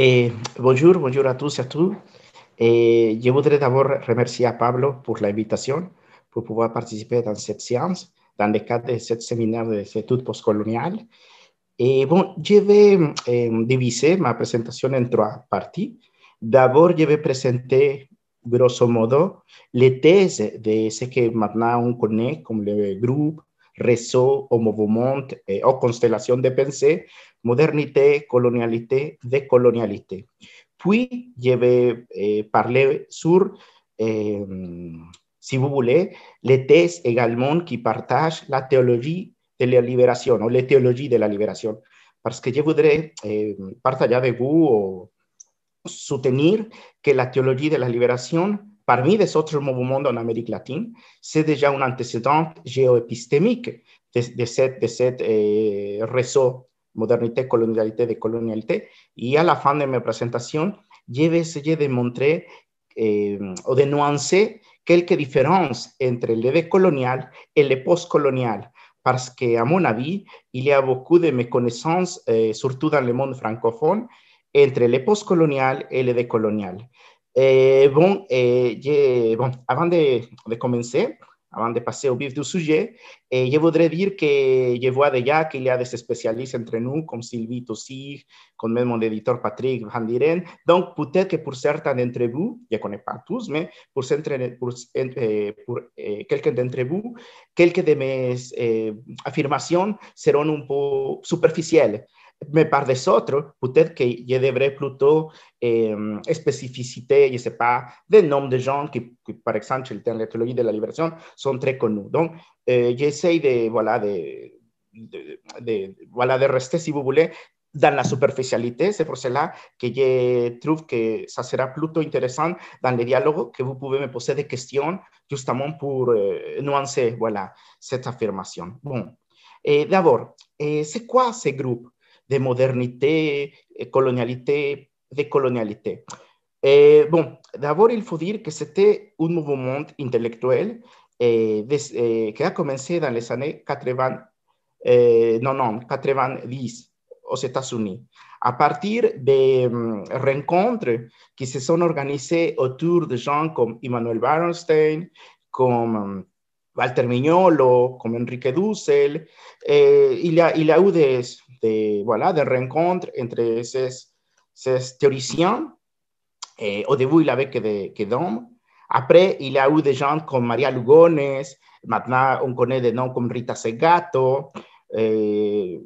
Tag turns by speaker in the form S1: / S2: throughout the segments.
S1: Eh, bonjour, bonjour à tous et à toutes. Et je voudrais d'abord remercier Pablo pour l'invitation pour pouvoir participer dans cette séance, dans le cadre de ce séminaire des études postcoloniales. Et bon, je vais euh, diviser ma présentation en trois parties. D'abord, je vais présenter grosso modo les thèses de ce que maintenant on connaît comme le groupe, réseau ou mouvement et, ou constellation de pensée, modernité, colonialité, décolonialité. Puis, je vais eh, parler sur, eh, si vous voulez, les thèses également qui partagent la théologie de la libération ou les théologies de la libération. Parce que je voudrais eh, partager avec vous ou soutenir que la théologie de la libération, parmi les autres mouvements en Amérique latine, c'est déjà un antécédent géoépistémique de, de cette, de cette eh, réseau modernité, colonialité, décolonialité. Y à la fin de ma présentation, je vais essayer de montrer eh, ou de nuancer quelques différences entre le décolonial et le postcolonial. Parce qu'à mon avis, il y a beaucoup de méconnaissances, eh, surtout dans le monde francophone, entre le postcolonial et le décolonial. Eh, bon, je, bon, avant de, de commencer, de passer au vif du sujet, eh, je voudrais que je vois déjà qu'il y a entre nous, comme Sylvie Tossig, comme même mon Patrick Van Diren. Donc, peut-être que pour certains d'entre vous, je ne connais eh, eh, de mes eh, affirmations un peu superficielles. Mais par des autres, peut-être que je devrais plutôt eh, spécificiter, je sais pas, des noms de gens qui, qui, par exemple, dans la théologie de la libération, sont très connus. Donc, eh, j'essaie de, voilà, de, de, de, voilà, de rester, si vous voulez, dans la superficialité. C'est pour cela que je trouve que ça sera plutôt intéressant dans les dialogues que vous pouvez me poser des questions justement pour euh, nuancer voilà, cette affirmation. Bon, d'abord, c'est quoi ces groupes de modernité, colonialité, décolonialité. Eh, bon, d'abord, il faut dire que c'était un mouvement intellectuel eh, eh, qui a commencé dans les années 80, non, non, 90 aux États-Unis. À partir des um, rencontres qui se sont organisées autour de gens comme Emmanuel Barenstein, comme um, Walter Mignolo, comme Enrique Dussel, il, y a, il y a eu des, de, voilà, de rencontres entre ces, ces théoriciens. Et au début, il avait que, de, que d'hommes. Après, il y a eu des gens comme Maria Lugones. Maintenant, on connaît des noms comme Rita Segato. Et,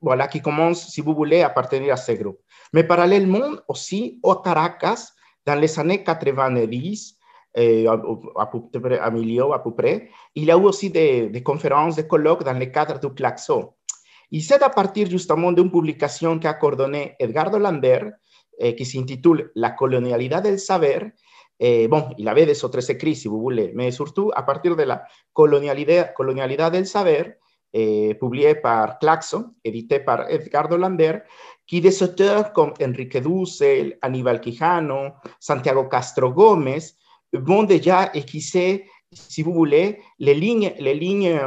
S1: voilà, qui commencent, si vous voulez, à appartenir à ce groupe. Mais parallèlement aussi, au Caracas, dans les années 90, eh, à, à, peu près, à milieu à peu près, il y a eu aussi des, des conférences, des colloques dans le cadre du Claxo. Y c'est à partir justement d'une publication qu'a coordonné Edgardo Lambert, eh, qui s'intitule La colonialidad del saber. Eh, bon, il avait des autres écrits, si vous voulez, mais surtout à partir de la colonialidad, colonialidad del saber, eh, publié par Claxo, édité par Edgardo Lambert, qui des auteurs comme Enrique Dussel, Aníbal Quijano, Santiago Castro Gómez vont déjà esquisser, si vous voulez, les lignes, les lignes,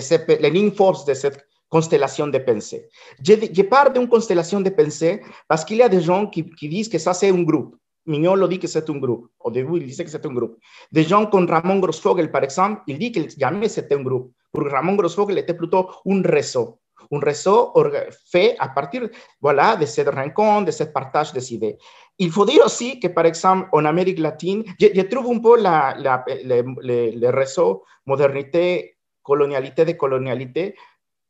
S1: cette, les lignes forces de cette constellation de pensée. Je, parle d'une constellation de pensée parce qu'il y a des gens qui, disent que ça c'est un groupe. Mignolo dit que c'est un groupe. Au début, il disait que c'est un groupe. Des gens comme Ramon Grossfogel, par exemple, il dit que jamais c'était un groupe. Pour Ramon Grossfogel, était plutôt un réseau. Un réseau fait à partir voilà, de cette rencontre, de ce partage des idées. Il faut dire aussi que, par exemple, en Amérique latine, je, je trouve un peu la, la, le, le, le réseau modernité, colonialité, décolonialité,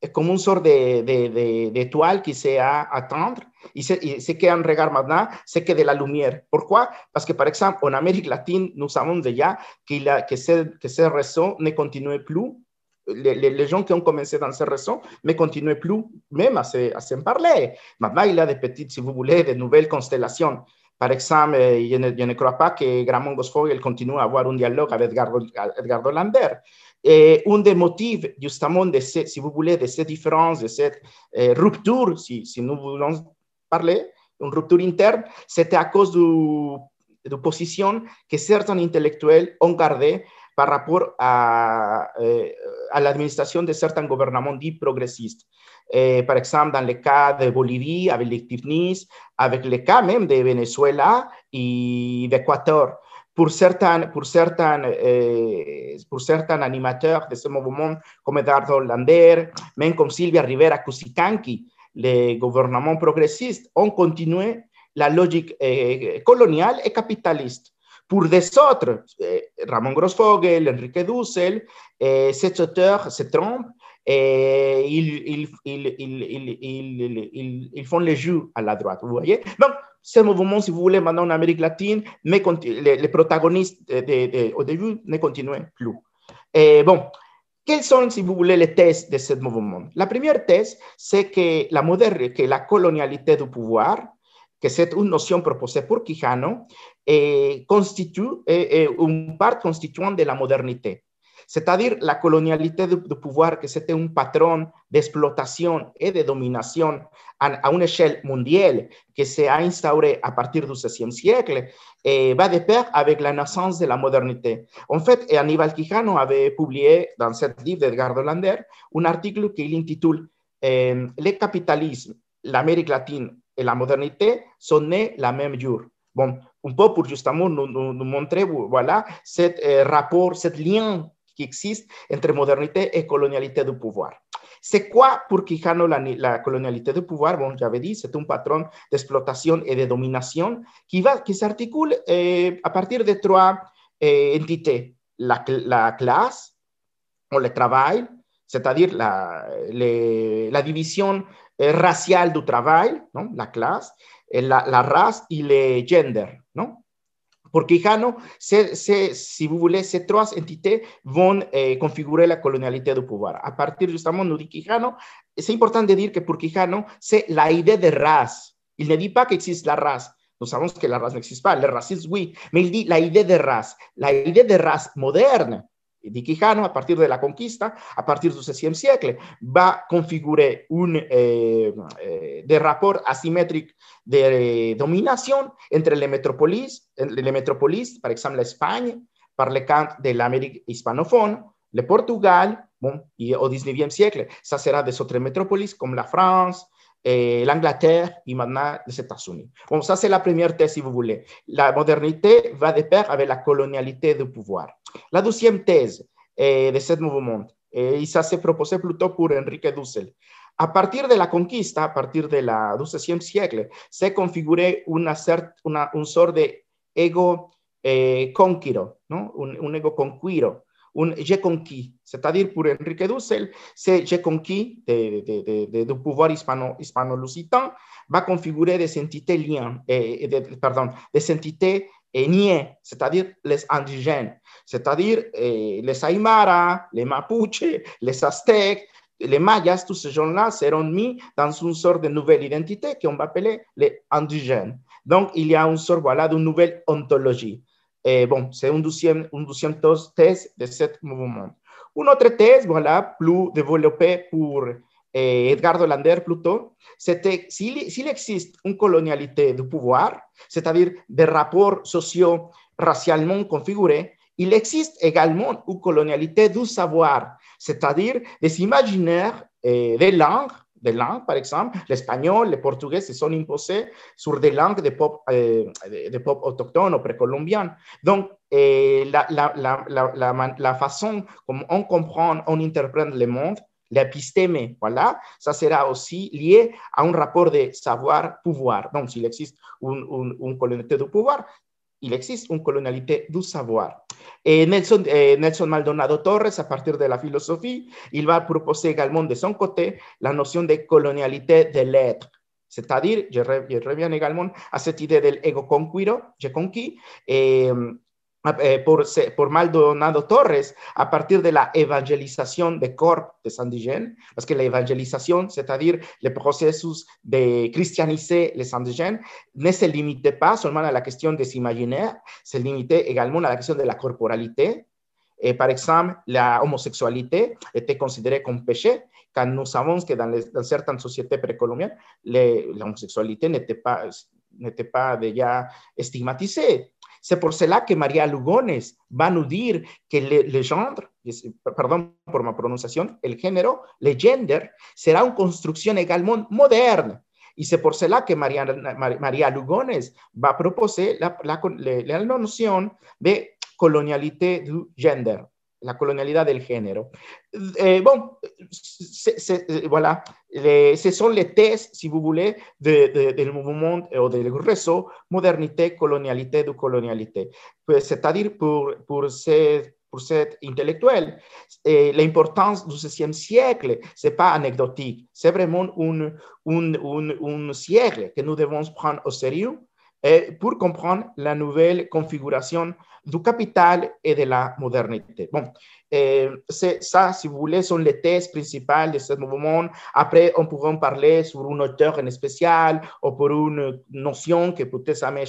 S1: es como un sort de, de, de, qui s'est à attendre et c'est qu'un regard maintenant, c'est que de la lumière. Pourquoi Parce que, par exemple, en Amérique latine, nous savons déjà qu'il a, que, ce, que ce réseau ne continue plus. Les, gens qui ont commencé dans ce réseau ne continuent plus même à se, à se parler. Maintenant, il y a des petites, si vous voulez, de nouvelles constellations. Par exemple, je ne, je ne crois pas que Gramont Gosfogel continue à avoir un dialogue avec Edgardo, Lambert. Et un des motifs, justement, de ce, si vous voulez, de ces différences, de cette euh, rupture, si, nous voulons parler, une rupture interne, c'était à cause de la position que certains intellectuels ont gardée par rapport à, à l'administration de certains gouvernements dits progressistes. Euh, par exemple, dans le cas de Bolivie, avec TIFNIS, avec le cas même de Venezuela et d'Équateur. Pour certains, pour, certains, euh, pour certains animateurs de ce mouvement, comme Eduardo Lander, même comme Silvia Rivera Cusicanqui, les gouvernements progressistes ont continué la logique coloniale et capitaliste. Pour des autres, euh, Ramon Grossfogel, Enrique Dussel, ces auteurs se trompent et ils, font les jeux à la droite, vous voyez? Donc, ce mouvement, si vous voulez, maintenant en Amérique latine, mais les, protagonistes de, au début ne continuent plus. Et bon, quelles sont, si vous voulez, les thèses de ce mouvement? La première thèse, c'est que la, moderne, que la colonialité du pouvoir, que c'est une notion proposée pour Quijano, eh, constitue eh, eh, une part constituante de la modernité. C'est-à-dire la colonialité du, pouvoir, que c'était un patron d'exploitation et de domination à, à, une échelle mondiale que s'est instauré à partir du XVIe siècle, et va de pair avec la naissance de la modernité. En fait, Aníbal Quijano avait publié dans ce livre d'Edgardo Lander un article qu'il intitule eh, Le capitalisme, l'Amérique latine et la modernité sont nés la même jour. Bon, un peu pour justement nous, montrer, voilà, ce euh, rapport, ce lien qui existe entre modernité et colonialité du pouvoir. C'est quoi pour Quijano la, colonialité du pouvoir? Bon, j'avais dit, c'est un patron d'exploitation et de domination qui, qui s'articule eh, à partir de trois eh, entités. La, la, classe, ou le travail, c'est-à-dire la division raciale du travail, non la classe, la, la race et le gender. Non Pour Quijano, c'est, c'est, si vous voulez, ces trois entités vont eh, configurer la colonialité du pouvoir. À partir justement, nous dit Quijano, c'est important de dire que pour Quijano, c'est la idée de race. Il ne dit pas qu'existe la race. Nous savons que la race n'existe pas, le racisme, oui, mais il dit la idée de race. La idée de race moderne, di Quijano, a partir de la conquista, a partir du XVIe siècle, va configurer un eh, eh, des rapports asymétriques de domination entre les métropoles, les métropoles, par exemple l'Espagne, par le camp de l'Amérique hispanophone, le Portugal, bon, et au XIXe siècle, ça sera des autres métropoles comme la France, eh, l'Angleterre et maintenant les États-Unis. Bon, ça c'est la première thèse si vous voulez. La modernité va de pair avec la colonialité du pouvoir. La deuxième thèse eh, de ce mouvement, eh, et ça s'est proposé plutôt pour Enrique Dussel. A partir de la conquista, a partir de la XIIe siècle, s'est configuré una, una, un sort de ego eh, conquiro, ¿no? un, un ego conquiro, un j'ai conquis, c'est-à-dire pour Enrique Dussel, c'est j'ai conquis du pouvoir hispano, hispano-lusitan va configurer des entités liens, pardon, des entités niais, c'est-à-dire les indigènes, c'est-à-dire eh, les Aymara, les Mapuche, les Aztèques, les Mayas, tous ces gens-là seront mis dans une sorte de nouvelle identité qu'on va appeler les indigènes. Donc, il y a une sorte voilà, de nouvelle ontologie. Eh, bon, c'est une deuxième, une deuxième thèse de ce mouvement. Une autre thèse, voilà, plus développée pour eh, Edgardo Lander plutôt, c'était s'il existe une colonialité du pouvoir, c'est-à-dire des rapports sociaux racialement configurés, il existe également une colonialité du savoir, c'est-à-dire des imaginaires eh, des langues des langues, par exemple, l'espagnol, le portugais se sont imposés sur des langues de pop, euh, de pop autochtones ou précolombiennes. Donc, euh, la, façon comme on comprend, on interprète le monde, l'épistème, voilà, ça sera aussi lié à un rapport de savoir-pouvoir. Donc, s'il existe une, une, une colonité de pouvoir, il existe une colonialité du savoir. Et Nelson, eh, Nelson Maldonado Torres, à partir de la philosophie, il va proposer également de son côté la notion de colonialité de l'être. C'est-à-dire, je, reviens également à cette idée de l'ego conquiro, j'ai conquis, et eh, por, por, Maldonado Torres a partir de la évangélisation des corps des indigènes, parce que l'évangélisation, c'est-à-dire le processus de christianiser les indigènes, ne se limitait pas seulement à la question des imaginaires, se limitait également à la question de la corporalité. Et par exemple, la homosexualité était considérée comme péché, quand nous savons que dans, les, dans certaines sociétés précolombiennes, l'homosexualité n'était pas, n'était pas déjà stigmatisée. C'est pour cela que Maria Lugones va nous dire que le, genre, pardon pour ma prononciation, el género, le gender, será une construction également moderne. Y c'est pour cela que María, María Lugones va proposer la, la, la, noción de colonialité du gender, la colonialidad del género. Eh, bon, voilà, les, ce sont les thèses, si vous voulez, de, de, del mouvement ou du réseau modernité, colonialité, du colonialité. C'est-à-dire pour, pour ces pour cet intellectuel. Eh, L'importance du XVIe siècle, ce n'est pas anecdotique, c'est vraiment un, un, un, un, siècle que nous devons prendre au sérieux eh, pour comprendre la nouvelle configuration du capital et de la modernité. Bon, eh, ça, si vous voulez, sont les thèses principales de ce mouvement. Après, on pourra parler sur un auteur en spécial ou pour une notion que peut-être ça m'est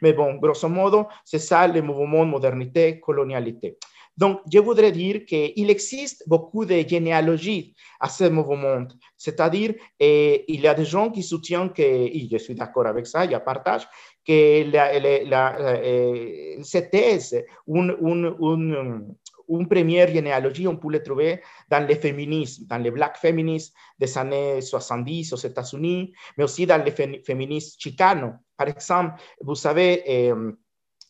S1: mais bon, grosso modo, c'est ça le mouvement modernité-colonialité. Donc, je voudrais dire qu'il existe beaucoup de généalogies à ce mouvement. C'est-à-dire, eh, il y a des gens qui soutiennent que, et je suis d'accord avec ça, je partage, que la, la, la, eh, cette thèse, une, première généalogie, on peut le trouver dans le féminisme, dans le black feminisme des années 70 aux États-Unis, mais aussi dans le féminisme chicano. Par exemple, vous savez, eh,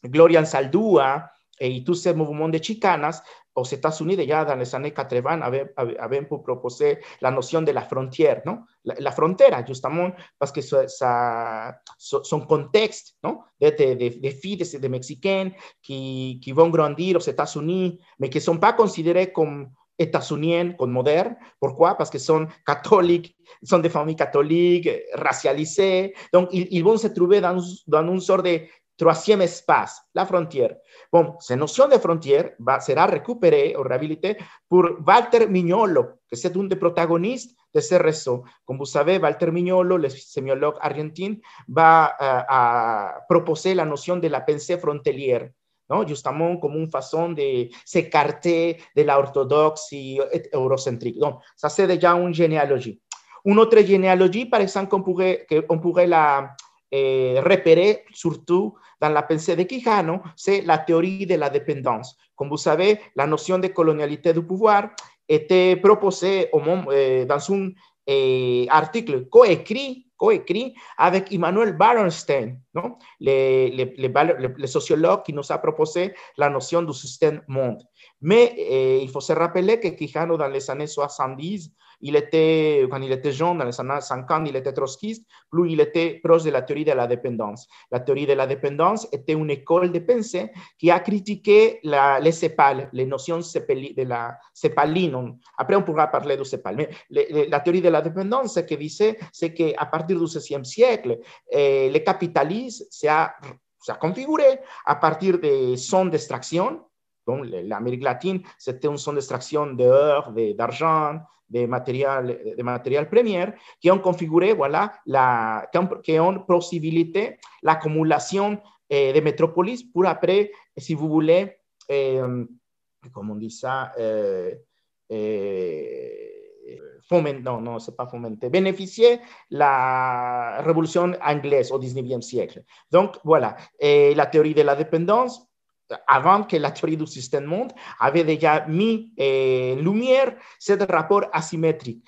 S1: Gloria Saldúa, y tous ces mouvements de chicanas aux États-Unis, ya dans les années 80, avaient, avaient proposé la notion de la frontière, ¿no? La, la frontera, justement, parce que son contexte, ¿no? De, de, de, filles, de, de Mexicaines qui, qui grandir aux États-Unis, mais qui ne sont pas considérées comme états-uniennes, comme modernes. Pourquoi? Parce qu'ils sont catholiques, sont des familles catholiques, racialisées. Donc, ils, se trouver dans, dans une sorte de troisième espace, la frontière. Bon, cette notion de frontière va, sera récupérée ou réhabilitée pour Walter Mignolo, que c'est un des protagonistes de ce réseau. Comme vous savez, Walter Mignolo, le sémiologue argentin, va euh, à proposer la notion de la pensée frontalière. ¿no? Justement comme une façon de s'écarter de la orthodoxie eurocentrique. Donc, ça c'est déjà une généalogie. Une autre généalogie, par exemple, qu'on pourrait, qu'on pourrait la eh, repérer surtout dans la pensée de Quijano, c'est la théorie de la dépendance. Comme vous savez, la notion de colonialité du pouvoir était proposée au, eh, dans un eh, article coécrit coécrit avec Emmanuel Barenstein, non? Le, le, le, le, sociologue qui nous a proposé la notion du système monde. Mais eh, il faut se rappeler que Quijano, dans les années 70, il était, quand il était jeune, dans les années 50, il était trotskiste, plus il était proche de la théorie de la dépendance. La théorie de la dépendance était une école de pensée qui a critiqué la, les CEPAL, les notions de la CEPALine. Après, on pourra parler du CEPAL. Mais la théorie de la dépendance, ce que disait, c'est qu'à partir du XVIe siècle, eh, le capitalisme s'est configuré à partir de son d'extraction, l'Amérique latine, c'était une zone d'extraction d'or, d'argent, de matériel, de matériel premier qui ont configuré, voilà, la, qui ont possibilité l'accumulation eh, de métropolis pour après, si vous voulez, eh, comment on dit ça, eh, fomenter, non, c'est pas fomenter, bénéficier la révolution anglaise au 19e siècle. Donc, voilà, et la théorie de la dépendance, avant que la théorie du système monde avait déjà mis en lumière ce rapport asymétrique.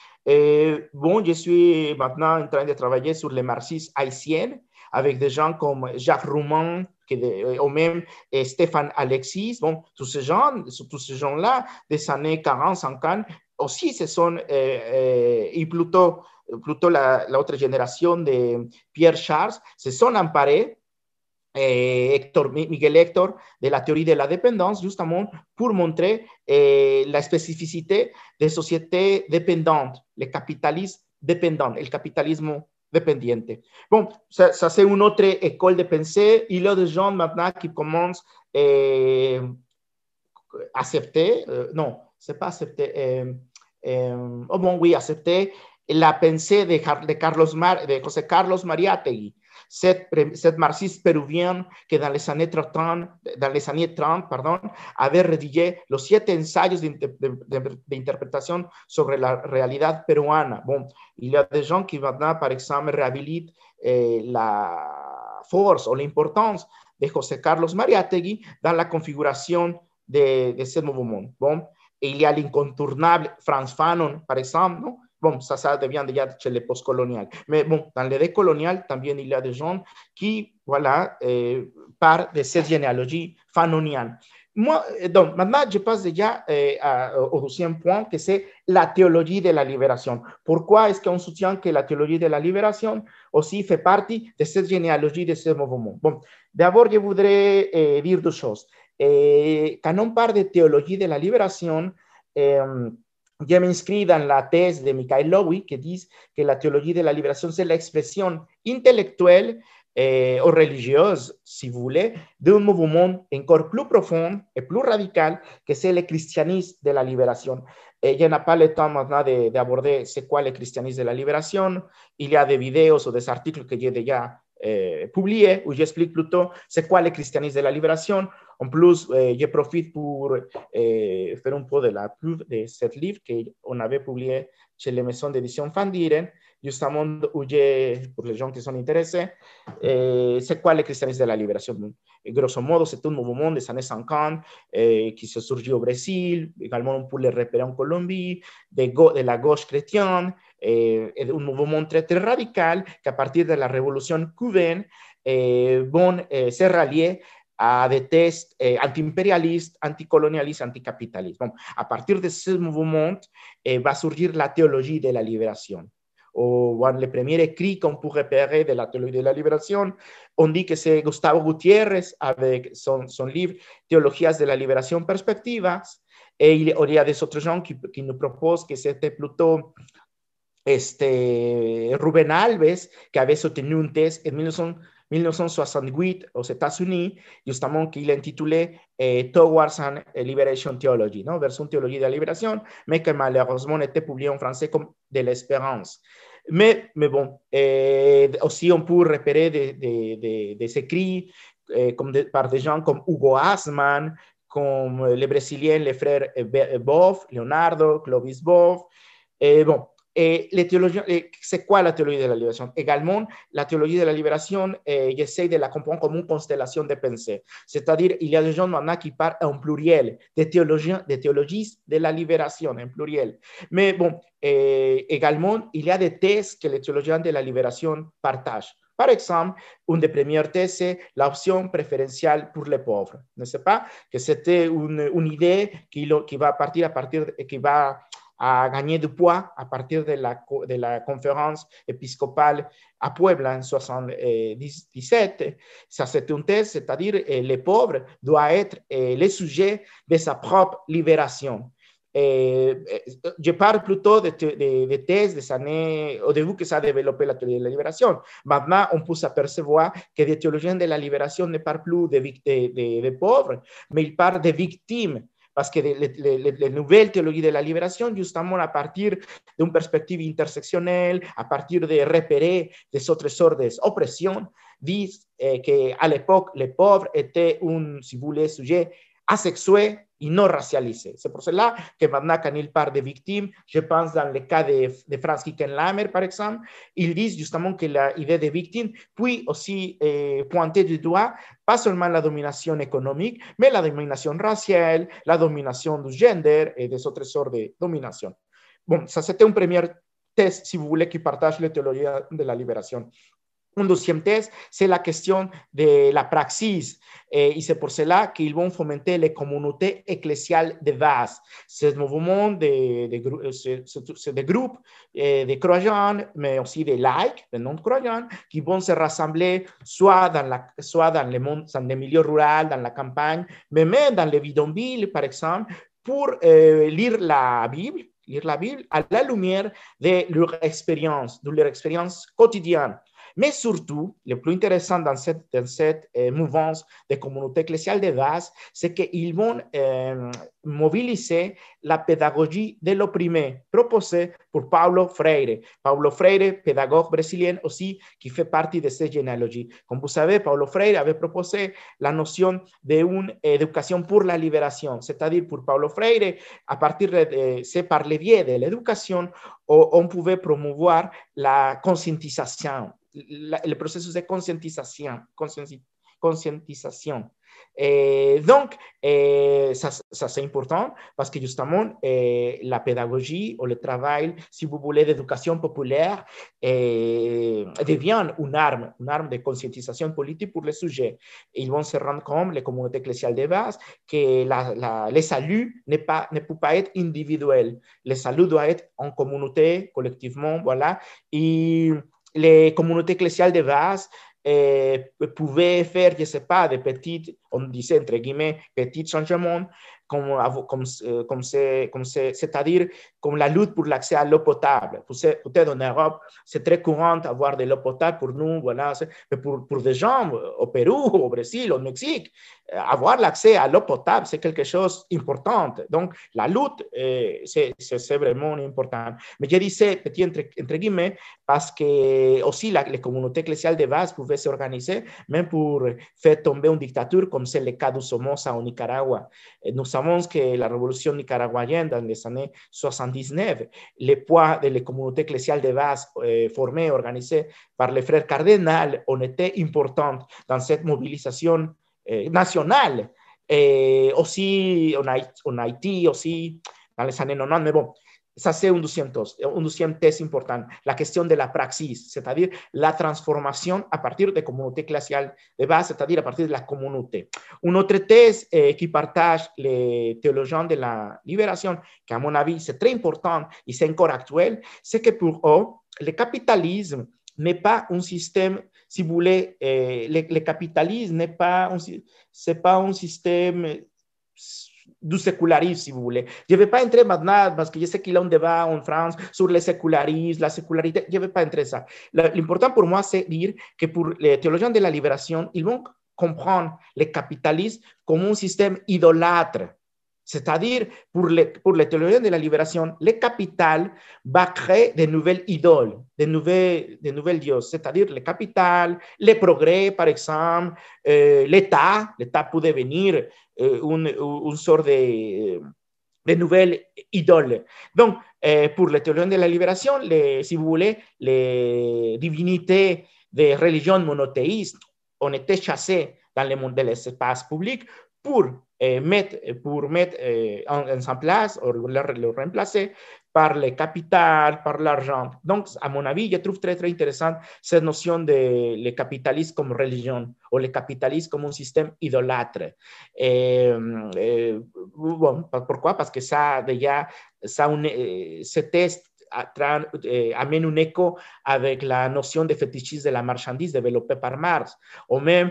S1: bon, je suis maintenant en train de travailler sur le marxisme haïtien avec des gens comme Jacques Rouman, ou même Stéphane Alexis. Bon, tous ces gens, tous ces gens-là, des années 40, 50, aussi ce sont, et plutôt, plutôt l'autre génération de Pierre Charles, se sont emparés eh, Héctor, Miguel Héctor de la théorie de la dépendance, justement pour montrer eh, la spécificité des sociétés dépendantes, le capitalisme dépendant, le capitalisme dépendiente. Bon, ça, ça c'est une autre école de pensée. Il y a des gens maintenant qui commencent à eh, accepter, euh, non, c'est pas accepter, euh, euh, oh bon, oui, accepter la pensée de, de, Carlos Mar, de José Carlos Mariátegui, cet, cet marxiste péruvien que dans les années 30, dans les années 30 pardon, avait rédigé los siete ensayos de, de, de, interprétation sobre la réalité peruana. Bon, il y a des gens qui maintenant, par exemple, réhabilitent eh, la force ou l'importance de José Carlos Mariátegui dans la configuration de, de ce mouvement. Bon, et il y a l'incontournable Franz Fanon, par exemple, non? Bon, ça, ça devient déjà chez les postcoloniales. Mais bon, dans les décoloniales, también il y a des gens qui, voilà, euh, partent de cette généalogie fanonienne. Moi, donc, maintenant, je passe déjà euh, à, au deuxième point, que c'est la théologie de la libération. Pourquoi est-ce qu'on soutient que la théologie de la libération aussi fait partie de cette généalogie de ce mouvement Bon, d'abord, je voudrais euh, dire deux choses. Eh, quand on parle de théologie de la libération, eh, je m'inscris dans la thèse de Michael Lowy qui dit que la théologie de la libération, c'est l'expression intellectuelle eh, ou religieuse, si voulez, d'un mouvement encore plus profond et plus radical que c'est le christianisme de la. Et je n'ai pas le temps maintenant d'aborder c'est quoi le christianisme de la libération. Il y a des vidéos ou des articles que j'ai déjà eh, publiés où j'explique plutôt c'est quoi le christianisme de la libération. En plus, eh, je profite pour eh, faire un peu de la pub de ce livre qu'on avait publié chez les maisons d'édition Fandiren, justement où j'ai, pour les gens qui sont intéressés, eh, c'est quoi le christianisme de la libération. grosso modo, c'est un mouvement des années 50 qui se surgit au Brésil, également pour les repérer en Colombie, de, de la gauche chrétienne, eh, un mouvement très, très radical qu'à partir de la révolution cubaine eh, vont eh, a des tests eh, anti-impérialistes, anticolonialistes, anticapitalistes. Bon, à partir de ce mouvement eh, va surgir la théologie de la libération. Ou bon, le premier écrit qu'on peut repérer de la théologie de la libération, on dit que c'est Gustavo Gutiérrez avec son, son livre Théologias de la libération perspectivas. Et il, y a des autres gens qui, qui nous proposent que c'était plutôt este, Rubén Alves, que avait soutenu un test en 1900 1968 aux États-Unis, justement qu'il intitulé eh, Towards an Liberation Theology, ¿no? version théologie de la libération, mais que malheureusement était publié en français comme de l'espérance. Mais, mais bon, eh, aussi on peut repérer des, des, des, des écrits eh, comme par des gens comme Hugo Asman, comme les Brésiliens, les frères Boff, Leonardo, Clovis Boff. Et bon, Et les théologiens, c'est quoi la théologie de la libération Également, la théologie de la libération, eh, j'essaie de la comprendre comme une constellation de pensée. C'est-à-dire, il y a des gens maintenant qui parlent en pluriel, des théologiens, des théologistes de la libération en pluriel. Mais bon, eh, également, il y a des thèses que les théologiens de la libération partagent. Par exemple, une des premières thèses, c'est l'option préférentielle pour les pauvres. Ne sais pas que c'était une, une, idée qui, qui va partir à partir, qui va a gagné du poids à partir de la, conférence épiscopale à Puebla en 77. Ça, c'est une thèse, c'est-à-dire que les pauvres doivent être les sujets de sa propre libération. Je parle plutôt de, de, de, thèses des années, au début que ça a développé la théorie de la libération. Maintenant, on peut s'apercevoir que des théologiens de la libération ne parlent plus de, de, pauvres, mais ils parlent de victimes parce que les nouvelles théologies de la libération, justement à partir d'une perspective intersectionnelle, à partir de repérer des autres sortes d'oppressions, disent eh, qu'à l'époque, les pauvres étaient un, si vous voulez, sujet asexué y non racialisé. C'est pour cela que maintenant, quand il parle de victimes, je pense dans le cas de, de Franz Kickenlamer, par exemple, ils disent justement que l'idée de victime puis aussi eh, pointer du doigt pas seulement la domination économique, mais la domination raciale, la domination du gender et des autres sortes de domination. Bon, ça c'était un premier test, si vous voulez, qui partage la théologie de la libération. Un deuxième test, c'est la question de la praxis. Et c'est pour cela qu'ils vont fomenter les communautés ecclésiales de base. C'est mouvement de, de, de groupes de croyants, mais aussi de laïcs, de non-croyants, qui vont se rassembler soit dans, la, soit dans, le monde, dans les milieux ruraux, dans la campagne, mais même dans les bidonvilles, par exemple, pour euh, lire la Bible, lire la Bible à la lumière de leur expérience, de leur expérience quotidienne. Mais surtout, le plus intéressant dans cette, euh, mouvance de communauté ecclésiale de base, c'est qu'ils vont euh, mobiliser la pédagogie de l'opprimé proposée pour Paulo Freire. Paulo Freire, pédagogue brésilien aussi, qui fait partie de cette généalogie. Comme vous savez, Paulo Freire avait proposé la notion d'une éducation pour la libération, c'est-à-dire pour Paulo Freire, à partir de, c'est par le biais de l'éducation, on pouvait promouvoir la conscientisation le processus de concientisation, concientisation. Et donc, et ça, c'est important parce que justement, et la pédagogie ou le travail, si vous voulez, d'éducation populaire devient une arme, une arme de conscientisation politique pour les sujets. Ils vont se rendre compte, les communautés ecclésiales de base, que la, la, le salut pas, ne peut pas être individuel. Le salut doit être en communauté, collectivement, voilà. Et les communautés ecclésiales de base eh, pouvaient faire, je ne sais pas, des petites, on disait entre guillemets, petits changements comme, comme, euh, comme c'est-à-dire comme la lutte pour l'accès à l'eau potable. Peut-être en Europe, c'est très courant d'avoir de l'eau potable pour nous, voilà, mais pour, pour des gens au Pérou, au Brésil, au Mexique, avoir l'accès à l'eau potable, c'est quelque chose d'important. Donc, la lutte, euh, c'est vraiment important. Mais je disais, petit entre, entre guillemets, parce que aussi les communautés ecclésiales de base pouvaient s'organiser, même pour faire tomber une dictature, comme c'est le cas de Somoza au Nicaragua. Nous savons que la révolution nicaraguayenne dans les années 79, le poids des communautés ecclésiales de base euh, formées, organisées par les frères cardinals, ont été importants dans cette mobilisation euh, nationale. Et aussi en Haïti, aussi dans les années 90. Mais bon, ça c'est un deuxième, un deuxième test important, la question de la praxis, c'est-à-dire la transformation à partir des communautés ecclésiales de base, c'est-à-dire à partir de la communauté. Un autre test eh, qui partage les théologiens de la libération, qui à mon avis c'est très important et c'est encore actuel, c'est que pour eux, le capitalisme n'est pas un système, si vous voulez, eh, le, le, n'est pas, c'est pas un système du sécularisme, si vous voulez. Je ne vais pas entrer maintenant, parce que je sais qu'il y a un débat en France sur le sécularisme, la sécularité, je ne vais pas entrer ça. L'important pour moi, c'est dire que pour les théologiens de la libération, ils vont comprendre le capitalisme comme un système idolâtre. C'est-à-dire, pour les, pour les théologiens de la libération, le capital va créer de nouvelles idoles, de nouvelles, nouvelles dieux. C'est-à-dire, le capital, le progrès, par exemple, euh, l'État, l'État peut devenir euh, une, sorte de, de nouvelles idoles. Donc, euh, pour les théologiens de la libération, les, si vous voulez, les divinités des religions monothéistes ont été chassées dans le monde de l'espace public pour eh, mettre, pour mettre eh, en, en, place ou le, le, remplacer par le capital, par l'argent. Donc, à mon avis, je trouve très, très intéressant cette notion de le capitalisme comme religion ou le capitalisme comme un système idolâtre. Et, et, bon, pourquoi? Parce que ça, déjà, ça, un, ce eh, amène un écho avec la notion de fétichisme de la marchandise développée par Marx. Ou même,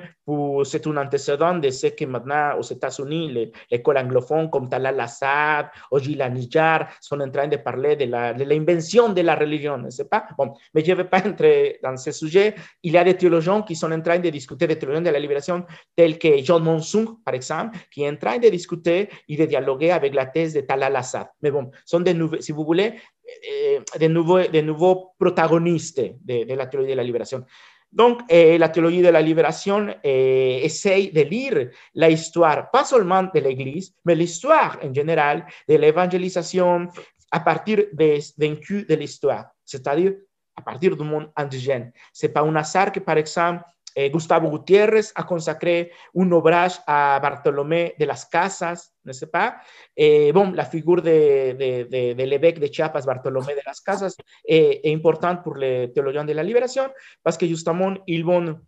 S1: c'est un antécédent de ce que maintenant aux États-Unis, l'école anglophone comme Talal Assad ou Gilles Nijar sont en train de parler de l'invention de, de, la religion, ne pas? Bon, mais je ne vais pas entrer dans ce sujet. Il y a des théologiens qui sont en train de discuter des théologiens de la libération, tels que John Monson, par exemple, qui est en train de discuter et de dialoguer avec la thèse de Talal Assad. Mais bon, sont des nouvelles, si vous voulez, eh, de, nouveau, de nouveaux protagonistes de, la théologie de la libération. Donc, eh, la théologie de la libération eh, essaye de lire l'histoire, pas seulement de l'Église, mais l'histoire en général de l'évangélisation à partir des vaincus de l'histoire, c'est-à-dire à partir du monde indigène. C'est pas un hasard que, par exemple, eh, Gustavo Gutiérrez a consacré un ouvrage a Bartolomé de las Casas, ne sais pas. Eh, bon, la figure de, de, de, de l'évêque de Chiapas, Bartolomé de las Casas, est, est importante pour les théologiens de la libération parce que justement, ils vont,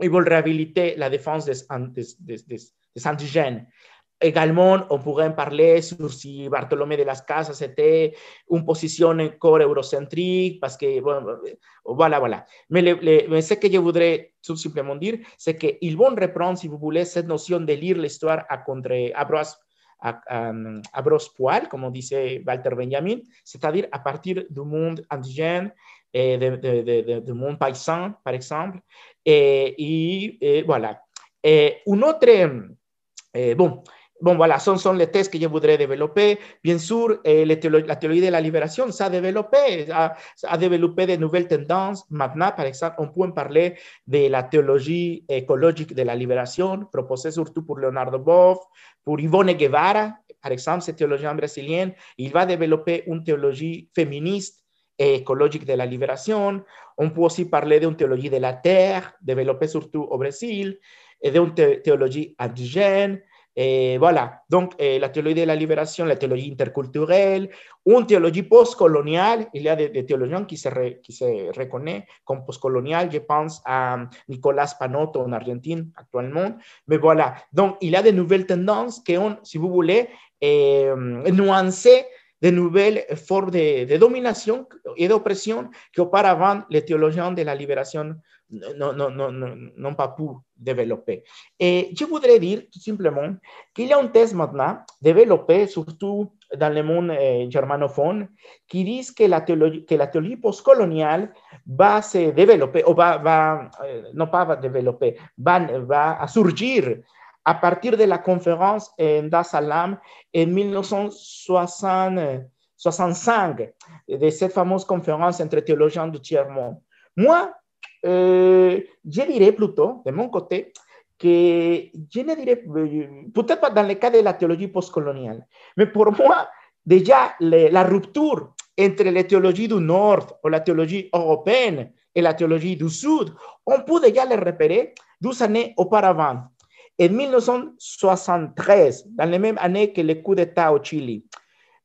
S1: ils vont la défense des, des, des. Également, on pourrait en parler sur si Bartolomé de las Casas était une position encore eurocentrique, parce que, bon, voilà, voilà. Mais, le, le, ce que je voudrais tout simplement dire, c'est qu'ils vont reprendre, si vous voulez, cette notion de lire l'histoire à, contre, à, bros, à, à, à bros poil, comme on disait Walter Benjamin, c'est-à-dire à partir du monde indigène, et de, de, de, du monde paysan, par exemple. Et, et, et voilà. Et un autre, eh, bon, Bon, voilà, son, son les tests que je voudrais développer. Bien sûr, eh, la théologie de la libération s'est développée, a, a, développé de nouvelles tendances. Maintenant, par exemple, on peut parler de la théologie écologique de la libération, proposée surtout pour Leonardo Boff, pour Ivone Guevara, par exemple, ce théologien brésilien. Il va développer une théologie féministe écologique de la libération. On peut aussi parler d'une théologie de la terre, développée surtout au Brésil, et d'une théologie indigène, et voilà, donc la théologie de la libération, la théologie interculturelle, une théologie postcoloniale. Il y a des, théologiens qui se, qui se reconnaissent comme postcolonial. Je pense à Nicolas Panotto en Argentine actuellement. Mais voilà, donc il y a de nouvelles tendances qui ont, si vous voulez, eh, nuancé de nouvelles formes de, de domination et d'oppression qu'auparavant les théologiens de la libération n'ont pas pu développer. Et je voudrais dire tout simplement qu'il y a une thèse maintenant développée surtout dans le monde eh, germanophone qui dit que la théologie, que la théologie postcoloniale va se développer, ou eh, va, va surgir à partir de la conférence en Salam en 1965, de cette fameuse conférence entre théologiens du tiers-monde. Moi, euh, je dirais plutôt, de mon côté, que je ne dirais, euh, peut-être pas dans le cas de la théologie postcoloniale, mais pour moi, déjà, la rupture entre la théologie du Nord ou la théologie européenne et la théologie du Sud, on peut déjà le repérer 12 années auparavant. En 1973, dans la même année que le coup d'État au Chili,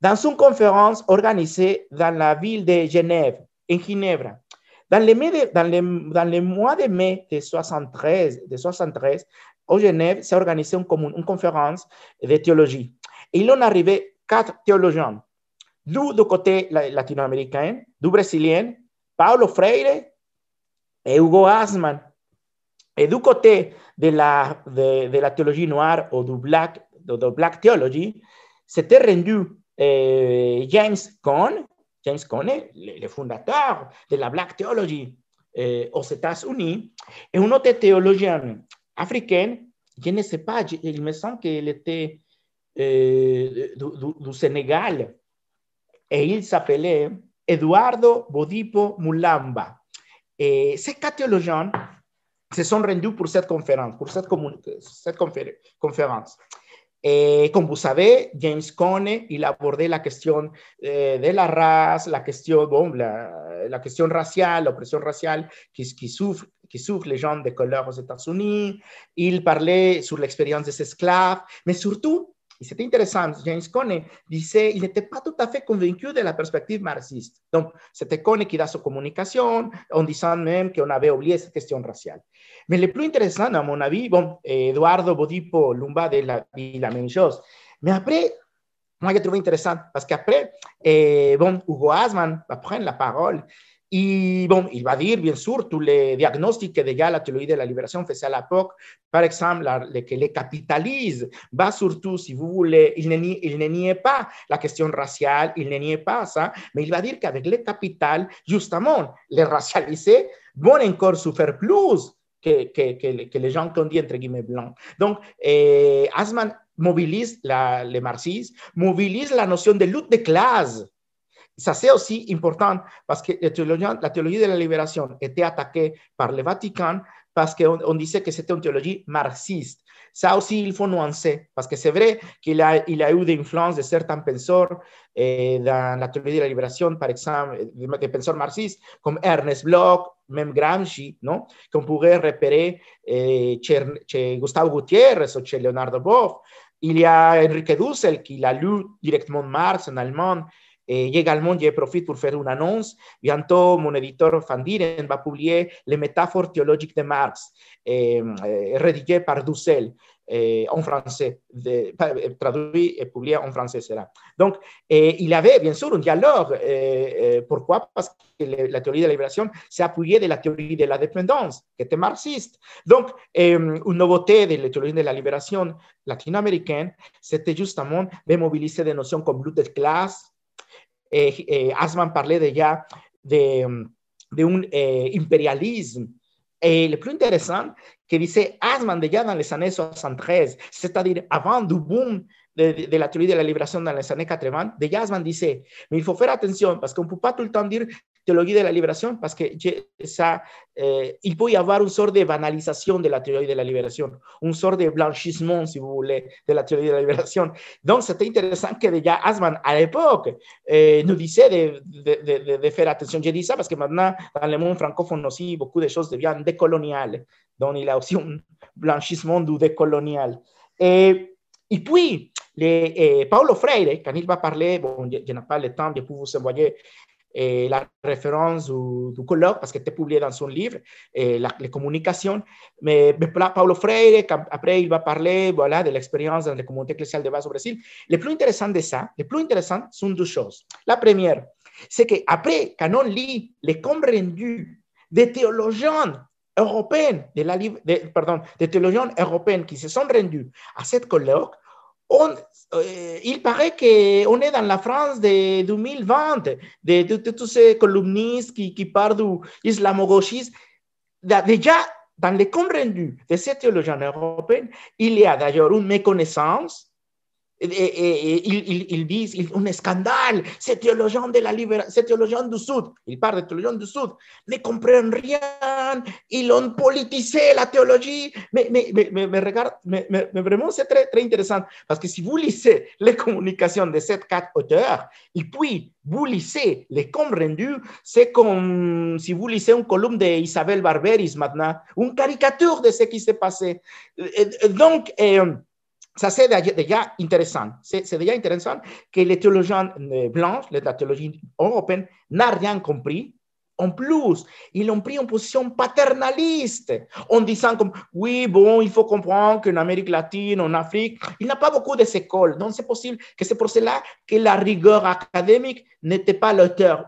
S1: dans une conférence organisée dans la ville de Genève, en Ginebra, dans les, les, les mois de mai de 73, de 73 au Genève, s'est organisée une, conférence de théologie. Et il en arrivé quatre théologiens, du, du côté latino-américain, du brésilien, Paulo Freire et Hugo Asman. Et du côté de la, de, la théologie noire ou du black, de, de black theology, s'était rendu eh, James Cone, James Cone, le, le, fondateur de la Black Theology eh, aux États-Unis, et un autre théologien africain, je ne sais pas, il me semble qu'il était eh, du, du, du, Sénégal, et il s'appelait Eduardo Bodipo Mulamba. Et ces quatre théologiens se sont rendus pour cette conférence, pour cette, conférence. Et comme vous savez, James Cone, il a abordé la question eh, de la race, la question, bon, la, question raciale, l'oppression raciale qui, qui, souffre, qui les gens de couleur aux États-Unis. Il parlait sur l'expérience des esclaves, mais surtout, et c'était intéressant, James Cone disait il n'était pas tout à fait convaincu de la perspective marxiste. Donc, c'était Cone qui da sa communication en disant même qu'on avait oublié cette question raciale. Mais le plus intéressant, à mon avis, bon, Eduardo Bodipo Lumba de la, dit la même chose. Mais après, moi, j'ai trouvé intéressant parce eh, bon, Hugo Asman va prendre la parole et bon, il va dire, bien sûr, tous les diagnostics que déjà la théologie de la libération faisait à l'époque. Par exemple, la, que le capitalisme va surtout, si vous voulez, il ne, nie, il ne nie pas la question raciale, il ne nie pas ça, mais il va dire qu'avec le capital, justement, les racialisés vont encore souffrir plus que, que, que, que les gens qu'on dit, entre guillemets, blancs. Donc, eh, Asman mobilise la, le marxisme, mobilise la notion de lutte de classe ça, c'est aussi important parce que la théologie, de la libération était attaquée par le Vatican parce qu'on on disait que c'était une théologie marxiste. Ça aussi, il faut nuancer, parce que c'est vrai qu'il a, a eu des influences de certains penseurs eh, dans la théologie de la libération, par exemple, des penseurs marxistes, comme Ernest Bloch, même Gramsci, non? qu'on pourrait repérer eh, chez, chez Gustavo Gutiérrez ou chez Leonardo Boff. Il y a Enrique Dussel qui l'a lu directement Marx en allemand et également, je profite pour faire une annonce. Bientôt, mon éditeur Fandiren va publier les métaphores théologiques de Marx, eh, rédigées par Dussel eh, en français, de, traduit et publié en français sera. Donc, eh, il y avait bien sûr un dialogue. pourquoi Parce que la théorie de la libération appuyée de la théorie de la dépendance, qui était marxiste. Donc, une nouveauté de la théorie de la libération latino-américaine, c'était justement de mobiliser des notions comme lutte de classe, eh, eh, Asman parlait déjà de, de un eh, impérialisme. Et le plus intéressant, que disait Asman déjà dans les années 73, c'est-à-dire avant du boom de, de, la théorie de la libération dans les années 80, déjà Asman disait, mais il faut faire attention parce qu'on ne peut pas tout le temps dire théologie de la libération parce que ça, euh, il peut y avoir une sorte de banalisation de la théologie de la libération, une sorte de blanchissement, si vous voulez, de la théologie de la libération. Donc, c'était intéressant que déjà Asman, à l'époque, euh, nous disait de, de, de, de, faire attention. Je dis ça que maintenant, dans le monde francophone aussi, beaucoup de choses deviennent décoloniales. Donc, il y un blanchissement du décolonial. Et, et puis, les, eh, Paulo Freire, quand il va parler, bon, je, je n'ai pas le temps de pouvoir vous envoyer eh, la référence du, colloque parce que était publié dans son livre, eh, la, les communications. Mais, mais, Paulo Freire, après, il va parler voilà, de l'expérience dans les communautés ecclésiales de base au Brésil. Le plus intéressant de ça, le plus intéressant sont deux choses. La première, c'est qu'après, quand on lit les comptes rendus des théologiens européens, de la, de, pardon, des théologiens européens qui se sont rendus à cette colloque, on, euh, il paraît qu'on est dans la France de 2020, de, de, de, de tous ces columnistes qui, qui parlent du islamo-gauchisme. Déjà, dans les comptes rendus de ces théologiens européens, il y a d'ailleurs une méconnaissance et, et, ils, ils, disent un scandale, ces théologiens de la libération, ces théologiens du Sud, ils parlent de théologiens du Sud, ne comprennent rien, ils ont politisé la théologie, mais, regarde, mais, vraiment c'est très, très intéressant, parce que si vous lisez les communications de ces quatre auteurs, et puis vous lisez les comptes rendus, c'est comme si vous lisez une columne d'Isabelle Barberis maintenant, une caricature de ce qui s'est passé. Donc, euh, ça c'est déjà intéressant. C'est déjà intéressant que les théologiens blancs, la théologie européenne, n'a rien compris. En plus, ils ont pris une position paternaliste en disant comme, oui, bon, il faut comprendre qu'en Amérique latine, en Afrique, il n'y a pas beaucoup d'écoles. Donc, c'est possible que c'est pour cela que la rigueur académique n'était pas l'auteur.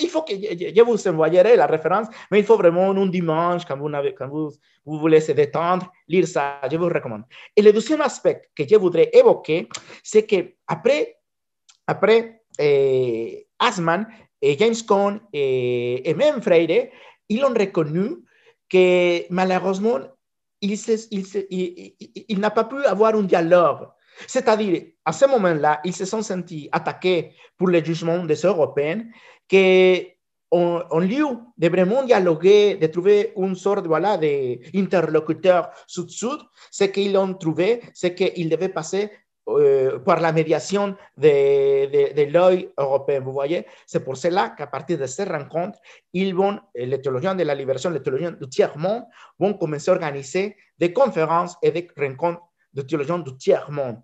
S1: Il faut que, je vous envoyerai la référence, mais il faut vraiment un dimanche, quand vous, vous, voulez se détendre, lire ça, je vous recommande. Et le deuxième aspect que je voudrais évoquer, c'est que après, après eh, Asman, James Cone et, et, même Freire, ils ont reconnu que malheureusement, il, il, n'a pas pu avoir un dialogue. C'est-à-dire, à ce moment-là, ils se sont sentis attaqués pour le jugement des Européens, que en, en, lieu de vraiment dialoguer, de trouver une sorte voilà, d'interlocuteur sud-sud, ce qu'ils ont trouvé, c'est qu'ils devaient passer euh, par la médiation de, de, de l'œil européen. Vous voyez, c'est pour cela qu'à partir de ces rencontres, ils vont, les théologiens de la libération, les théologiens du tiers-monde, vont commencer à organiser des conférences et des rencontres de théologiens du tiers-monde.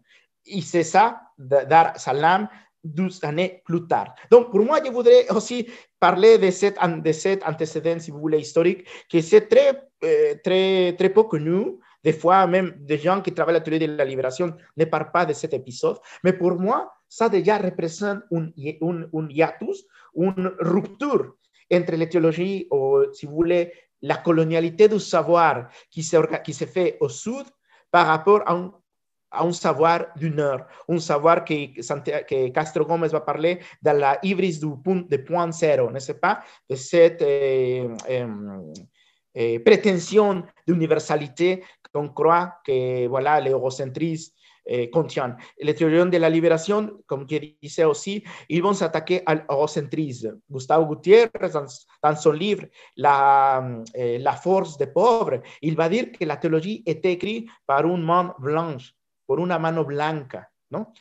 S1: Et c'est ça, Dar Salam, 12 années plus tard. Donc, pour moi, je voudrais aussi parler de cet, de antécédent, si vous voulez, historique, qui c'est très, euh, très, très peu connu, des fois, même des gens qui travaillent à la théorie de la libération ne parlent pas de cet épisode. Mais pour moi, ça déjà représente un, hiatus, une rupture entre la théologie, ou si vous voulez, la colonialité du savoir qui se, fait au sud par rapport à un, savoir du nord, un savoir que, que Castro Gómez va parler de la hybris du point, de point zéro, n'est-ce pas? De cette eh, eh, eh, prétention d'universalité qu'on croit que voilà, l'eurocentrisme eh, contient. Les théoriens de la libération, comme je disais aussi, ils vont s'attaquer à l'eurocentrisme. Gustavo Gutiérrez, dans, son livre la, eh, la force des pauvres, il va dire que la théologie est écrite par une main blanche, por una mano blanca, ¿no?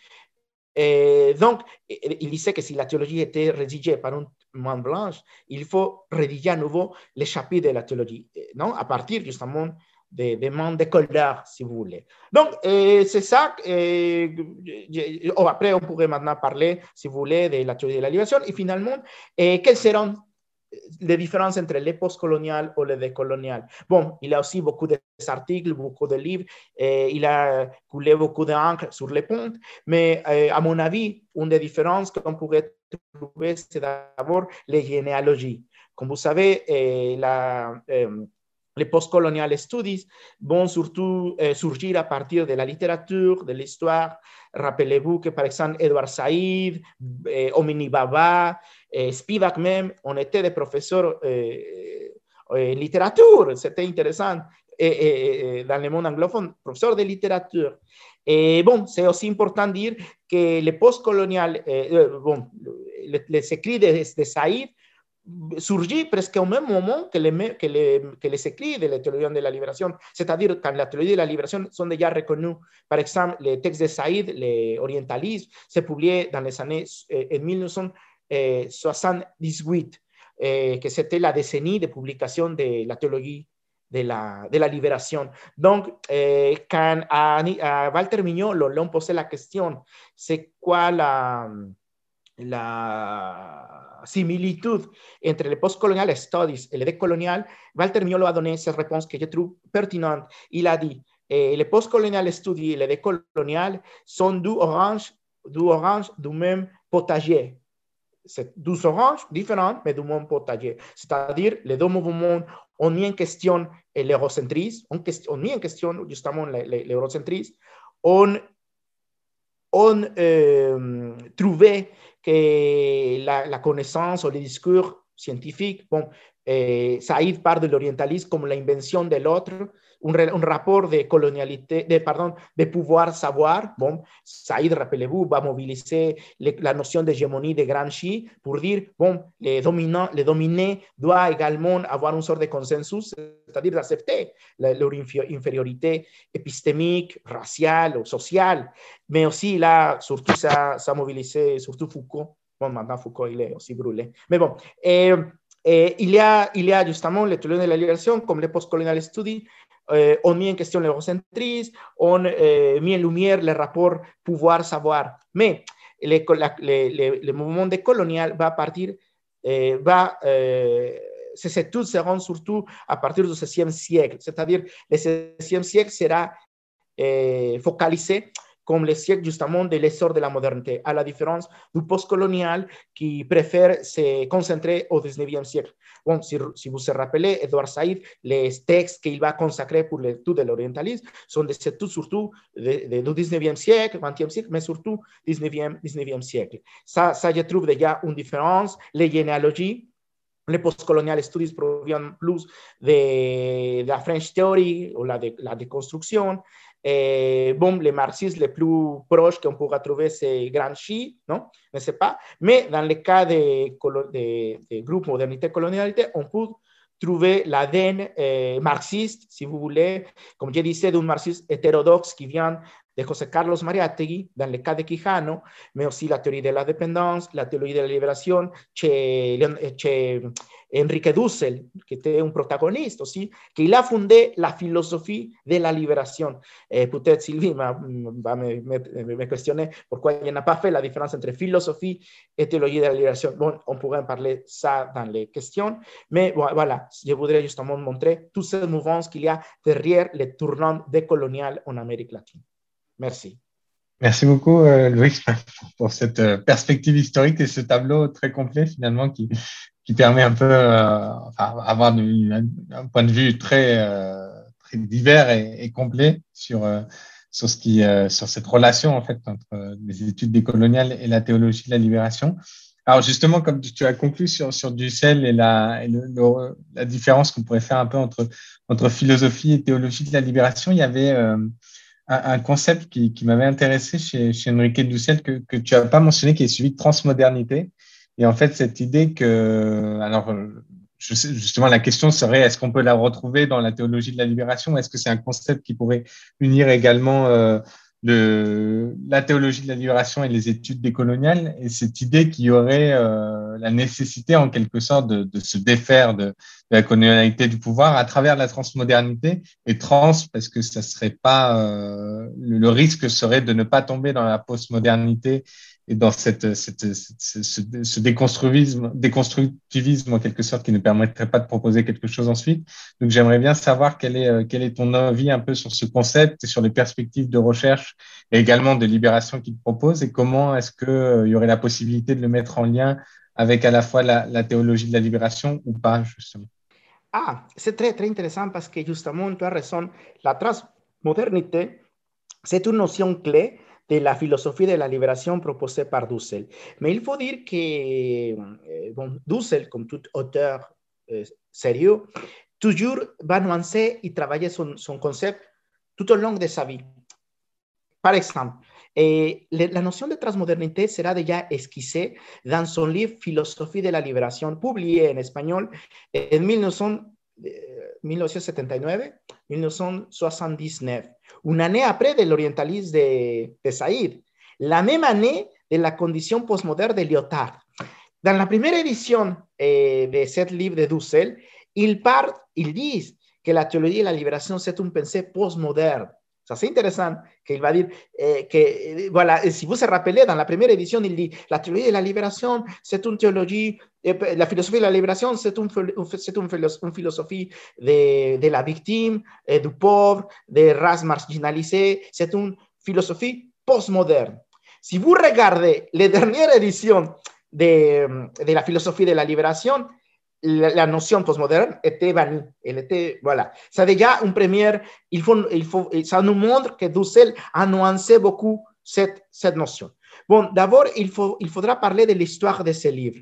S1: Eh, donc, il disait que si la théologie était rédigée par une main blanche, il faut rédiger à nouveau les chapitres de la théologie, non? À partir justement des, des mains de couleur, si vous voulez. Donc, c'est ça. Euh, oh, après, on pourrait maintenant parler, si vous voulez, de la théorie de la. Et finalement, quelles seront les différences entre les postcoloniales ou les décoloniales? Bon, il a aussi beaucoup d'articles, beaucoup de livres, et il a coulé beaucoup d'encre sur les ponts, mais euh, à mon avis, une des différences qu'on pourrait trouver, c'est d'abord les généalogies. Comme vous savez, la, euh, les postcolonial studies vont surtout euh, surgir à partir de la littérature, de l'histoire. Rappelez-vous que, par exemple, Edouard Saïd, euh, Omini Baba, euh, Spivak même, on était des professeurs en littérature. C'était intéressant. Dans le monde anglophone, professeurs de littérature. Et bon, c'est aussi important de dire que les postcoloniales, bon, les, écrits de, de Saïd surgit presque au même moment que les, que les, que les écrits de la théologie de la libération. C'est-à-dire, quand la théologie de la libération sont déjà reconnus, par exemple, les textes de Saïd, les orientalistes, s'est publié dans les années en 1978, que c'était la décennie de publication de la théologie de la, de la libération. Donc, quand à, Walter Mignot, l'on posait la question, c'est quoi la la similitud entre le postcolonial studies et le décolonial, Walter Mignolo a donné cette que je trouve pertinente. Il a dit, eh, le postcolonial studies et le décolonial sont deux oranges, deux oranges du même potager. C'est deux oranges différentes, mais du même potager. C'est-à-dire, les deux mouvements ont mis en question l'eurocentrisme, ont mis en question justement l'eurocentrisme, ont, ont euh, trouvé que la, la connaissance ou le discours scientifique, bon, eh, Saïd parle de l'orientalisme comme l'invention de l'autre, un, un, rapport de colonialité, de, pardon, de pouvoir-savoir. Bon, Saïd, rappelez-vous, va mobiliser le, la notion d'hégémonie de Gramsci pour dire, bon, les, dominants, les dominés doivent également avoir une sorte de consensus, c'est-à-dire d'accepter leur infériorité épistémique, raciale ou sociale. Mais aussi, là, surtout, ça, ça a mobilisé, surtout Foucault. Bon, maintenant, Foucault, il est aussi brûlé. Mais bon, eh, eh, il, y a, il y a justement les de la libération, comme les postcolonial studies, eh, on mis en question l'eurocentrisme, on eh, mis en lumière le rapport pouvoir-savoir. Mais le, la, le, le, mouvement décolonial va partir, eh, va, ces études seront surtout à partir du XVIe siècle, c'est-à-dire le XVIe siècle sera focalisé comme le siècle justement de l'essor de la modernité, à la différence du postcolonial qui préfère se concentrer au 19e siècle. Bon, si, vous vous rappelez, Edouard Saïd, les textes qu'il va consacrer pour l'étude de l'orientalisme sont des études surtout du 19e siècle, 20e siècle, mais surtout 19e, 19e siècle. Ça, ça, je trouve déjà une différence. Les généalogies, les postcolonial studies proviennent plus de, de la French Theory ou la, de, la déconstruction. Eh, bon, les marxistes les plus proches qu'on pourra trouver, c'est Gramsci, non? Ne sais pas. Mais dans le cas des de, de groupes modernité-colonialité, on peut trouver l'ADN eh, marxiste, si vous voulez, comme je disais, d'un marxiste hétérodoxe qui vient de José Carlos Mariátegui, dans le cas de Quijano, aussi la théorie de la dépendance, la théorie de la libération chez, chez Enrique Dussel, qui était un protagoniste aussi, qui a fondé la philosophie de la libération. Eh, Sylvie va me, me, me, pourquoi il n'a pas fait la différence entre philosophie et théologie de la libération. Bon, on pourrait en parler ça dans les questions, mais voilà, je voudrais justement montrer toutes ces mouvances qu'il y a derrière le tournant décolonial en Amérique latine. Merci.
S2: Merci beaucoup, euh, Louis, pour cette euh, perspective historique et ce tableau très complet, finalement, qui, qui permet un peu, euh, enfin, un, point de vue très, euh, très divers et, et, complet sur, euh, sur, ce qui, sur cette relation, en fait, entre les études décoloniales et la théologie de la libération. Alors, justement, comme tu as conclu sur, sur Dussel et la, et le, la différence qu'on pourrait faire un peu entre, entre philosophie et théologie de la libération, il y avait un, concept qui, m'avait intéressé chez, chez Enrique que, tu n'as pas mentionné, qui est celui de transmodernité. Et en fait, cette idée que, alors, justement, la question serait est-ce qu'on peut la retrouver dans la théologie de la libération? Est-ce que c'est un concept qui pourrait unir également euh, de la théologie de la libération et les études décoloniales et cette idée qu'il y aurait euh, la nécessité en quelque sorte de, de se défaire de, de, la colonialité du pouvoir à travers la transmodernité et trans parce que ça serait pas euh, le, le, risque serait de ne pas tomber dans la postmodernité et dans ce, déconstructivisme, en quelque sorte qui ne permettrait pas de proposer quelque chose ensuite. Donc j'aimerais bien savoir quel est, euh, ton avis un peu sur ce concept sur les perspectives de recherche et également de libération qu'il propose et comment est-ce qu'il euh, y aurait la possibilité de le mettre en lien avec à la fois la, la théologie de la libération ou pas justement.
S1: Ah, c'est très, très intéressant parce que justement, tu as raison, la transmodernité, c'est une notion clé de la philosophie de la libération proposée par Dussel. Mais il faut dire que eh, bon, Dussel, comme tout auteur eh, sérieux, toujours va nuancer et travailler son, son, concept tout au long de sa vie. par exemple, et la notion de transmodernité sera déjà esquissée dans son livre Philosophie de la libération, publié en espagnol en 1979-1979, une année après de l'orientalisme de, de Saïd, la même année de la condition postmoderne de Lyotard. Dans la première édition eh, de ce livre de Dussel, il parle, il dit que la théologie de la libération, c'est une pensée postmoderne. Ça, c'est intéressant qu'il va dire eh, que, eh, voilà, si vous vous rappelez, la première édition, il dit la théologie de la libération, c'est une théologie, la philosophie de la libération, c'est une, une, de, de, la victime, du pauvre, des races marginalisées, c'est une philosophie postmoderne. Si vous regardez la dernière édition de, de la philosophie de la libération, la, la, notion postmoderne était bannie. Elle était, voilà. Ça déjà une première, il faut, il faut, ça nous montre que Dussel a nuancé beaucoup cette, cette notion. Bon, d'abord, il, il faudra parler de l'histoire de ce livre.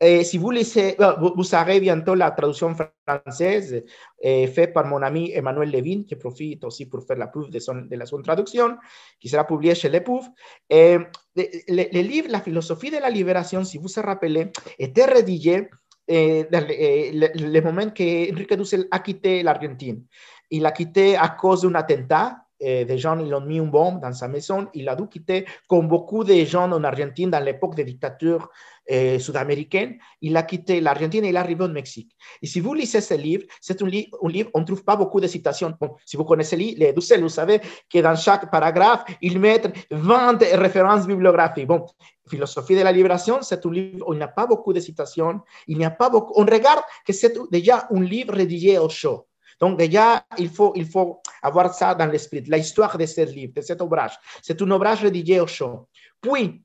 S1: Et si vous lisez, vous, vous saurez bientôt la traduction française eh, faite par mon ami Emmanuel Levin, qui profite aussi pour faire la preuve de, son, de la, son traduction, qui sera publiée chez Le Pouf. Eh, le, le, livre La philosophie de la libération, si vous vous rappelez, était rédigé eh, eh, le, le, moment que Enrique Dussel a quitté l'Argentine. Il a quitté à cause d'un attentat. Eh, des gens ils ont mis une bombe dans sa maison. Il a dû quitter, comme beaucoup de gens en Argentine dans l'époque de dictature eh, sud-américaine. Il a quitté l'Argentine et il est arrivé au Mexique. Et si vous lisez ce livre, c'est un, li un, livre, on ne trouve pas beaucoup de citations. Bon, si vous connaissez les Dussel, vous savez que dans chaque paragraphe, il met 20 références bibliographiques. Bon, Philosophie de la libération, c'est un livre où il n'y a pas beaucoup de citations, il n'y a pas beaucoup, on regarde que c'est déjà un livre rédigé au chaud. Donc déjà, il faut, avoir ça dans l'esprit, l'histoire de ce livre, de cet ouvrage. C'est un ouvrage rédigé au chaud. Puis,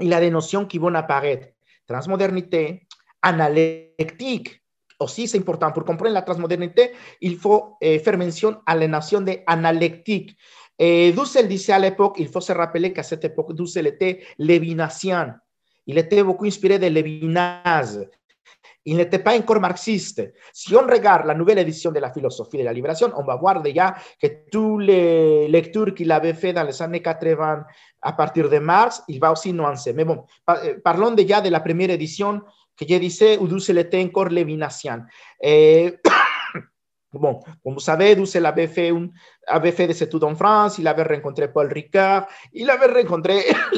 S1: il y a des notions qui vont apparaître. Transmodernité, analectique, aussi c'est important. Pour comprendre la transmodernité, il faut eh, faire mention à la notion de analectique. Et Dussel disait à l'époque, il faut se rappeler qu'à cette époque, Dussel était lévinassien. Il était beaucoup inspiré de Lévinas. Il n'était pas encore marxiste. Si on regarde la nouvelle édition de la philosophie de la libération, on va voir déjà que toutes les lectures qu'il avait fait dans les années 80 à partir de Marx, il va aussi nuancer. Mais bon, parlons déjà de la première édition que je disais où Dussel était encore lévinassien. Et Bon, comme vous savez, Dussel avait fait, un, avait fait des études en France, il avait rencontré Paul Ricard, il avait rencontré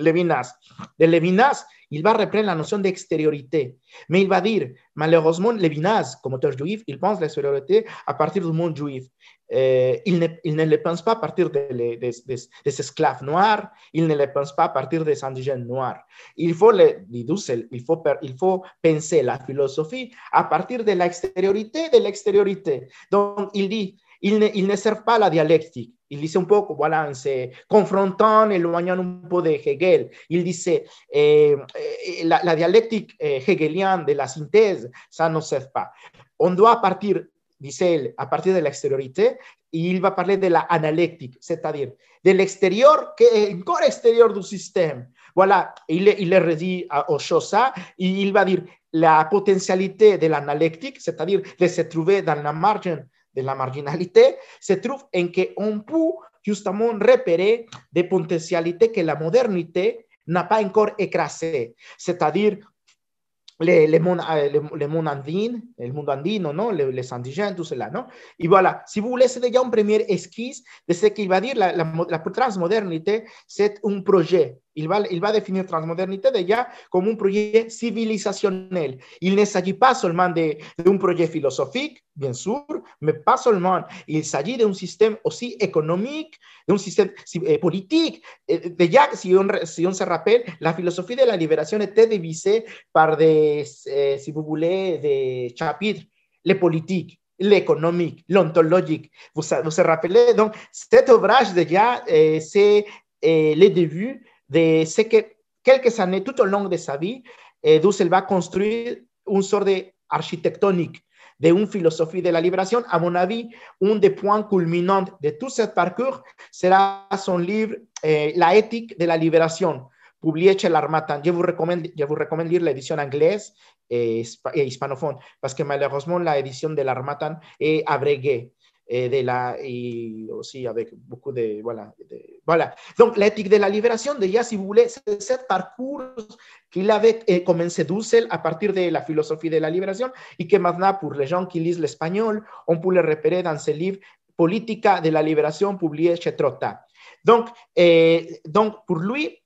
S1: Levinas. De Levinas, il va reprendre la notion d'extériorité. Mais il va dire, malheureusement, Levinas, comme auteur juif, il pense l'extériorité à partir du monde juif. Euh, il, ne, il, ne, le pense pas à partir des de, de, de, esclaves noirs, il ne le pense pas à partir des indigènes noirs. Il faut, le, il faut, il faut penser la philosophie à partir de l'extériorité de l'extériorité. Donc, il dit, il ne, il ne sert pas la dialectique. Il disait un poco, voilà, en confrontant, éloignant un peu de Hegel, il disait, eh, eh, la, la, dialectique eh, hegelienne de la synthèse, ça ne sert pas. On doit partir, disait il, à partir de l'extériorité, il va parler de la analectique, c'est-à-dire de l'extérieur qui est encore extérieur du système. Voilà, il, il le redit aux choses ça, et il va dire la potentialité de l'analectique, c'est-à-dire de se trouver dans la marge de la marginalité se trouve en qu'on peut justement repérer des potentialités que la modernité n'a pas encore écrasées, c'est-à-dire les, les, mondes, les, les mondes andines, le monde andino, non? les, les indigènes, tout cela. Non? Et voilà, si vous voulez, c'est déjà une première esquisse de ce qu'il va dire la, la, la transmodernité, c'est un projet. Il va, il va définir transmodernité déjà comme un projet civilisationnel. Il ne s'agit pas seulement d'un projet philosophique, bien sûr, mais pas seulement. Il s'agit d'un système aussi économique, d'un système eh, politique. Eh, déjà, si on, si on se rappelle, la philosophie de la libération était divisée par des, eh, si vous voulez, des chapitres, les politiques l'économique, l'ontologique. Vous, vous vous rappelez, donc, cet ouvrage déjà, c'est eh, le début de ce que quelques années, tout au long de sa vie, eh, Dussel va construire une sorte d'architectonique de une philosophie de la libération. À mon avis, un des points culminants de tout ce parcours sera son livre eh, La éthique de la libération, publié chez l'Armatan. Je vous recommande, je vous recommande lire l'édition anglaise et, et hispanophone, parce que malheureusement, l'édition de l'Armatan est abrégée. de la, et aussi avec beaucoup de, voilà, voilà. Donc, l'éthique de la libération, déjà, si vous voulez, c'est ce parcours qu'il avait commencé Dussel à partir de la philosophie de la libération et que maintenant, pour les gens qui lisent l'espagnol, on peut le repérer dans ce livre Politica de la libération publié chez Trotta. Donc, donc pour lui,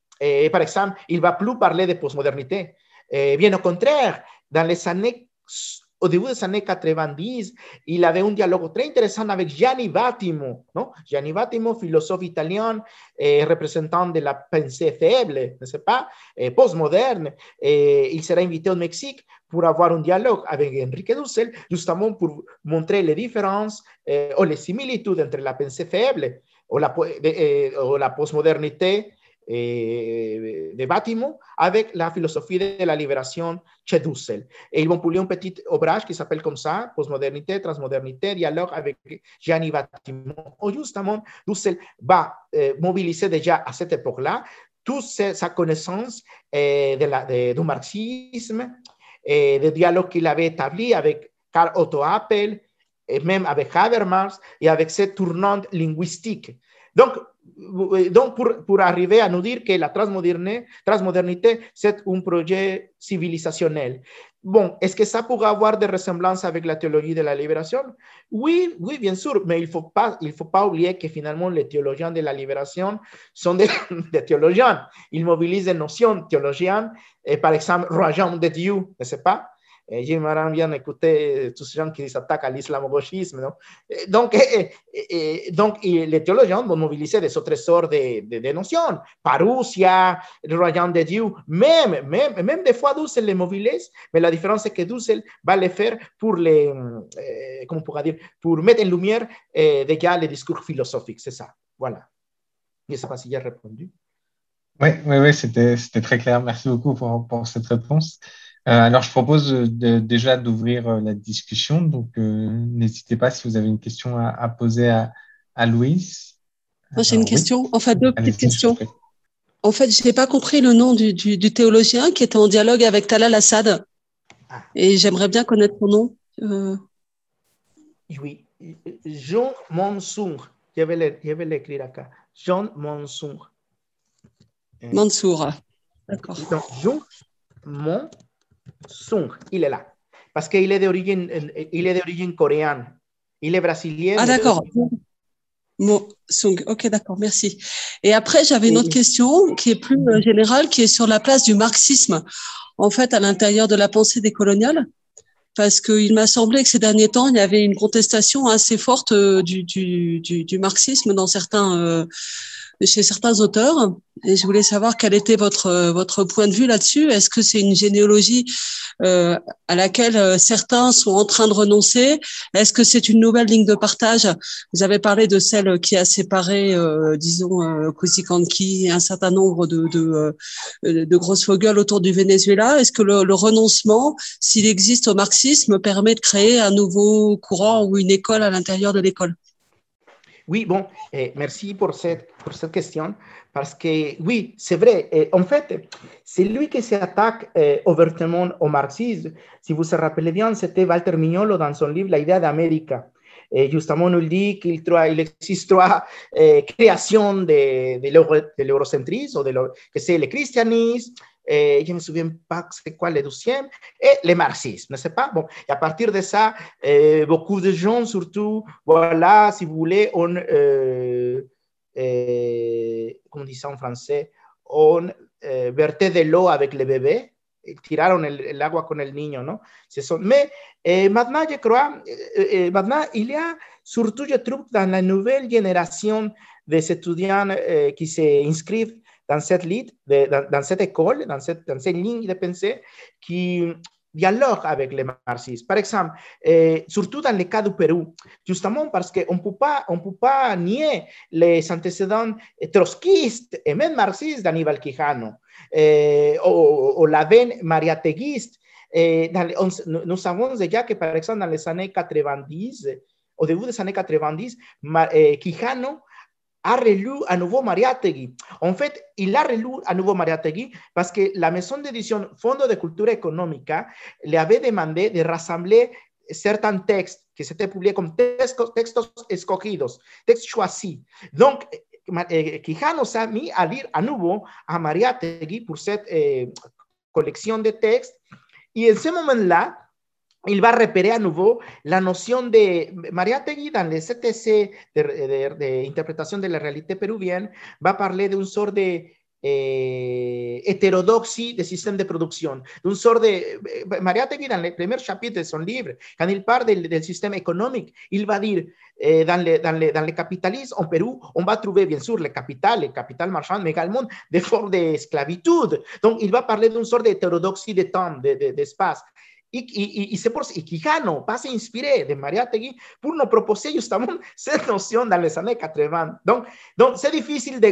S1: par exemple, il va plus parler de postmodernité. bien au contraire, dans les années au début des années 90, il avait un dialogue très intéressant avec Gianni Vattimo, non? Gianni Vattimo, philosophe italien, représentant de la pensée faible, ne sais pas, et postmoderne. Et il sera invité au Mexique avoir un dialogue avec Enrique Dussel, justement pour montrer les différences ou les similitudes entre la pensée faible ou la, ou la postmodernité eh, de Bátimo avec la philosophie de la libération chez Dussel. Et ils vont publier un petit ouvrage qui s'appelle comme ça, Postmodernité, Transmodernité, dialogue avec Gianni Bátimo. Justement, Dussel va eh, mobiliser déjà à cette époque-là toute sa connaissance eh, de de, du marxisme, eh, de dialogue qu'il avait établi avec Karl Otto Appel, et même avec Habermas, et avec cette tournante linguistique. Donc, donc pour, arriver à nous dire que la transmodernité, c'est un projet civilisationnel. Bon, est-ce que ça pourrait avoir des ressemblances avec la théologie de la libération? Oui, oui, bien sûr, mais il ne faut, pas, faut pas oublier que finalement les théologiens de la libération sont des, théologiens. Ils mobilisent des notions théologiennes, et par exemple, royaume de Dieu, ne sais pas, j'aimerais bien écouter tous ces gens qui s'attaquent à l'islamo-gauchisme. Non? Donc, donc les théologiens vont mobiliser des autres sortes de, de, de notions. Parousia, le royaume de Dieu, même, même, même des fois Dussel les mobilise, mais la différence c'est que Dussel va le faire pour les, eh, dire, pour mettre en lumière eh, déjà les discours philosophiques, c'est ça. Voilà. Je ne sais pas si j'ai répondu.
S2: Oui, oui, oui c'était très clair. Merci beaucoup pour, pour cette réponse. Euh, alors, je propose de, déjà d'ouvrir euh, la discussion. Donc, euh, n'hésitez pas si vous avez une question à, à poser à, à Louise.
S3: J'ai une oui. question, enfin deux petites questions. En fait, je n'ai pas compris le nom du, du, du, théologien qui était en dialogue avec Talal Assad. Et j'aimerais bien connaître son nom. Euh...
S1: Oui, Jean Mansour. Je vais l'écrire là. Jean Mansour.
S3: Mansour. D'accord.
S1: Jean Mansour. Sung, il est là. Parce qu'il est d'origine, il est d'origine coréenne. Il est brésilien.
S3: Ah, d'accord. Mo Sung, ok, d'accord, merci. Et après, j'avais une autre question qui est plus euh, générale, qui est sur la place du marxisme, en fait, à l'intérieur de la pensée décoloniale. Parce qu'il m'a semblé que ces derniers temps, il y avait une contestation assez forte euh, du, du, du, du marxisme dans certains, euh, chez certains auteurs. Et je voulais savoir quel était votre, votre point de vue là-dessus. Est-ce que c'est une généalogie euh, à laquelle euh, certains sont en train de renoncer? Est-ce que c'est une nouvelle ligne de partage? Vous avez parlé de celle qui a séparé, euh, disons, euh, et un certain nombre de, de, euh, de grosses autour du Venezuela. Est-ce que le renoncement, s'il existe au marxisme, permet de créer un nouveau courant ou une école à l'intérieur de l'école?
S1: Oui, bon, eh, merci pour cette, question. Parce que, oui, c'est vrai. Et en fait, c'est lui qui s'attaque euh, ouvertement au marxisme. Si vous vous rappelez bien, c'était Walter Mignolo dans son livre La idée d'Amérique. Et justement, nous dit qu'il il existe trois créations de, de l'eurocentrisme, que c'est le christianisme, je ne me souviens pas c'est quoi le deuxième, et le marxisme, ne sais pas. Bon, à partir de ça, euh, beaucoup de gens, surtout, voilà, si vous voulez, on, euh, eh, ¿cómo dice en francés? On eh, verté de l'eau avec le bébé, tiraron el, agua con el niño, ¿no? Mais eh, maintenant, je crois, eh, maintenant, il y a surtout, je trouve, dans la nouvelle génération des étudiants eh, qui s'inscrivent cette, lit, de, dans, dans, cette dans de pensée, qui dialogue avec le marxisme. Par exemple, eh, surtout dans le cas du Pérou, justement parce qu'on ne peut pas, nier les antécédents trotskistes et marxistes Quijano, eh, ou, ou, la veine mariateguiste. Eh, on, nous savons que, par exemple, dans les années 90, au début des années 90, Quijano a relu à nouveau Mariategui. En fait, il a relu à nouveau Mariategui parce que la maison d'édition Fondo de Cultura Económica le avait demandé de rassembler certains textes qui s'étaient publiés comme textes, textes escogidos, textes choisis. Donc, eh, Quijano s'est mis à lire à nouveau à Mariátegui pour cette eh, collection de textes. Et en ce moment-là, il va repérer nouveau la notion de Mariátegui dans les CTC d'interprétation de, de, de, la réalité péruvienne, va parler d'une sorte de eh, heterodoxie des systèmes de production. D'une sorte de... Eh, Mariátegui, dans le premier chapitre de son livre, quand il parle del, système économique, il va dire, eh, dans, le, dans, le, dans le capitalisme, en Pérou, on va trouver bien sûr le capital, le capital marchand, mais également des formes d'esclavitude. Donc, il va parler d'une sorte d'hétérodoxie de temps, d'espace. De, de y, y, y, c'est pour y Quijano va s'inspirer de Mariátegui pour nous proposer justement cette notion dans les années 80. Donc, donc c'est difficile de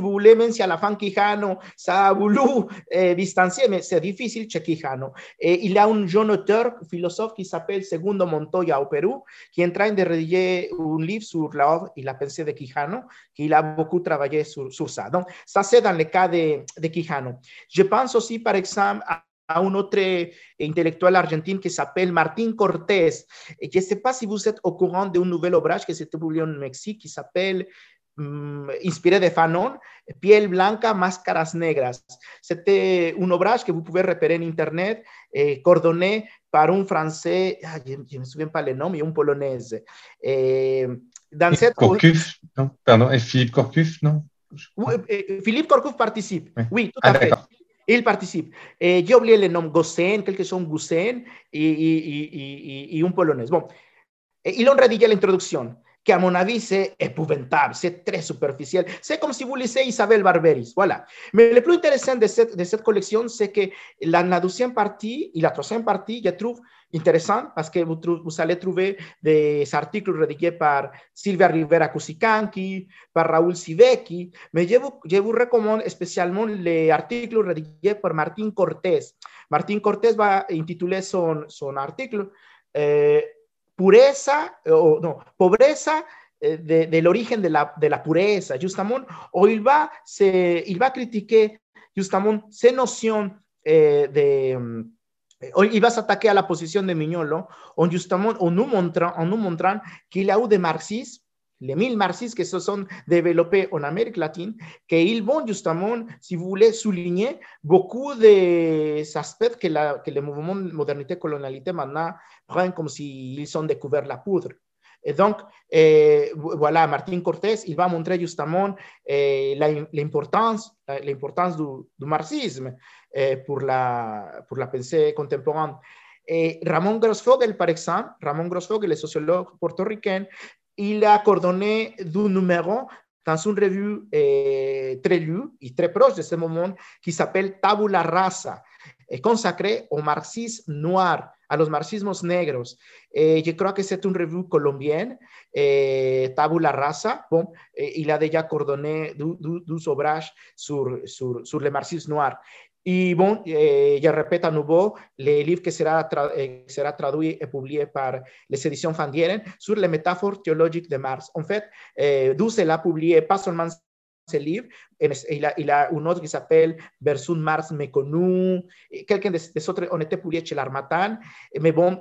S1: vous voulez, même si à la fin Quijano, ça a voulu eh, distancier, mais c'est difficile chez Quijano. Il y a un jeune auteur, philosophe qui s'appelle Segundo Montoya au Pérou, qui est en train de rédiger un livre sur l'œuvre et la pensée de Quijano, qu'il a beaucoup travaillé sur, sur ça. Donc, ça c'est dans le de, de Quijano. Je pense aussi, par exemple, à un autre intellectuel argentin qui s'appelle Martín Cortés. Je ne sais pas si vous êtes au courant d'un nouvel ouvrage qui s'est publié au Mexique qui s'appelle um, Inspiré de Fanon, Piel blanca, máscaras negras. C'était un ouvrage que vous pouvez repérer en Internet, eh, coordonné par un français, ah, je ne me souviens pas le nom, et un polonais. Eh,
S2: dans cette... Corcuf, non, pardon, et Philippe Corcuf, non
S1: Philippe Corcuf participe, oui, oui tout ah, à fait. Il participe. Eh, j'ai oublié le nom Gossen, quelques sont Gossen y, y, un polonais. Bon, eh, ils ont rédigé qui à mon avis c'est très superficiel. C'est comme si vous lisez Isabelle Barberis, voilà. Mais le plus intéressant de cette, de cette collection, c'est que la, la deuxième partie et la troisième partie, je trouve, intéressant parce que vous, vous, allez trouver des articles rédigés par Silvia Rivera Cusicanqui, par Raúl Sivecki, mais je vous, je vous recommande spécialement les articles rédigés par Martín Cortés. Martín Cortés va intituler son, son article eh, Pureza, o no, Pobreza eh, de, del origen de la, de la pureza, justamente, o il va, se, il va justamente esa noción eh, de il va s'attaquer à la position de Mignolo en justement en nous montrant, en nous montrant qu'il a les mille marxistes qui se sont développés en Amérique latine, qu'ils vont justement, si vous voulez, souligner beaucoup des aspects que, le mouvement modernité-colonialité maintenant prennent comme s'ils ont découvert la poudre. Et donc, eh, voilà, Martin Cortés, il va montrer justement eh, l'importance, du, marxisme eh, pour, la, pour la pensée contemporaine. Et Ramon Grossfogel, par exemple, Ramon Grossfogel, le sociologue portoricain, il a coordonné du numéro dans une revue eh, très lue et très proche de ce moment qui s'appelle Tabula Rasa, consacré au marxisme noir a los marxismos negros. Eh, yo creo que es un review colombiano, eh, Tabula Rasa, bon, eh, y la de ella coordonné du, du, du sobrage sur, sur, sur le marxisme noir. Et bon, eh, je répète à nouveau, le livre qui sera, tra eh, sera traduit et Fandieren sur les métaphores théologiques de Marx. En fait, eh, Dussel a publié pas seulement ce livre. Il a, il a un autre qui s'appelle Versus Mars Méconnu. Quelqu'un des, des autres été publiés chez l'Armatan. Mais bon,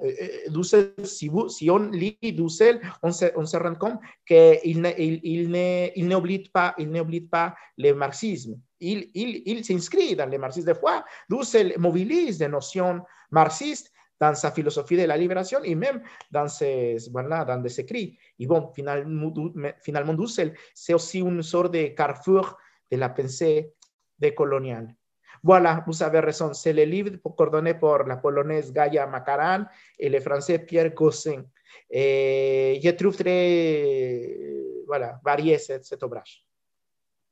S1: Dussel, si, vous, si on lit Dussel, on se, on se rend compte qu'il n'oublie il, il pas, il pas le marxisme. Il, il, il s'inscrit dans le marxisme de foi. Dussel mobilise des notions marxistes dans sa philosophie de la libération et même dans ses, voilà, dans des écrits. Et bon, finalement, finalement Dussel, c'est aussi une sorte de carrefour de la pensée décoloniale. Voilà, vous avez raison, c'est le livre coordonné par la polonaise Gaia Macaran et le français Pierre Gossin. Et je trouve très voilà, varié cet, cet ouvrage.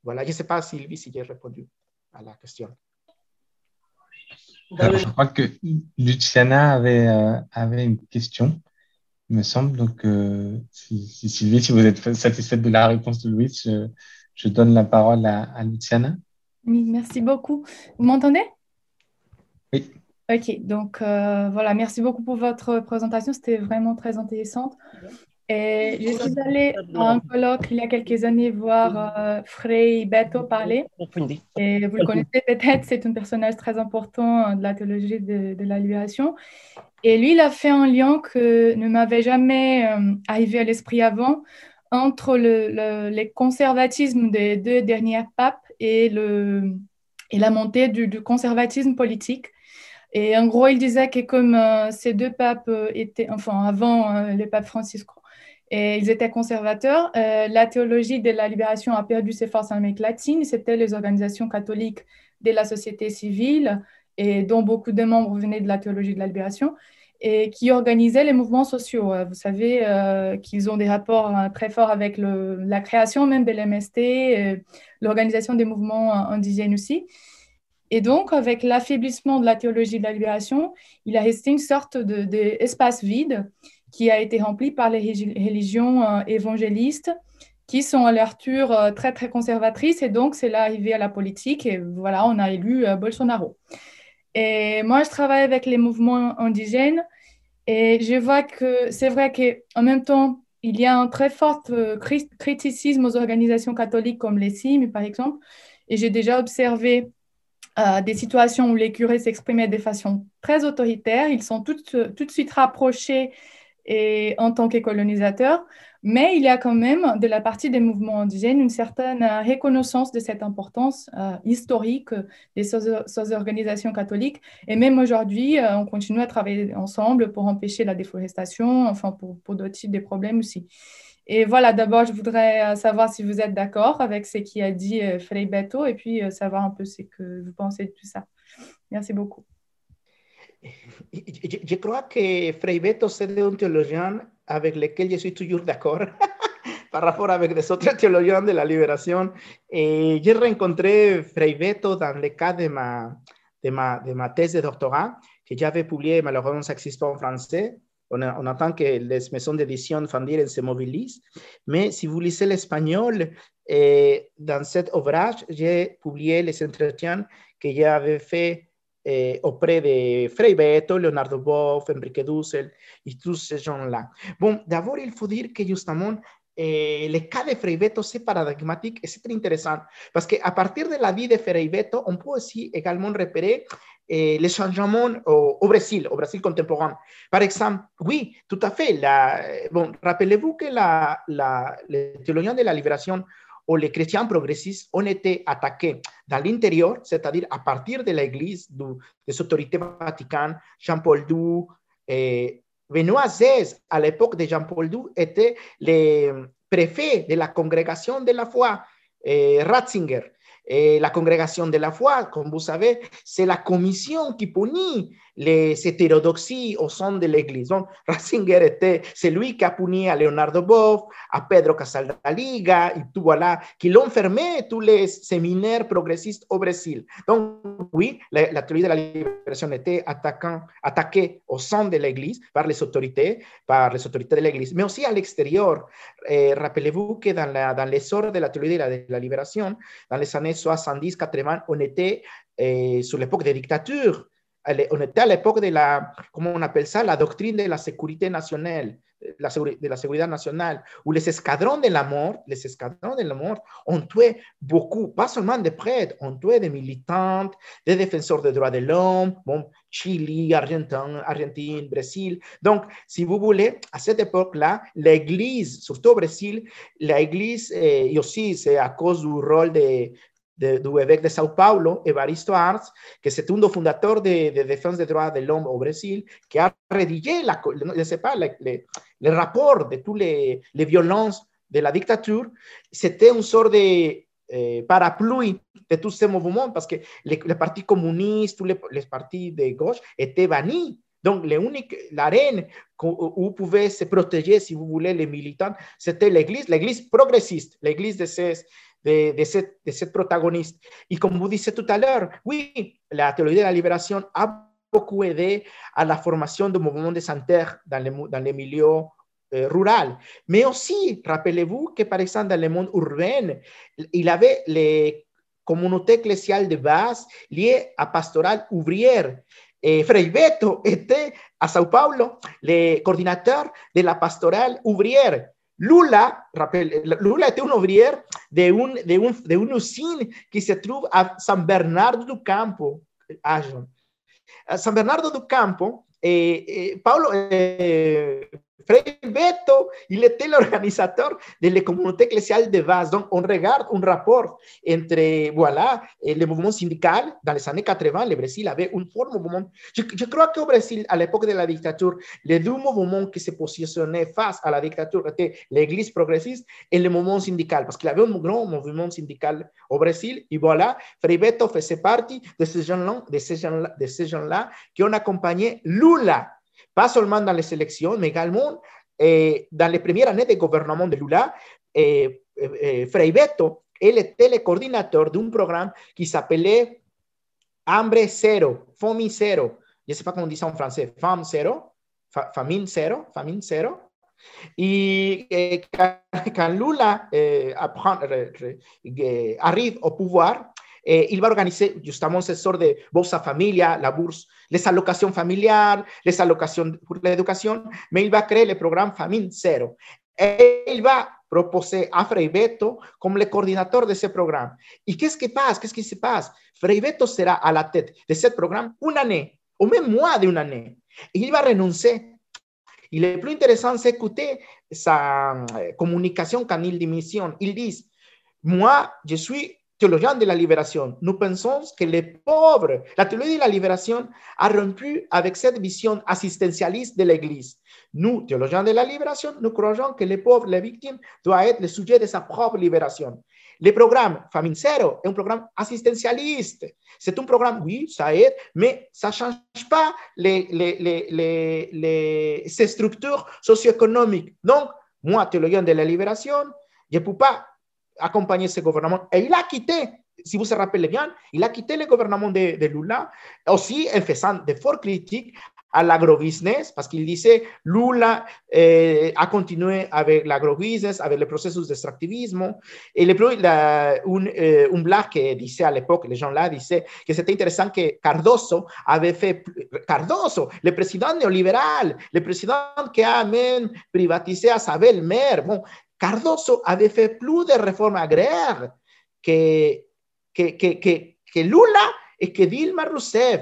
S1: Voilà, je ne sais pas, Sylvie, si j'ai répondu à la question.
S2: Je crois que Luciana avait, euh, avait une question, il me semble. Donc, euh, si, si, Sylvie, si vous êtes satisfaite de la réponse de Louis, je, je donne la parole à, à, Luciana.
S4: Oui, merci beaucoup. Vous m'entendez?
S2: Oui.
S4: Ok, donc euh, voilà, merci beaucoup pour votre présentation. C'était vraiment très intéressante. Et je suis allée à un colloque il y a quelques années voir euh, Frei Beto parler. Et vous le connaissez peut-être, c'est un personnage très important de la théologie de, de la libération. Et lui, il a fait un lien que ne m'avait jamais euh, arrivé à l'esprit avant entre le, les conservatismes des deux derniers papes et, le, et la montée du, conservatisme politique. Et en gros, il disait que comme euh, ces deux papes étaient, enfin avant les papes francisco, ils étaient conservateurs. la théologie de la libération a perdu ses forces en Amérique latine. C'était les organisations catholiques de la société civile et dont beaucoup de membres venaient de la théologie de la libération et qui organisaient les mouvements sociaux. Euh, vous savez euh, qu'ils ont des rapports euh, très forts avec la création même de l'MST, l'organisation des mouvements indigènes aussi. Et donc, avec l'affaiblissement de la théologie de la libération, il a resté une sorte d'espace vide qui a été rempli par les religions évangélistes qui sont à leur tour très, très conservatrices. Et donc, c'est l'arrivée à la politique. Et voilà, on a élu Bolsonaro. Et moi, je travaille avec les mouvements indigènes et je vois que c'est vrai qu'en même temps, il y a un très fort euh, criticisme aux organisations catholiques comme les CIM, par exemple. Et j'ai déjà observé euh, des situations où les curés s'exprimaient de façon très autoritaire. Ils sont tout, tout de suite rapprochés et, en tant que colonisateurs. Mais il y a quand même de la partie des mouvements indigènes une certaine euh, reconnaissance de cette importance euh, historique des ces organisations catholiques. Et même aujourd'hui, euh, on continue à travailler ensemble pour empêcher la déforestation, enfin pour, d'autres types de problèmes aussi. Et voilà, d'abord, je voudrais savoir si vous êtes d'accord avec ce qui a dit Frei Beto et puis savoir un peu ce que vous pensez de tout ça. Merci beaucoup.
S1: Je, crois que Frei Beto, c'est un théologien avec lequel je suis toujours d'accord par rapport avec les autres théologiens de la libération. Et je rencontré Frei Beto dans le cadre de ma, de ma, de ma thèse de doctorat que j'avais publié, malheureusement, ça n'existe pas en français. On, on, attend que les maisons d'édition Fandiren se mobilisent. Mais si vous lisez l'espagnol, eh, dans cet ouvrage, j'ai publié les entretiens que j'avais fait eh, auprès de Frei Beto, Leonardo Boff, Enrique Dussel et tous ces gens-là. Bon, d'abord, il faut dire que justement, eh, le cas de Frei Beto, c'est paradigmatique et c'est très intéressant parce partir de la vie de Frei Beto, on peut aussi également repérer eh, les changements au, au, Brésil, au Brésil contemporain. Par exemple, oui, tout à fait. La, bon, rappelez-vous que la, la, les de la libération ou les chrétiens progressistes ont été attaqués dans l'intérieur, c'est-à-dire à partir de l'Église, des autorités vaticanes, Jean-Paul II, et Benoît XVI, à l'époque de Jean-Paul II, était le préfet de la congrégation de la foi, Ratzinger. Et la congrégation de la foi, comme vous savez, c'est la commission qui punit les hétérodoxies au sein de l'Église. Donc, Ratzinger était celui qui a puni à Leonardo Boff, à Pedro Casaldaliga, et tout voilà, qui l'ont fermé tous les séminaires progressistes au Brésil. Donc, oui, la, théorie de la libération était attaquant, attaquée au sein de l'Église par les autorités, par les autorités de l'Église, mais aussi à l'extérieur. Eh, rappelez-vous que dans l'essor de la théorie de la, de la, libération, dans les années 70-80, on était eh, sur l'époque des dictatures on était à l'époque de la, comment on appelle ça, la doctrine de la sécurité nationale, de la seguridad nationale, où les escadrons de la mort, les escadrons de la ont tué beaucoup, pas seulement des prêtres, ont tué des militantes, des défenseurs des droits de l'homme, bon, Chili, Argentine, Argentine, Brésil. Donc, si vous voulez, à cette époque-là, l'Église, surtout au Brésil, l'Église, eh, et aussi c'est à cause du rôle de, de, évêque de Sao Paulo, Evaristo Arts, que c'est un fondateur de, de défense des droits de l'homme au Brésil, qui a rédigé la, je le, le, le rapport de toutes les, les, violences de la dictature. C'était une sorte de eh, parapluie de tous ces mouvements parce que les, les partis communistes, tous les, de gauche étaient bannis. Donc, l'arène où pouvaient se protéger, si vous voulez, les militants, c'était l'Église, l'Église progressiste, l'Église de ces, de, de, cette, de comme vous disiez tout à l'heure, oui, la théorie de la libération a beaucoup aidé à la formation du mouvement de santé dans les, dans les milieux euh, rural. Mais aussi, rappelez-vous que par exemple dans le monde urbain, il avait les communautés ecclésiales de base liées à pastoral ouvrière. Et Frei Beto était à Sao Paulo le coordinateur de la pastoral ouvrière. Lula, rappel, Lula était un ouvrier de un, de, un, de une usine qui se trouve à San Bernardo do Campo, à San Bernardo do Campo, eh, Paulo, Frei Beto, il était l'organisateur de la communauté ecclésiale de base. Donc, on regarde un rapport entre, voilà, le mouvement syndical. Dans les années 80, le Brésil avait un fort mouvement. Je, je crois qu'au Brésil, à l'époque de la dictature, les deux mouvements qui se positionnaient face à la dictature étaient l'Église progressiste et le mouvement syndical, parce qu'il y avait un grand mouvement syndical au Brésil. Et voilà, Frei Beto faisait partie de ces gens-là, de ces gens-là, de ces gens-là qui ont accompagné Lula pas seulement dans les élections, mais également eh, dans les premières années de gouvernement de Lula, eh, eh, Frei Beto, il était le coordinateur d'un programme qui s'appelait Hambre Zero, Famine Zero. Je ne sais pas comment on en français, Femme Zero, Famine Zero, Famine Zero. Quand, quand, Lula apprend, arrive au pouvoir, eh, il va justement ce sort de Bolsa Familia, la bourse, les allocations familiales, les allocations pour l'éducation, mais il va créer le programme Famine Zero. Et il va proposer à Frei Beto comme le coordinateur de ce programme. Et qu'est-ce qui passe? Qu'est-ce qui se passe? Frei Beto sera à la tête de ce programme une année, ou même moins d'une année. Et il va renoncer. Et le plus intéressant, c'est écouter sa communication quand il démissionne. Il dit, moi, je suis théologiens de la libération, nous pensons que les pauvres, la théologie de la libération a rompu avec cette vision assistentialiste de l'Église. Nous, théologiens de la libération, nous croyons que les pauvres, les victimes, doivent être le sujet de sa propre libération. Le programme Famine Zero est un programme assistentialiste. C'est un programme, oui, ça aide, mais ça ne change pas les, les, les, les, ces structures socio-économiques. Donc, moi, théologien de la libération, je ne peux pas accompagner ce gouvernement. Et il a quitté, si vous vous rappelez bien, il a quitté le gouvernement de, de Lula, aussi en faisant de fortes critiques à l'agrobusiness, parce qu'il disait Lula eh, a continué avec l'agrobusiness, avec le processus d'extractivisme. Et le, la, un, eh, un blague que disait à l'époque, les gens là disaient que c'était intéressant que Cardoso avait fait, Cardoso, le président néolibéral, le président qui a même privatisé à sa belle-mère, bon, Cardoso avait fait plus de réformes agraires que, Lula et que Dilma Rousseff.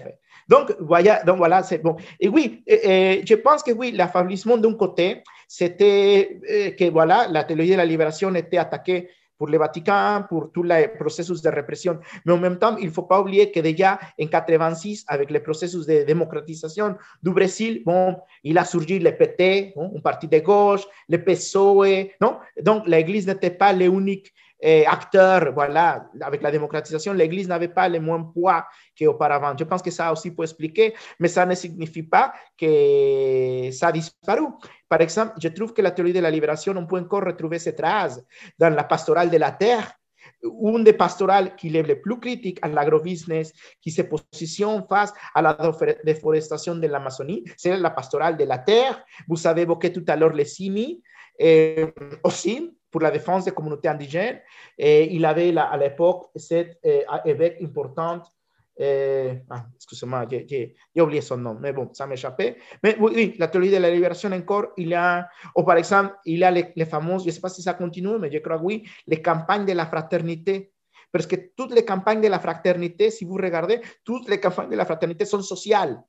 S1: Donc, voilà, voilà, c'est bon. Et oui, et, je pense que oui, l'affaiblissement d'un côté, c'était euh, que voilà, la théologie de la libération était attaquée pour le Vatican, pour tout le processus de répression. Mais en même temps, il ne faut pas oublier que déjà en 86, avec le processus de démocratisation du Brésil, bon, il a surgi le PT, un parti de gauche, le PSOE, non? Donc, l'Église n'était pas l'unique eh, acteur, voilà, avec la démocratisation, l'Église n'avait pas le même poids qu'auparavant. Je pense que ça aussi peut expliquer, mais ça ne signifie pas que ça a disparu. Par exemple, je trouve que la théorie de la libération, on peut encore retrouver ces traces dans la pastorale de la terre, une des pastorales qui est le plus critique à l'agrobusiness, qui se positionne face à la déforestation de l'Amazonie, c'est la pastorale de la terre. Vous avez évoqué tout à l'heure les CIMI, et aussi pour la défense des communautés indigènes. Et il avait à l'époque cet évêque important. Ah, excusez-moi, j'ai oublié son nom, mais bon, ça m'échappait. Mais oui, la théorie de la libération encore, il y a, ou par exemple, il y a les, les fameuses, je ne sais pas si ça continue, mais je crois que oui, les campagnes de la fraternité. Parce que toutes les campagnes de la fraternité, si vous regardez, toutes les campagnes de la fraternité sont sociales.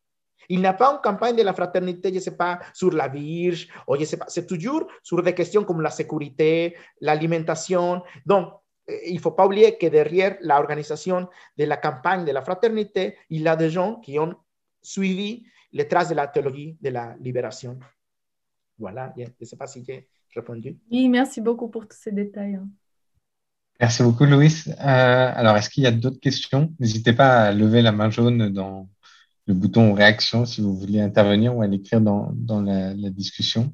S1: Il n'y a pas une campagne de la fraternité, je ne sais pas, sur la Vierge, ou je ne sais pas, c'est toujours sur des questions comme la sécurité, l'alimentation. Donc, eh, il ne faut pas oublier que derrière l'organisation de la campagne de la fraternité, il y a des gens qui ont suivi les traces de la théologie de la libération. Voilà, je ne sais pas si j'ai répondu.
S4: Oui, merci beaucoup pour tous ces détails. hein.
S2: Merci beaucoup, Louis. Euh, alors, est-ce qu'il y a d'autres questions? N'hésitez pas à lever la main jaune dans le bouton réaction si vous voulez intervenir ou à l'écrire dans, dans la, la discussion.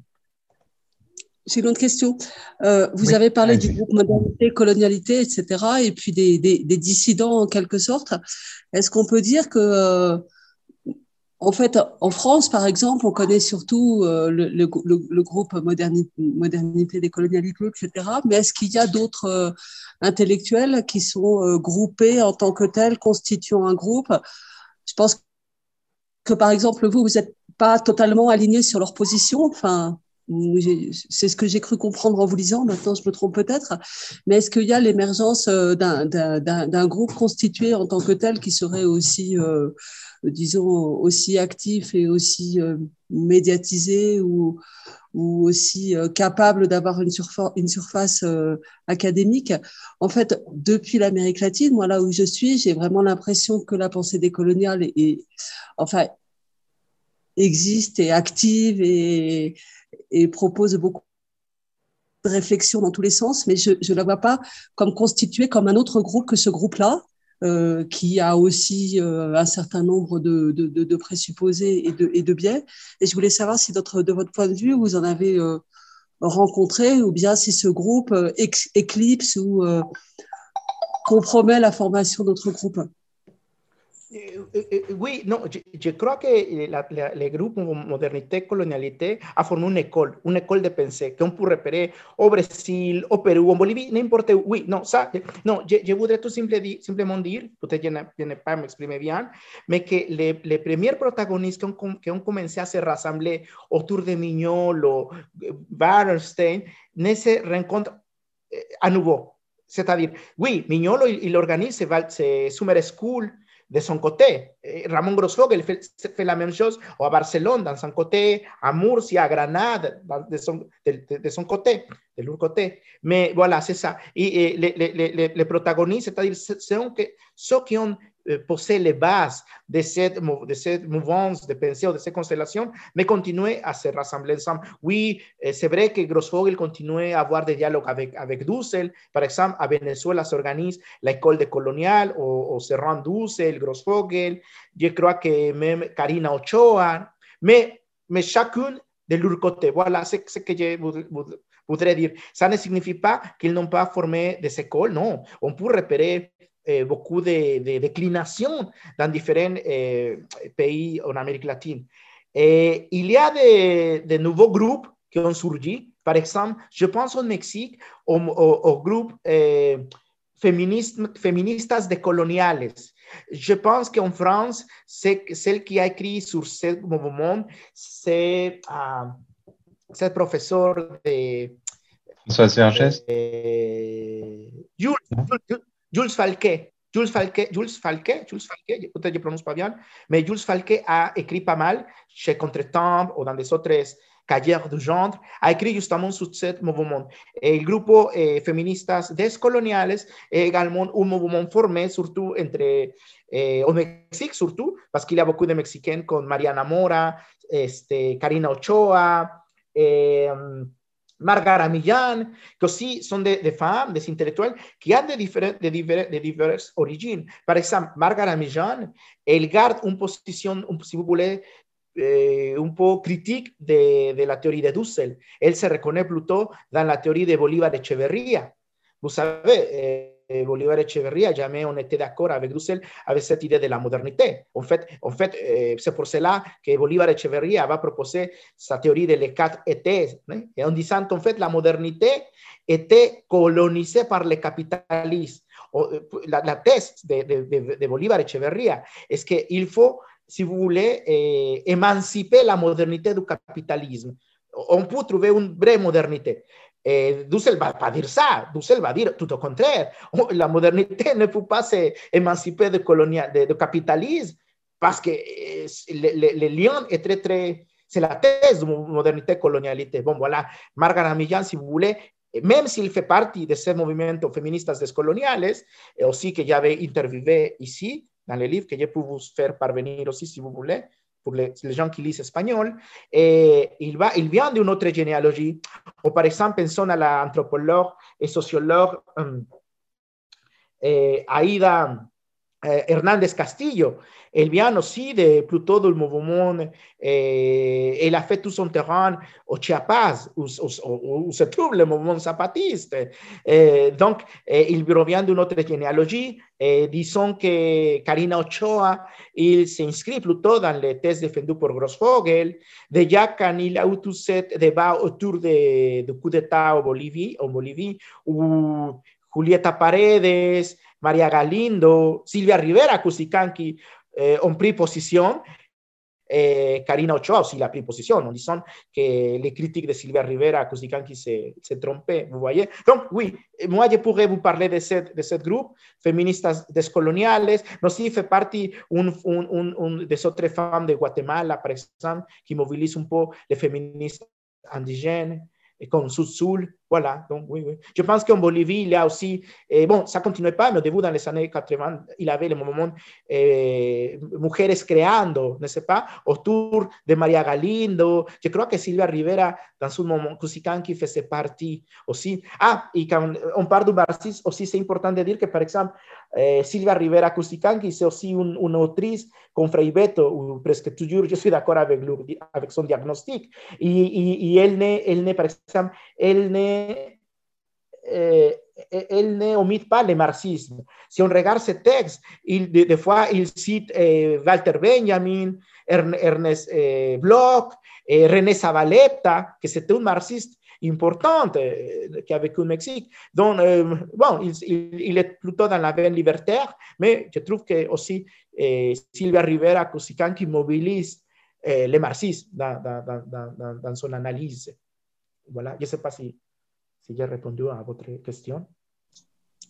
S3: J'ai une autre question. Euh, vous
S2: Oui,
S3: avez parlé du groupe modernité, colonialité, etc., et puis des, des, des dissidents en quelque sorte. Est-ce qu'on peut dire que, euh, en fait, en France, par exemple, on connaît surtout euh, le, le, groupe modernité, modernité des colonialités, etc., mais est-ce qu'il y a d'autres intellectuels qui sont groupés en tant que tels, constituant un groupe? Je pense par exemple, vous, vous n'êtes pas totalement aligné sur leur position. Enfin, c'est ce que j'ai cru comprendre en vous lisant, maintenant je me trompe peut-être, mais est-ce qu'il y a l'émergence euh, d'un groupe constitué en tant que tel qui serait aussi, euh, disons, aussi actif et aussi euh, médiatisé ou, aussi capable d'avoir une, une, surface académique? En fait, depuis l'Amérique latine, moi là où je suis, j'ai vraiment l'impression que la pensée décoloniale est, enfin, existe et active et propose beaucoup de réflexions dans tous les sens, mais je ne la vois pas comme constituée comme un autre groupe que ce groupe-là, euh, qui a aussi euh, un certain nombre de, présupposés et de, biais. Et je voulais savoir si de votre point de vue, vous en avez euh, rencontré, ou bien si ce groupe éclipse ou compromet la formation d'autres groupes.
S1: Eh, eh, eh, oui, non, je, crois que la, le groupe Modernité Colonialité a formé une école, une école de pensée qu'on peut repérer au Brésil, au Pérou, en Bolivie, n'importe où. Oui, non, ça, non, je, je voudrais tout simple, simplement dire, peut-être je n'ai pas m'exprimer bien, mais que les, les premiers protagonistes qui ont, qui ont commencé à se rassembler autour de Mignolo, Bernstein, ne se rencontrent à nouveau. C'est-à-dire, oui, Mignolo, il, il organise ce Summer School, de son côté. Eh, Ramón Grossfogel fait, la même chose à Barcelone, dans son côté, à Murcia, à Granada, de son, de, de, de son côté, de leur côté. Mais voilà, c'est ça. Et, et les, les, les, les protagonistes, c'est-à-dire ceux qui ont euh, possède les bases de cette, de cette mouvance de pensée ou de cette constellation, mais continuer à se rassembler ensemble. Oui, c'est vrai que Grossfogel continue à avoir des dialogues avec, avec Dussel. Par exemple, à Venezuela s'organise l'école de coloniale au, au Serran Dussel, Grossfogel. Je crois que même Karina Ochoa. Mais, mais chacune de leur côté. Voilà ce que je voudrais dire. Ça ne signifie pas qu'ils n'ont pas formé des écoles, non. On peut repérer eh, beaucoup de, de, déclinations dans différents eh, pays en Amérique latine. Et il y a de, de, nouveaux groupes qui ont surgi. Par exemple, je pense au Mexique, au, au, au groupe eh, féministe, féministas décoloniales. Je pense qu'en France, celle qui a écrit sur ce mouvement, c'est euh, ce professeur de...
S2: François Sergès.
S1: Jules, Jules, Jules Falquet, Jules Falquet, Jules Falquet, Jules Falquet, peut-être je prononce pas bien, mais Jules Falquet a écrit pas mal chez Contretemps ou dans des autres cahiers de genre, a écrit justement sur ce mouvement. Et le groupe eh, feministas descoloniales est également un mouvement formé surtout entre, eh, au Mexique surtout, parce qu'il y a beaucoup de Mexicains comme Mariana Mora, este, Karina Ochoa, eh, Margarita Millán, que aussi sont des, des femmes, des intellectuels qui ont de, différentes, de, divers, de diverses origines. Par exemple, Margarita Millán, elle garde une position, si vous voulez, eh, un peu critique de, de, la théorie de Dussel. Elle se reconnaît plutôt dans la théorie de Bolívar Echeverría. Vous savez, eh, Bolívar Echeverría, jamais on était d'accord avec Dussel avec cette idée de la modernité. En fait, en fait eh, c'est pour cela que Bolívar Echeverría va proposer sa théorie de les quatre étés, et en disant en fait la modernité était colonisée par le capitalisme. La, la thèse de, de, de, de Bolívar Echeverría est qu'il faut, si vous voulez, eh, émanciper la modernité du capitalisme. On peut trouver une vraie modernité. Eh, va ça. Dussel va dire tout au contraire. La modernité ne peut pas s'émanciper du colonial, de, de capitalisme parce que le, le, le, est très, très. C'est la thèse de modernité colonialité. Bon, voilà. Margaret Millán, si vous voulez, même s'il fait partie de ces mouvements féministes descoloniales, et aussi que j'avais interviewé ici, dans le livre que je peux vous faire parvenir aussi si vous voulez, pour les, les, gens qui lisent espagnol, et il, va, il vient d'une autre généalogie. Ou par exemple, pensons eh, Aida eh, Hernández Castillo. Elle vient aussi de, plutôt du mouvement, eh, elle a fait tout Chiapas, où, où, où se trouve le mouvement zapatiste. Eh, donc, eh, il revient d'une autre généalogie. disons que Karina Ochoa, il s'inscrit plutôt dans les thèses défendues par Grossfogel. Déjà, quand il a eu tout ce débat autour de, du coup d'État en Bolivie, en Bolivie, Julieta Paredes, María Galindo, Silvia Rivera, Cusicanqui, eh, ont pris position. eh, Karina Ochoa aussi l'a pris position en disant que les critiques de Sylvia Rivera à qui s'est trompé, vous voyez. Donc, oui, moi, je pourrais vous parler de ce de cette groupe, Feministas Descoloniales, mais aussi fait partie un, un, un, des autres femmes de Guatemala, par exemple, qui un peu les féministes indigènes, comme Sud-Sul, voilà, donc oui, oui. Je pense qu'en Bolivie, il y a aussi, et bon, ça ne continuait pas, mais au début, dans les années 80, il y avait le moment eh, Mujeres Creando, n'est-ce pas, autour de Maria Galindo. Je crois que Silvia Rivera, dans un moment, Kusikanki faisait partie aussi. Ah, et quand on parle du marxisme, aussi, c'est important de dire que, par exemple, eh, Silvia Rivera Kusikanki, c'est aussi une, une, autrice comme Frei Beto, ou presque toujours, je suis d'accord avec, avec son diagnostic. Et, et, et elle n'est, par exemple, elle n'est elle ne omit pas le marxisme. Si on regarde ce texte, il, des, fois, il cite euh, Walter Benjamin, Ernest Bloch, René Zavaleta, que c'était un marxiste important qui a vécu au Mexique. Donc, bon, il, est plutôt dans la veine libertaire, mais je trouve que aussi Silvia Rivera Cusican qui mobilise le marxisme dans, dans, son analyse. Voilà, je ne sais pas si si ya respondió a votre question.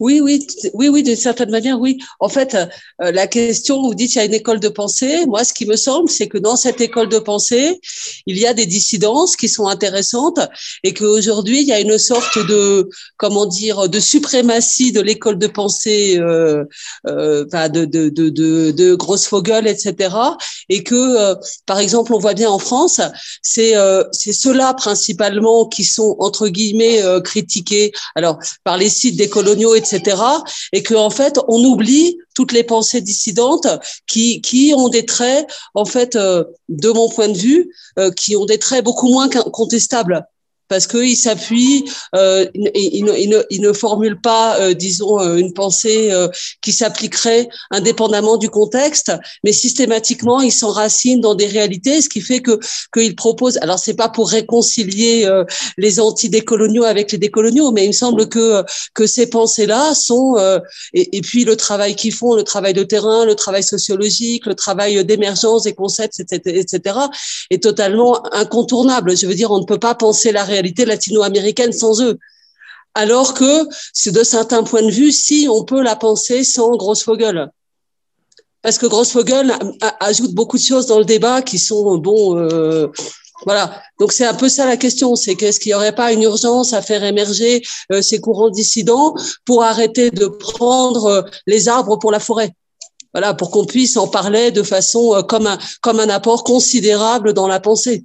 S3: Oui, oui, oui, oui, d'une certaine manière, oui. En fait, euh, la question, vous dites, il y a une école de pensée. Moi, ce qui me semble, c'est que dans cette école de pensée, il y a des dissidences qui sont intéressantes et qu'aujourd'hui, il y a une sorte de, comment dire, de suprématie de l'école de pensée, euh, euh, de, de, de, de, de Grossfogel, etc. Et que, euh, par exemple, on voit bien en France, c'est euh, c'est ceux-là principalement qui sont, entre guillemets, critiqués, alors, par les sites des coloniaux, etc etc. Et que en fait, on oublie toutes les pensées dissidentes qui qui ont des traits, en fait, euh, de mon point de vue, euh, qui ont des traits beaucoup moins contestables parce qu'il s'appuie, euh, il, il, ne, il, ne, formule pas, euh, disons, euh, une pensée euh, qui s'appliquerait indépendamment du contexte, mais systématiquement, il s'enracine dans des réalités, ce qui fait que qu'il propose. Alors, c'est pas pour réconcilier euh, les anti-décoloniaux avec les décoloniaux, mais il me semble que que ces pensées-là sont et, et, puis le travail qu'ils font, le travail de terrain, le travail sociologique, le travail d'émergence des concepts, etc., etc., est totalement incontournable. Je veux dire, on ne peut pas penser la réalité latino-américaine sans eux. Alors que, c'est de certains points de vue, si on peut la penser sans Grossfogel. Parce que Grossfogel ajoute beaucoup de choses dans le débat qui sont, bon, euh, voilà. Donc c'est un peu ça la question, c'est qu'est-ce qu'il n'y aurait pas une urgence à faire émerger euh, ces courants dissidents pour arrêter de prendre euh, les arbres pour la forêt? Voilà, pour qu'on puisse en parler de façon comme un, comme un apport considérable dans la pensée.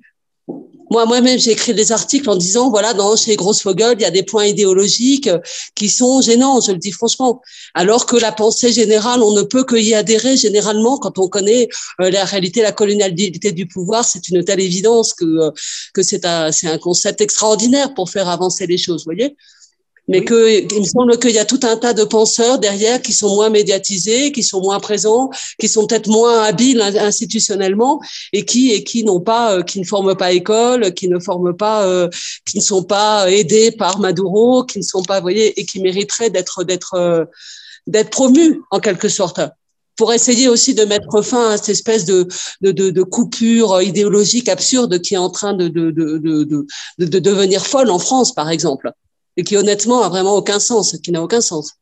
S3: Moi, moi-même, j'ai écrit des articles en disant, voilà, dans chez Grossfogel, il y a des points idéologiques euh, qui sont gênants, je le dis franchement. Alors que la pensée générale, on ne peut que y adhérer généralement quand on connaît euh, la réalité, la colonialité du pouvoir. C'est une telle évidence que, euh, que c'est un, concept extraordinaire pour faire avancer les choses, voyez? Mais oui. que il me semble qu'il y a tout un tas de penseurs derrière qui sont moins médiatisés, qui sont moins présents, qui sont peut-être moins habiles institutionnellement et qui et qui n'ont pas, euh, qui ne forment pas école, qui ne forment pas, euh, qui ne sont pas aidés par Maduro, qui ne sont pas, voyez, et qui mériteraient d'être d'être euh, d'être promus en quelque sorte pour essayer aussi de mettre fin à cette espèce de, de, de, de coupure idéologique absurde qui est en train de, de, de, de, de devenir folle en France, par exemple et qui honnêtement a vraiment aucun sens, qui n'a aucun sens.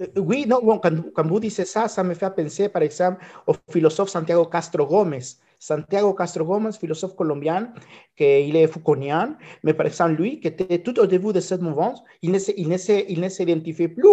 S1: Euh, oui, non, quand, vous dites ça, ça me fait penser, par exemple, au philosophe Santiago Castro Gómez. Santiago Castro Gómez, philosophe colombien, qu'il est Foucaultien, mais par exemple, lui, qui était tout au début de cette mouvance, il ne, il ne, il ne s'identifiait plus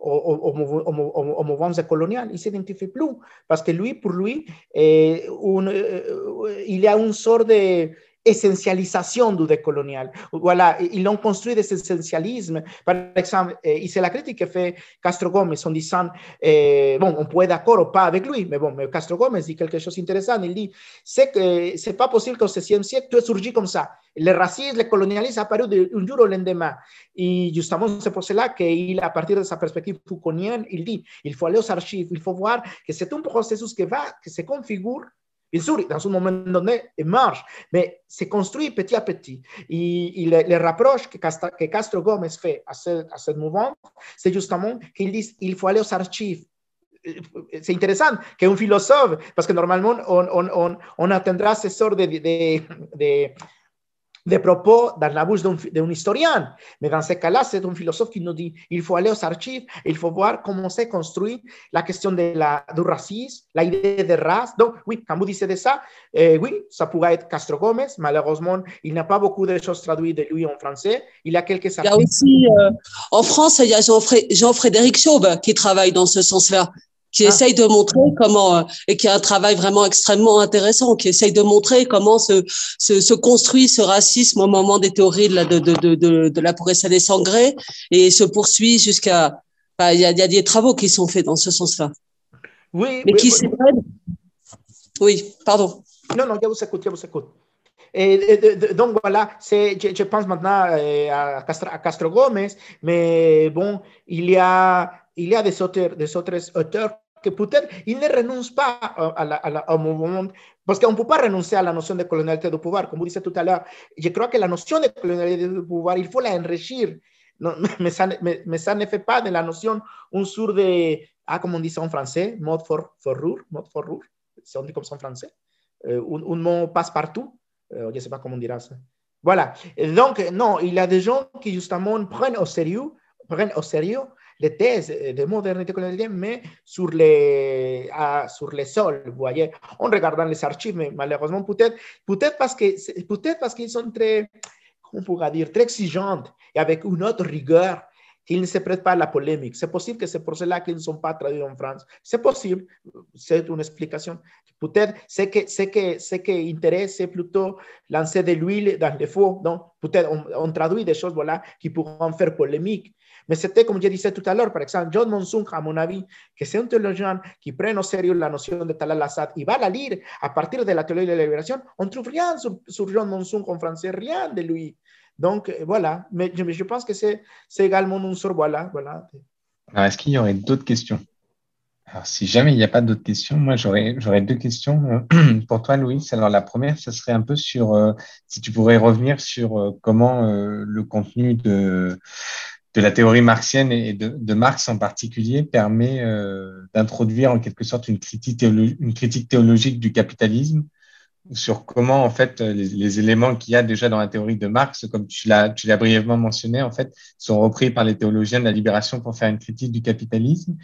S1: aux, mouvances coloniales, il ne s'identifiait plus, parce que lui, pour lui, un, euh, il y a une sorte de essentialisation du décolonial. Voilà, ils l'ont construit des essentialisme. Par exemple, et c'est la critique que fait Castro Gómez en disant, eh, bon, on peut être d'accord ou pas avec lui, mais bon, Castro Gómez dit quelque chose d'intéressant. Il dit, c'est que c'est pas possible qu'au XVIe siècle, tout ait surgi comme ça. Le racisme, le colonialisme apparu d'un jour au lendemain. Et justement, c'est pour cela qu'il, à partir de sa perspective Foucaultienne, il dit, il faut aller aux archives, il faut voir que c'est un processus qui va, qui se configure Bien sûr, dans un moment donné, il marche, mais c'est construit petit à petit. Et, et le, le, rapproche que, Castro, que Castro Gómez fait à ce, à mouvement, c'est justement qu'il dit qu'il faut aller aux archives c'est intéressant qu'un philosophe, parce que normalement, on, on, on, attendra ce sort de, de propos dans la bouche d'un historien. Mais dans ce cas-là, c'est un philosophe qui nous dit il faut aller aux archives, il faut voir comment s'est construit la question de la, du racisme, la idée de race. Donc, oui, quand vous disiez de ça, euh, oui, ça pourrait être Castro Gomez. Malheureusement, il n'a pas beaucoup de choses traduites de lui en français. Il a quelques
S3: articles. Il y a aussi, euh, en France, il y a Jean-Frédéric Chaube qui travaille dans ce sens-là qui ah. essaye de montrer comment euh, et qui a un travail vraiment extrêmement intéressant, qui essaye de montrer comment se, se, se construit ce racisme au moment des théories de la de de de, des sangrés et se poursuit jusqu'à bah, il y, a, y a des travaux qui sont faits dans ce sens-là.
S1: Oui,
S3: mais
S1: oui,
S3: qui
S1: oui.
S3: oui, pardon.
S1: Non, non, je vous donc voilà, je, je, pense Castro, à Castro Gomez, mais bon, il y a il y a que peut-être ils ne renoncent la, à la, au mouvement, parce la notion de colonialité du pouvoir. Comme vous tout à l'heure, que la notion de colonialité du pouvoir, il faut la enrichir. Non, mais, ça, mais, mais, de la notion un sur de, ah, comme on dit en français, mode for, euh, un, un, mot passe-partout, je ne sais pas comment on dira ça. Voilà. Donc, non, il y a des gens qui justement prennent au sérieux, prennent au sérieux les thèses de modernité coloniale, mais sur les, ah, sur les sols, vous voyez, en regardant les archives, mais malheureusement, peut-être peut parce que peut-être parce qu'ils sont très, on pourrait dire, très exigeantes et avec une autre rigueur qu'ils ne se prêtent pas à la polémique. C'est possible que pour cela qu'ils ne sont pas traduits en France. C'est possible, c'est une explication. Peut-être que, ce que, ce qui intéresse, c'est plutôt lancer de l'huile dans le feu. Donc, peut-être on, on, traduit des choses voilà, qui pourront faire polémique. Mais c'était, comme je disais tout à l'heure, par exemple, John Monsoon, à mon avis, que c'est un théologien qui prend au sérieux la notion de Talal Assad et va la lire à partir de la théologie de la libération, on ne trouve rien sur, sur John Monsoon en français, rien de lui. Donc, voilà. Mais je, pense que c'est également un sort, voilà. voilà.
S2: Est-ce qu'il y aurait d'autres questions? Alors, si jamais il n'y a pas d'autres questions, moi, j'aurais deux questions euh, pour toi, Louis. Alors, la première, ce serait un peu sur, euh, si tu pourrais revenir sur euh, comment euh, le contenu de, de la théorie marxienne et de, de Marx en particulier permet euh, d'introduire en quelque sorte une critique, une critique théologique du capitalisme sur comment en fait les, éléments qu'il y a déjà dans la théorie de Marx, comme tu l'as tu l'as brièvement mentionné, en fait, sont repris par les théologiens de la libération pour faire une critique du capitalisme.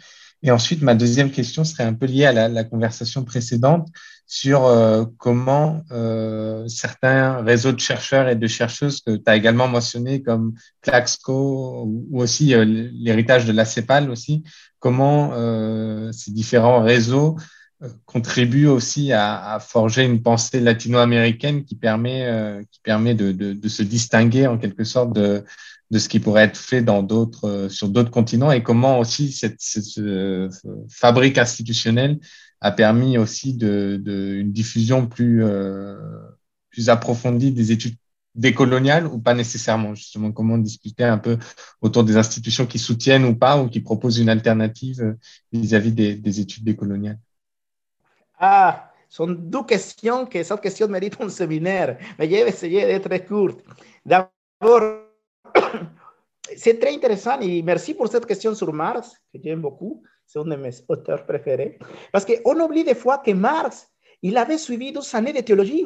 S2: Et ensuite, ma deuxième question serait un peu liée à la, la conversation précédente sur euh, comment euh, certains réseaux de chercheurs et de chercheuses que tu as également mentionné comme Claxco ou, aussi euh, l'héritage de la CEPAL aussi, comment euh, ces différents réseaux euh, contribuent aussi à, à, forger une pensée latino-américaine qui permet, qui permet de, de, de, se distinguer en quelque sorte de, de ce qui pourrait être fait dans d'autres, sur d'autres continents et comment aussi cette, cette, fabrique institutionnelle a permis aussi de, une diffusion plus, euh, plus approfondie des études décoloniales ou pas nécessairement, justement, comment discuter un peu autour des institutions qui soutiennent ou pas ou qui proposent une alternative vis-à-vis -vis des, des, études décoloniales.
S1: Ah, sont deux questions que cette question mérite un mais je vais essayer d'être très courte. D'abord, c'est très intéressant et merci pour cette question sur Mars, que j'aime beaucoup c'est un de mes auteurs préférés. Parce qu'on oublie des fois que Marx, il avait suivi 12 années de théologie.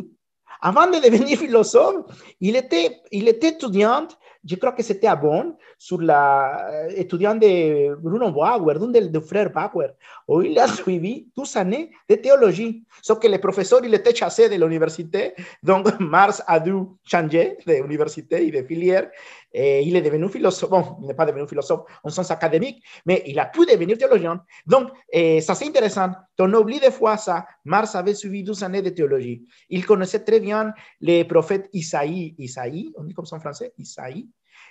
S1: Avant de devenir philosophe, il était, il était étudiant, je crois que c'était Bonn, sur la, étudiant de Bruno Bauer, d'un des de frères Bauer, où il a suivi 12 années de théologie. Sauf que le professeur, il était chassé de l'université, donc Marx a dû changer d'université et de filière, et il est devenu philosophe, bon, il n'est pas devenu philosophe en sens académique, mais il a pu devenir théologien. Donc, eh, ça c'est intéressant. On oublie des fois ça. Marx avait suivi 12 années de théologie. Il connaissait très bien les prophètes Isaïe, Isaïe, on dit comme ça en français, Isaïe.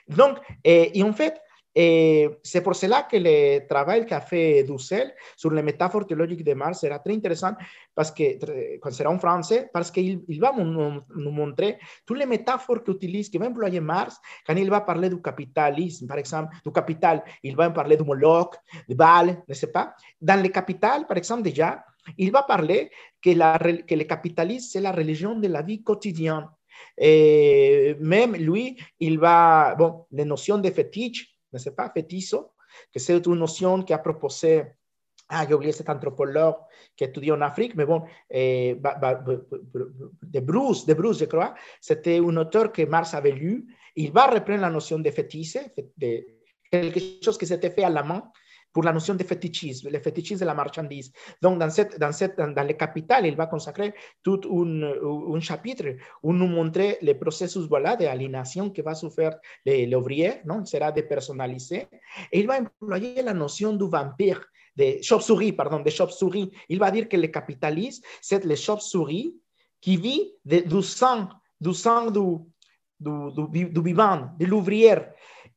S1: Donc, eh, et en fait, c'est pour cela que le travail qu'a fait Dussel sur les métaphores théologiques de Marx sera très intéressant parce que, quand sera en français, parce qu'il il va nous, nous, montrer toutes les métaphores qu'utilise, que va employer Marx quand il va parler du capitalisme, par exemple, du capital, il va parler de Moloch, de Baal, ne sais pas. Dans le capital, par exemple, déjà, il va parler que, la, que le capitalisme, c'est la religion de la vie quotidienne. Et même lui, il va, bon, les notions de fétiche, ne sais pas, fétizo, que c'est une notion qu'a proposé ah, j'ai oublié cet anthropologue qui étudie en Afrique, mais bon, de Bruce, de Bruce, je crois, c'était un auteur que Marx avait lu. Il va reprendre la notion de fétiche, de quelque chose qui s'était fait à la main, pour la notion de fétichisme, le fétichisme de la marchandise. Donc, dans, cette, dans, cette, dans, le capital, il va consacrer tout un, un chapitre où nous montrer les processus voilà, d'aliénation que va souffrir l'ouvrier, non? sera dépersonnalisé. Et il va employer la notion du vampire, de chauve-souris, pardon, de chauve-souris. Il va dire que le capitaliste, c'est le chauve-souris qui vit du sang, du sang du, du, du, du vivant, de l'ouvrier.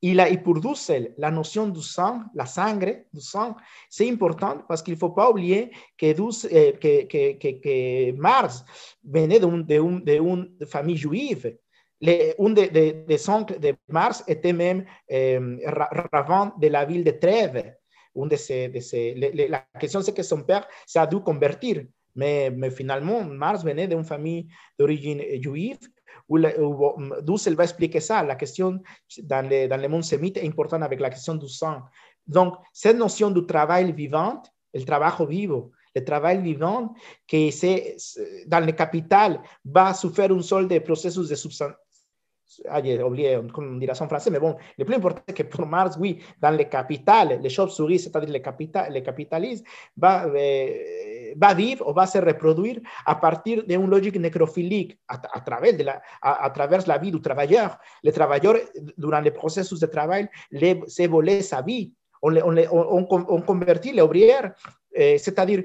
S1: Y, la, y pour Dussel, la notion du sang, la sangre, du sang, c'est important parce qu'il ne faut pas oublier que, Dussel, eh, que, que, que, que, Marx venait de un, de un famille juive. Les, un des de, de oncles de Marx était même eh, Ravant de la ville de Trèves. Un de ces, de ces, le, le, la question, c'est que son père s'est dû convertir. Mais, mais finalement, Marx venait d'une famille d'origine juive Dussel va expliquer ça, la question dans le, dans le monde sémite est importante avec la question du sang. Donc, cette notion du travail vivant, le travail vivant, le travail vivant, que c'est dans le capital va souffrir un seul des processus de Ah, j'ai oublié comment dire ça en français, mais bon, le plus important c'est que pour Marx, oui, dans le capital, les chauves-souris, c'est-à-dire le, capital, le capitalisme, va, eh, va vivre ou va se reproduire à partir d'une logique nécrophilique à, à, travers de la, à, à, travers la vie du travailleur. Le travailleur, durant le processus de travail, les, s'est volé sa vie. On, on, on, on convertit l'ouvrier, eh, c'est-à-dire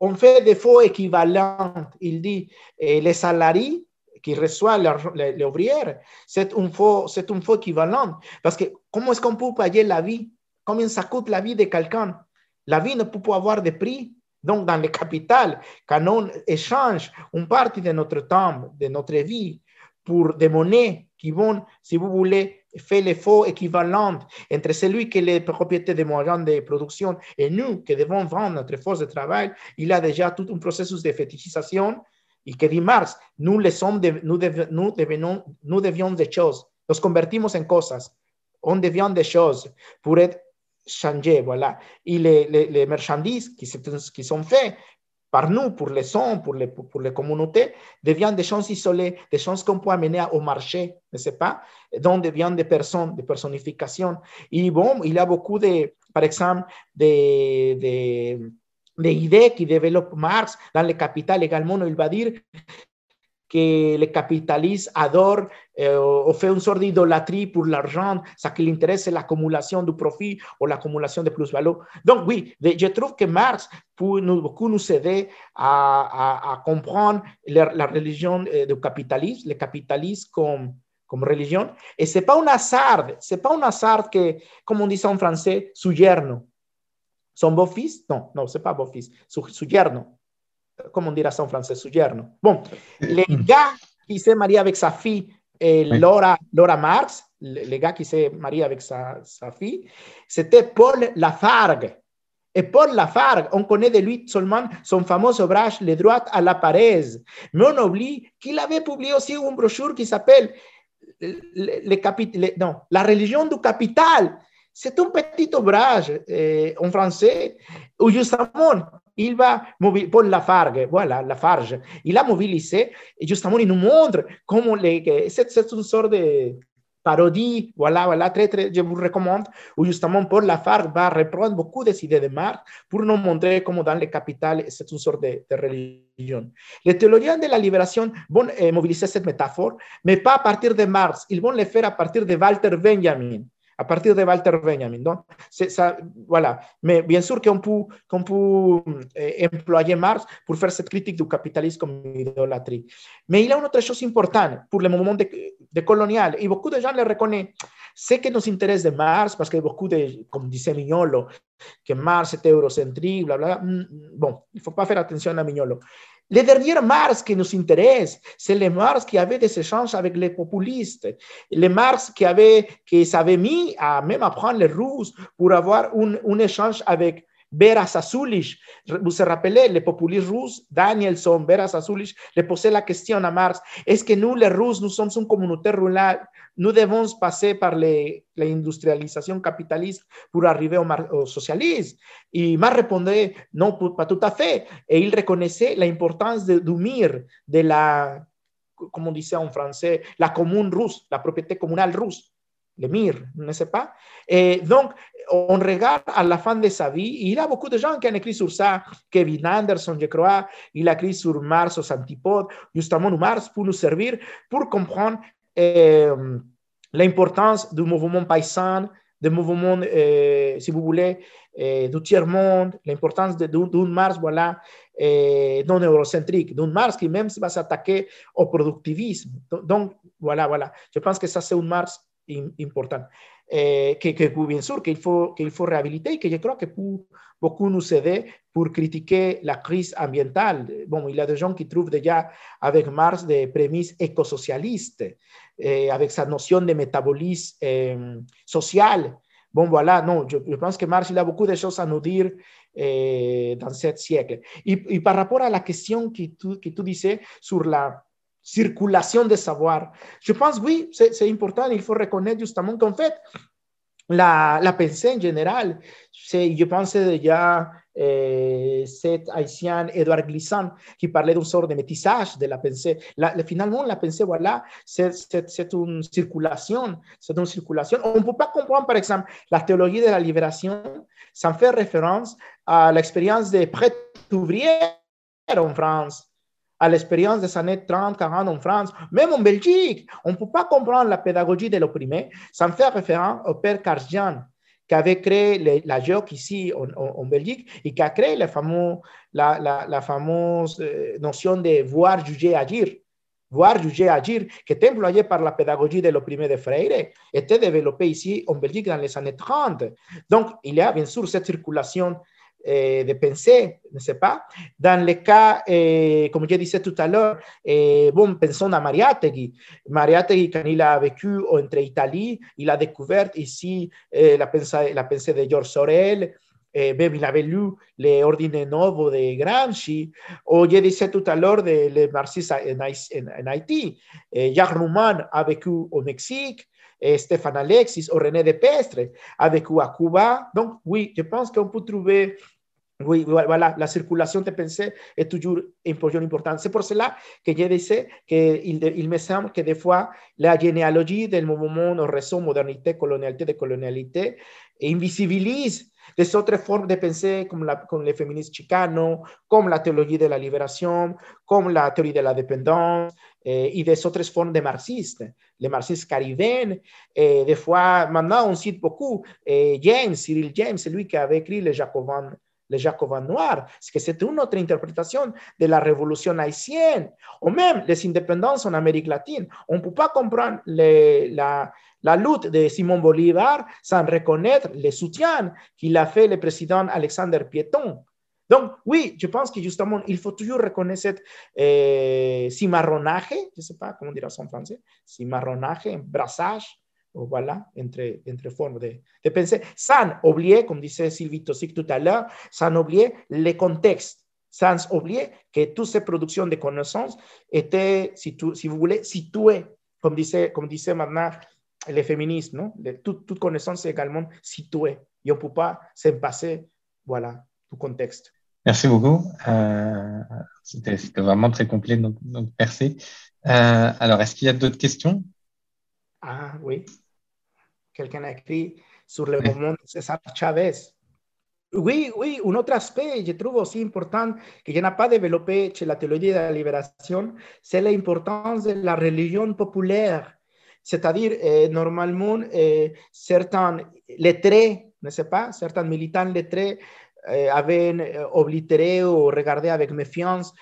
S1: on fait des faux équivalents. Il dit eh, les salariés qui reçoit l'ouvrière, c'est un, faux, c'est un faux équivalent. Parce que comment est-ce qu'on peut payer la vie? Combien ça coûte la vie de quelqu'un? La vie ne peut pas avoir de prix. Donc, dans le capital, quand on échange une partie de notre temps, de notre vie, pour des monnaies qui vont, si vous voulez, faire les faux équivalents entre celui qui est le propriétaire des moyens de production et nous qui devons vendre notre force de travail, il a déjà tout un processus de fétichisation y que dit Marx, nous, les sommes de, nous, de, nous, devenons, nous devions des choses, nos convertimos en cosas, on devient des choses pour être changé, voilà. Et les, les, les marchandises qui, qui sont faits par nous, pour les hommes, pour les, pour les communautés, deviennent des choses isolées, des choses qu'on peut amener au marché, ne sais pas, dont deviennent des personnes, des personnifications. Et bon, il y a beaucoup de, par exemple, de, de de idées qui développe Marx dans le Capital également, il va dire que le capitaliste adore eh, ou fait une sorte d'idolâtrie pour l'argent, ce qui l'intéresse, c'est l'accumulation du profit ou l'accumulation de plus-value. Donc oui, je trouve que Marx peut nous, beaucoup nous aider à, à, à comprendre la, la religion eh, du capitalisme, le capitalisme comme, comme religion. Et ce n'est pas un hasard, ce n'est pas un hasard que, comme on dit en français, su yerno. Son beau-fils Non, non, c'est pas beau-fils. Su, su yerno. Dira ça en français Su yerno. Bon, les gars qui marié avec sa fille, et Laura, Laura Marx, le gars qui s'est marié avec sa, sa fille, c'était Paul Lafargue. Et Paul Lafargue, on connaît de lui seulement son fameux ouvrage Les droits à la paresse. Mais on oublie qu'il avait publié aussi une brochure qui s'appelle le, le, le, non, La religion du capital. C'est un petit ouvrage eh, en français où justement il va, Paul Lafargue, voilà, Lafarge, il a mobilisé et justement il nous montre comment les, c'est, une sorte de parodie, voilà, voilà, très, très, je vous recommande, où justement Paul Lafargue va reprendre beaucoup des idées de Marx pour nous montrer comment dans le capital c'est une sorte de, de religion. Les théologiens de la libération vont eh, mobiliser cette métaphore, mais pas à partir de Marx, ils vont le faire à partir de Walter Benjamin à partir de Walter Benjamin. Donc, ça, voilà. Mais bien sûr qu'on peut, qu'on peut eh, employer Marx pour faire cette critique du capitalisme comme idolâtrie. Mais il y a une autre chose importante pour le mouvement de, de colonial, et beaucoup de gens le reconnaissent. C'est que nous intéresse de Marx, parce que beaucoup de, comme disait Mignolo, que Marx était eurocentrique, bla, bla, bla. Bon, il ne faut pas faire attention à Mignolo. Le dernier Marx qui nous intéresse, c'est le Marx qui avait des échanges avec les populistes, le Marx qui avait, qui s'avait mis à même apprendre les Russes pour avoir un échange avec Vera Sassulich, vous rappelez, le populiste russe, Danielson, Vera Sassulich, le posait la question à Marx, est-ce que nous, les Russes, nous sommes une communauté rurale, nous devons passer par l'industrialisation capitaliste pour arriver au, au, socialisme Et Marx répondait, non, pas tout à fait. Et il reconnaissait l'importance d'unir de, la, comme on disait en français, la commune russe, la propriété communale russe le MIR, ne sais pas. Et donc, on regarde à la fin de sa vie, il y a beaucoup de gens qui ont écrit sur ça, Kevin Anderson, je crois, il a écrit sur Mars aux antipodes, justement Mars pour nous servir, pour comprendre euh, l'importance du mouvement paysan, du mouvement, euh, si vous voulez, euh, du tiers-monde, l'importance d'un Mars, voilà, non eurocentrique, d'un Mars qui même va s'attaquer au productivisme. Donc, voilà, voilà. Je pense que ça, c'est un Mars important. Eh, que, que, bien sûr qu'il faut, qu'il faut réhabiliter et que je crois que pour beaucoup nous aider pour critiquer la crise ambientale. Bon, il y a des gens qui trouvent déjà avec Marx des prémices écosocialistes, eh, avec sa notion de métabolisme eh, social. Bon, voilà, non, je, je, pense que Marx il a beaucoup de choses à nous dire eh, dans ce siècle. Et, et, par rapport à la question que tu, que tu disais sur la circulation de savoir. Je pense, oui, c'est important, il faut reconnaître justement qu'en fait, la, la pensée en général, je pense déjà eh, cet haïtien Edouard Glissant qui parlait d'une sorte de métissage de la pensée. La, finalement, la pensée, voilà, c'est une circulation, c'est une circulation. On ne peut pas comprendre, par exemple, la théologie de la libération sans faire référence à l'expérience des prêtres ouvriers en France à l'expérience des années 30, 40 en France, même en Belgique. On ne peut pas comprendre la pédagogie de l'opprimé sans faire référence au père Karjian, qui avait créé la GEOC ici en, Belgique et qui a créé la, fameuse euh, notion de voir, juger, agir. Voir, juger, agir, qui était employée par la pédagogie de l'opprimé de Freire, était développée ici en Belgique dans les années 30. Donc, il y a bien sûr cette circulation eh, de pensée, ne sais pas. Dans le cas, eh, comme je disais tout à l'heure, eh, bon, pensons à Mariátegui. Mariátegui, quand il a vécu entre Italie, il a découvert ici la, pensée, la pensée de Georges Sorel, eh, il avait lu les Ordines de Gramsci, ou je disais tout à l'heure de les marxistes en, Haïti. Jacques Rouman a vécu au Mexique, Stéphane Alexis ou René Depestre a vécu à Cuba. Donc, oui, je pense qu'on peut trouver voilà, la circulation de pensée est toujours un point important. C'est pour cela que je disais qu'il il me semble que des fois, la généalogie del mouvement au réseau modernité, colonialité, décolonialité invisibilise des autres formes de pensée comme, la, comme les féministes chicanos, comme la théologie de la libération, comme la théorie de la dépendance eh, et des autres formes de marxistes. Les marxistes caribéens, eh, des fois, maintenant on cite beaucoup eh, James, Cyril James, c'est lui qui avait écrit les Jacobins les Jacobins noirs, c'est que c'est une autre interprétation de la révolution haïtienne, ou même les indépendances en Amérique latine. On ne peut pas comprendre les, la, la, lutte de Simon Bolivar sans reconnaître le soutien qu'il a fait le président Alexander Pieton. Donc, oui, je pense que justement, il faut toujours reconnaître eh, cimarronage, je ne sais pas comment dire ça en français, cimarronage, brassage, voilà, entre, entre formes de, de penser, sans oublier, comme disait Sylvie Tossic tout à l'heure, sans oublier les contextes, sans oublier que toutes ces productions de connaissances étaient, si, tu, si vous voulez, situées, comme disait, comme disait maintenant les féministes, non? toute, toute connaissance est également située. Et on ne peut pas s'en passer, voilà, tout contexte.
S2: Merci beaucoup. Euh, C'était vraiment très complet, donc, donc merci. Euh, alors, est-ce qu'il y a d'autres questions?
S1: Ah oui quelqu'un a écrit sur le mouvement de César Chavez. Oui, oui, un autre aspect, je trouve aussi important, que je n'ai pas développé chez la théologie de la libération, c'est l'importance de la religion populaire. C'est-à-dire, eh, normalement, eh, certains lettrés, ne sais pas, certains militants lettrés eh, avaient oblitéré ou regardé avec méfiance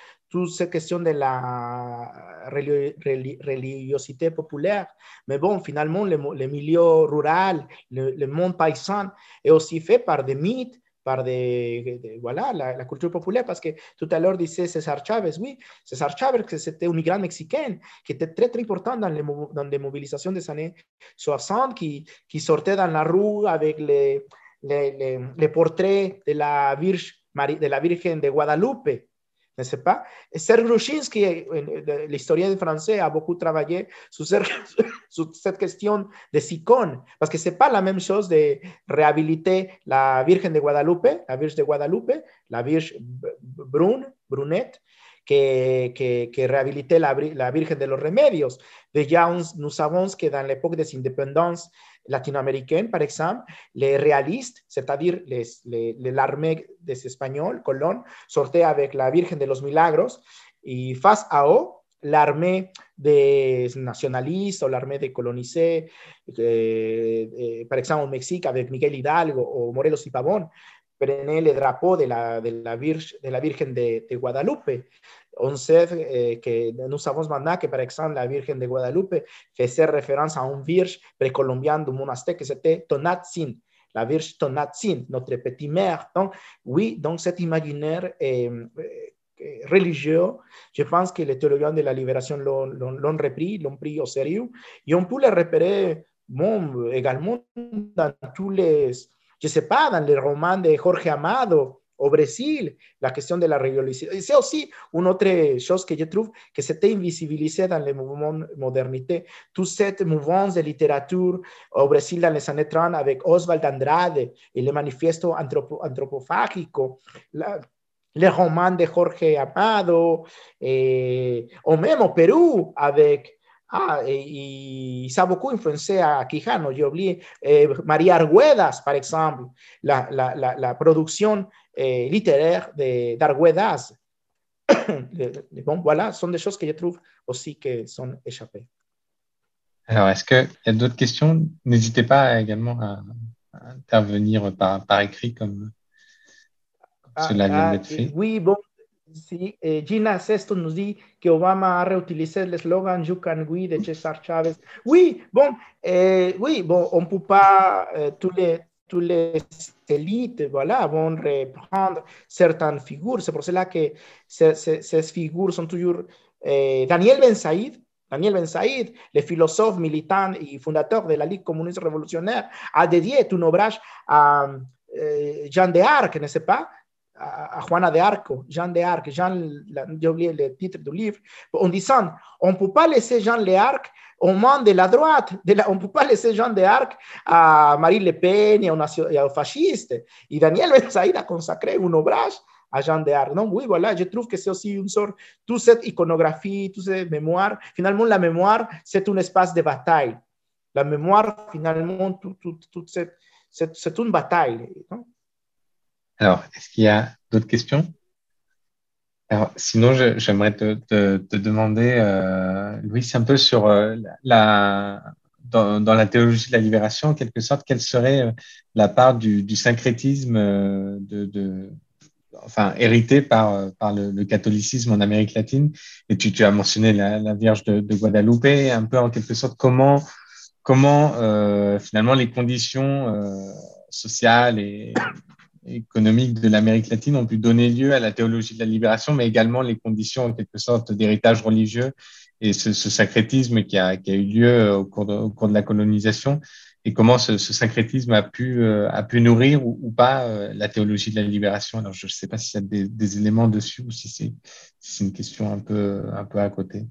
S1: ces questions de la religiosité populaire. Mais bon, finalement, le, le milieu rural, le, le, monde paysan est aussi fait par des mythes, par des, de, voilà, la, la, culture populaire, parce que tout à l'heure disait César Chavez, oui, César Chavez, c'était un migrant mexicain qui était très, très important dans les, dans les mobilisations des années 60, qui, qui sortait dans la rue avec les, le, portrait de la, Virge, de la Virgen de Guadalupe, n'est-ce pas Serge Grushinsky, l'historien français, a beaucoup travaillé sur, sur, cette question de icônes, parce que ce n'est pas la même chose de réhabiliter la Virgen de Guadalupe, la Virge de Guadalupe, la Virge brune, brunette, que, que, que la, la, Virgen de los Remedios. Déjà, nous savons que dans l'époque des indépendances latino-américaine, par exemple, les réalistes, c'est-à-dire l'armée des Espagnols, Colón, sortait avec la Virgen de los Milagros y face à eux, l'armée des nationalistes ou l'armée des colonisés, eh, eh, par exemple au Mexique avec Miguel Hidalgo ou Morelos y Pavón, prené le drapeau de la, de la, Virge, de la Virgen de, de Guadalupe. On sait eh, que nous savons maintenant que, par exemple, la Virgen de Guadalupe faisait référence à une Vierge précolombienne du monastère qui c'était Tonatzin, la Vierge Tonatzin, notre petite mère. Donc, oui, donc cet imaginaire eh, religieux, je pense que les théologiens de la libération l'ont repris, l'ont pris au sérieux, et on peut le repérer bon, également dans tous les pas, dans les romans de Jorge Amado au Brésil, la question de la religiosité. C'est aussi une autre chose que je trouve que c'était invisibilisé dans les mouvements modernité. Toute cette mouvance de littérature au Brésil dans les années 30 avec Oswald Andrade et le manifesto anthropo, anthropophagico, la, les romans de Jorge Amado, ou même au Pérou avec Ah, y, ça a beaucoup influencé a Quijano. Yo oublié eh, María Arguedas, par exemple, la, la, la, la producción eh, littéraire d'Arguedas. bon, voilà, sont des choses que je trouve aussi que sont échappées.
S2: Alors, est-ce qu'il y a d'autres questions? N'hésitez pas également à, à, intervenir par, par écrit comme,
S1: comme cela vient d'être fait. Oui, bon, Sí, eh, Gina Sesto nous dit que Obama a réutilisé le slogan You can we de César Chávez. Oui, bon, eh, oui, bon, on peut pas eh, tous les tous les élites, voilà, vont reprendre certaines figures. C'est pour cela que ces, ces, ces figures sont toujours eh, Daniel Ben Saïd, Daniel Ben Saïd, le philosophe militant et fondateur de la Ligue communiste révolutionnaire, a dédié un ouvrage à Jean d'Arc, n'est-ce pas à, Juana de Arco, Jean de Arc, Jean, j'ai oublié le titre du livre, en disant, on ne peut pas laisser Jean de Arc au monde de la droite, de la, on ne peut pas laisser Jean de Arc à Marine Le Pen et aux, fascistes. Et Daniel Ben a consacré un ouvrage à Jean de Arc. Donc oui, voilà, je trouve que c'est aussi une sorte, toute cette iconographie, toute cette mémoire, finalement la mémoire, c'est un espace de bataille. La mémoire, finalement, tout, tout cette, c'est une bataille. Non?
S2: Alors, est-ce qu'il y a d'autres questions? Alors, sinon, j'aimerais te, demander, euh, Louis, un peu sur euh, la, dans, la théologie de la libération, en quelque sorte, quelle serait euh, la part du, syncrétisme euh, de, enfin, hérité par, par le, catholicisme en Amérique latine? Et tu, as mentionné la, Vierge de, de, Guadalupe, un peu en quelque sorte, comment, comment finalement les conditions sociales et économiques de l'Amérique latine ont pu donner lieu à la théologie de la libération, mais également les conditions en quelque sorte d'héritage religieux et ce, ce syncrétisme qui a, eu lieu au cours, de, au cours de la colonisation et comment ce, ce syncrétisme a pu, euh, a pu nourrir ou, pas euh, la théologie de la libération. Alors, je ne sais pas s'il y a des, éléments dessus ou si c'est si une question un peu, à côté.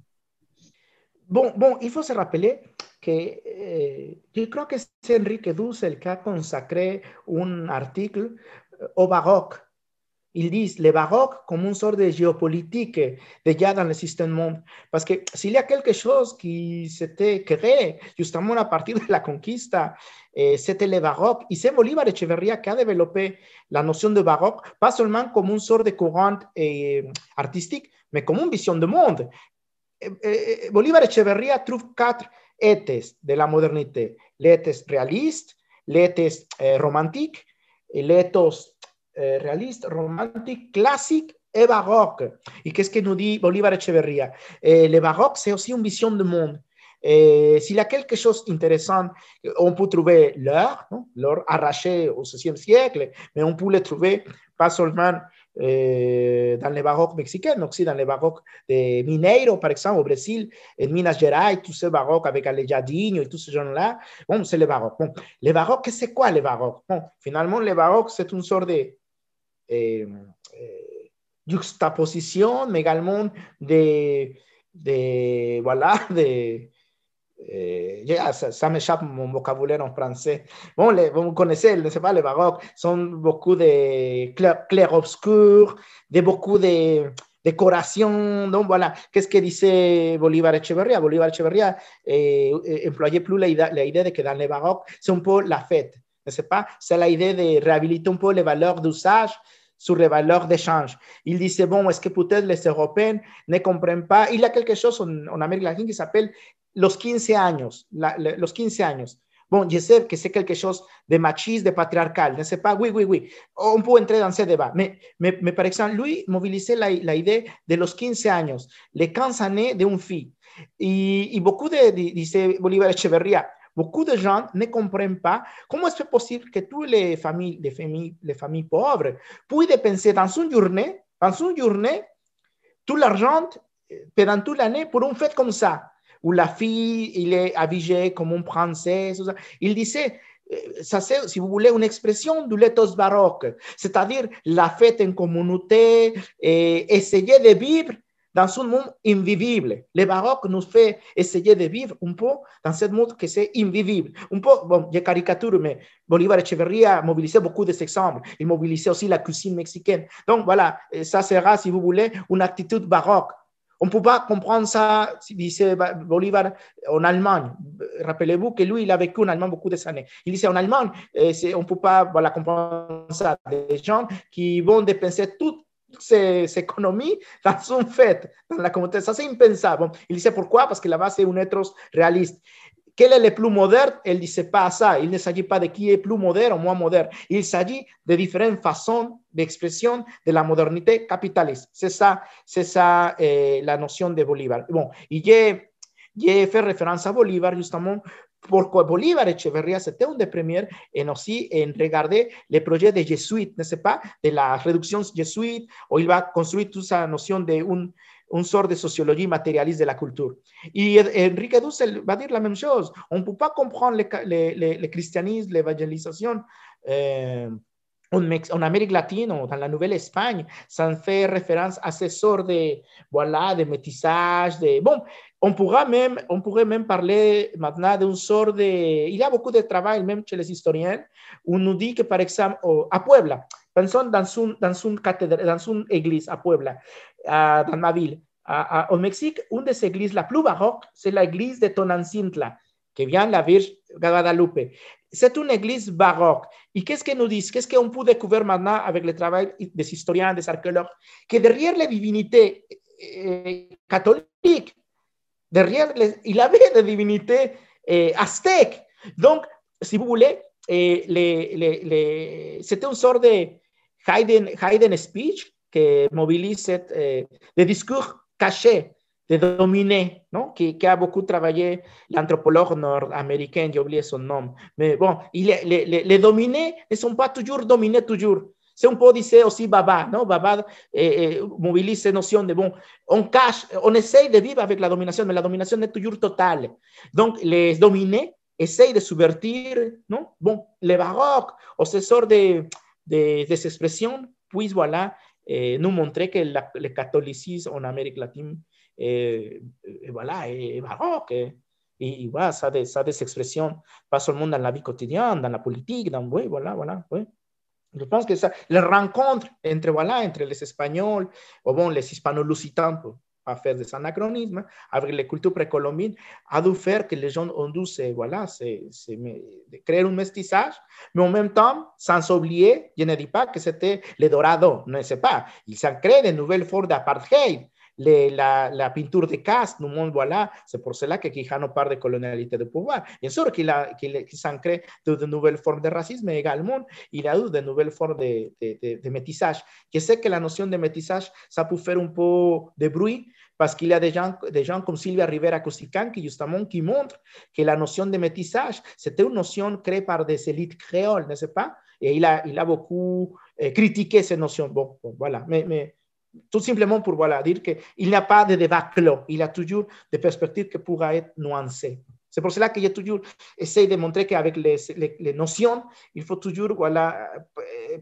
S1: Bon, bon, il faut se rappeler que eh, crois que c'est Enrique Dussel qui a consacré un article au baroque. Ils disent le baroque comme une sorte de géopolitique déjà dans le système monde. Parce que s'il y a quelque chose qui s'était créé justement à partir de la conquista, eh, c'était le baroque. Et c'est Bolívar Echeverría qui a développé la notion de baroque, pas seulement comme une sorte de courant eh, artistique, mais comme une vision de monde. Eh, eh Bolívar Echeverría trouve quatre éthèses de la modernité. L'éthèse réaliste, l'éthèse romantique, l'éthos eh, réaliste, romantique, classique et baroque. Et qu'est-ce que nous dit Bolívar Echeverría eh, Le baroque, c'est aussi une vision du monde. Et s'il y a quelque chose d'intéressant, on peut trouver l'or, l'or arraché au XVIe siècle, mais on peut le trouver pas seulement dans le baroque mexicain, mais aussi dans le baroque de Mineiro, par exemple, au Brésil, et Minas Gerais, tout ce baroque avec Alejadinho et tout ce genre-là. Bon, c'est le baroque. Bon, le baroque, c'est quoi le baroque Bon, finalement, le baroque, c'est une sorte de euh, juxtaposition, mais également de, de voilà, de eh, ça, ça m'échappe mon vocabulaire en français. Bon, les, vous connaissez, ne sais pas, le baroque, sont beaucoup de clair-obscur, de beaucoup de décoration. Donc voilà, qu'est-ce que disait Bolívar Echeverría? Bolívar Echeverría eh, employait plus la idée, la idée de que dans le baroque, c'est un peu la fête, ne sais pas? C'est l'idée de réhabiliter un peu les valeurs d'usage sur les valeurs d'échange. Il disait, bon, est-ce que peut-être les Européens ne comprennent pas? Il y a quelque chose en, en Amérique latine qui s'appelle los 15 años, la, la, los 15 años. Bon, je sais que c'est quelque chose de machiste, de patriarcal, ne sais pas, oui, oui, oui, on peut entrer dans ce débat. Mais, mais, mais par exemple, lui mobilisait la, la, idée de los 15 años, les 15 années d'un fille. Y, y beaucoup de, dice Bolívar Echeverría, beaucoup de gens ne comprennent pas comment est-ce possible que toutes les familles, les familles, les familles pauvres puissent dépenser dans une journée, dans une journée, tout l'argent pendant toute l'année pour une fête comme ça où la fille, il est habillé comme une princesse. Il disait, ça c'est, si vous voulez, une expression du l'éthos baroque, c'est-à-dire la fête en communauté et essayer de vivre dans un monde invisible. Le baroque nous fait essayer de vivre un peu dans ce monde que c'est invisible. Un peu, bon, je caricature, mais Bolivar Echeverría mobilisait beaucoup d'exemples. Il mobilisait aussi la cuisine mexicaine. Donc voilà, ça sera, si vous voulez, une attitude baroque. On ne peut pas comprendre ça, disait Bolivar, en Allemagne. Rappelez-vous que lui, il a vécu en Allemagne beaucoup de années. Il disait en Allemagne, on ne peut pas voilà, comprendre ça. Des gens qui vont dépenser toutes ces, économies dans une fête, dans la communauté. Ça, c'est impensable. Il disait pourquoi Parce que là-bas, c'est un être réaliste. Quel est le plus moderne Il ne disait pas ça. Il ne s'agit pas de qui est plus moderne ou moins moderne. Il s'agit de différentes façons d'expression de la modernité capitaliste. C'est ça, eh, la notion de Bolívar. Bon, y j'ai fait référence à Bolívar justement porque Bolívar Echeverría c'était un des premiers en aussi en regarder les projets des jésuites, n'est-ce pas, de la réduction jésuite, où il va construire toute sa notion de un sort de sociologie matérialiste de la culture. Et Enrique Dussel va dire la même chose. On ne peut pas comprendre le, le, le, le christianisme, l'évangélisation en, en, Amérique latine ou dans la Nouvelle-Espagne sans faire référence à ce sort de, voilà, de métissage. De... Bon, on, pourrait même parler maintenant d'un sort de... Il y a beaucoup de travail, même chez les historiens, on nous dit que, par exemple, à Puebla, pensons dans une, dans cathédrale, dans une église à Puebla, dans ma ville. Au Mexique, une des églises la plus baroque, c'est l'église de Tonancintla, qui vient la Vierge Guadalupe. C'est une église baroque. Et qu'est-ce qu'elle nous dit Qu'est-ce qu'on peut découvrir maintenant avec le travail des historiens, des archéologues? Que derrière les divinités eh, catholiques, derrière, les, il avait des divinités eh, aztèques. Donc, si vous voulez, les, c'était une sorte de hidden, hidden speech que mobilise eh, des discours cachés, de dominer, non? qui, qui, a beaucoup travaillé l'anthropologue nord-américain, j'ai oublié son nom. Mais bon, les, les, les, dominés ne sont pas toujours dominés, toujours. C'est un peu, disait aussi Baba, non? Baba eh, eh, cette notion de, bon, on cache, on essaye de vivre avec la domination, mais la domination est toujours totale. Donc, les dominés essayent de subvertir, non? Bon, le baroque, sort de, de, de puis voilà, eh, nous montrer que la, le en Amérique latine, eh, eh, voilà, est baroque. Et, et, voilà, ça a, des, ça a des expressions, la vie quotidienne, dans la politique, dans, oui, voilà, voilà, oui. Je pense que les rencontres entre, voilà, entre les Espagnols, ou bon, les hispano-lusitans, à faire des anachronismes avec les cultures précolombiennes, a dû faire que les gens ont dû voilà, se, créer un mestissage, mais en même temps, sans oublier, je ne dis pas que c'était les dorados, ne sais pas, ils ont créé de nouvelles formes d'apartheid, la, la, peinture de caste, nous monde, voilà, c'est pour cela que Quijano parle de colonialité de pouvoir. Bien sûr qu'il qu qu s'en crée de, de, nouvelles formes de racisme, mais également, il a eu de nouvelles de, de, de, de métissage. Je sais que la notion de métissage, ça peut faire un peu de bruit, parce qu'il y a des gens, des gens comme Silvia Rivera Cosican qui justement qui montrent que la notion de métissage, c'était une notion créée par des élites créoles, n'est-ce pas et il a, il a beaucoup euh, critiqué ces notions. Bon, voilà, mais, mais, tout simplement pour voilà, dire qu'il n'y a pas de débat clos, il y a toujours des perspectives qui pourraient être nuancées. C'est pour cela que j'ai toujours essayé de montrer qu'avec les, les, les, notions, il faut toujours, voilà,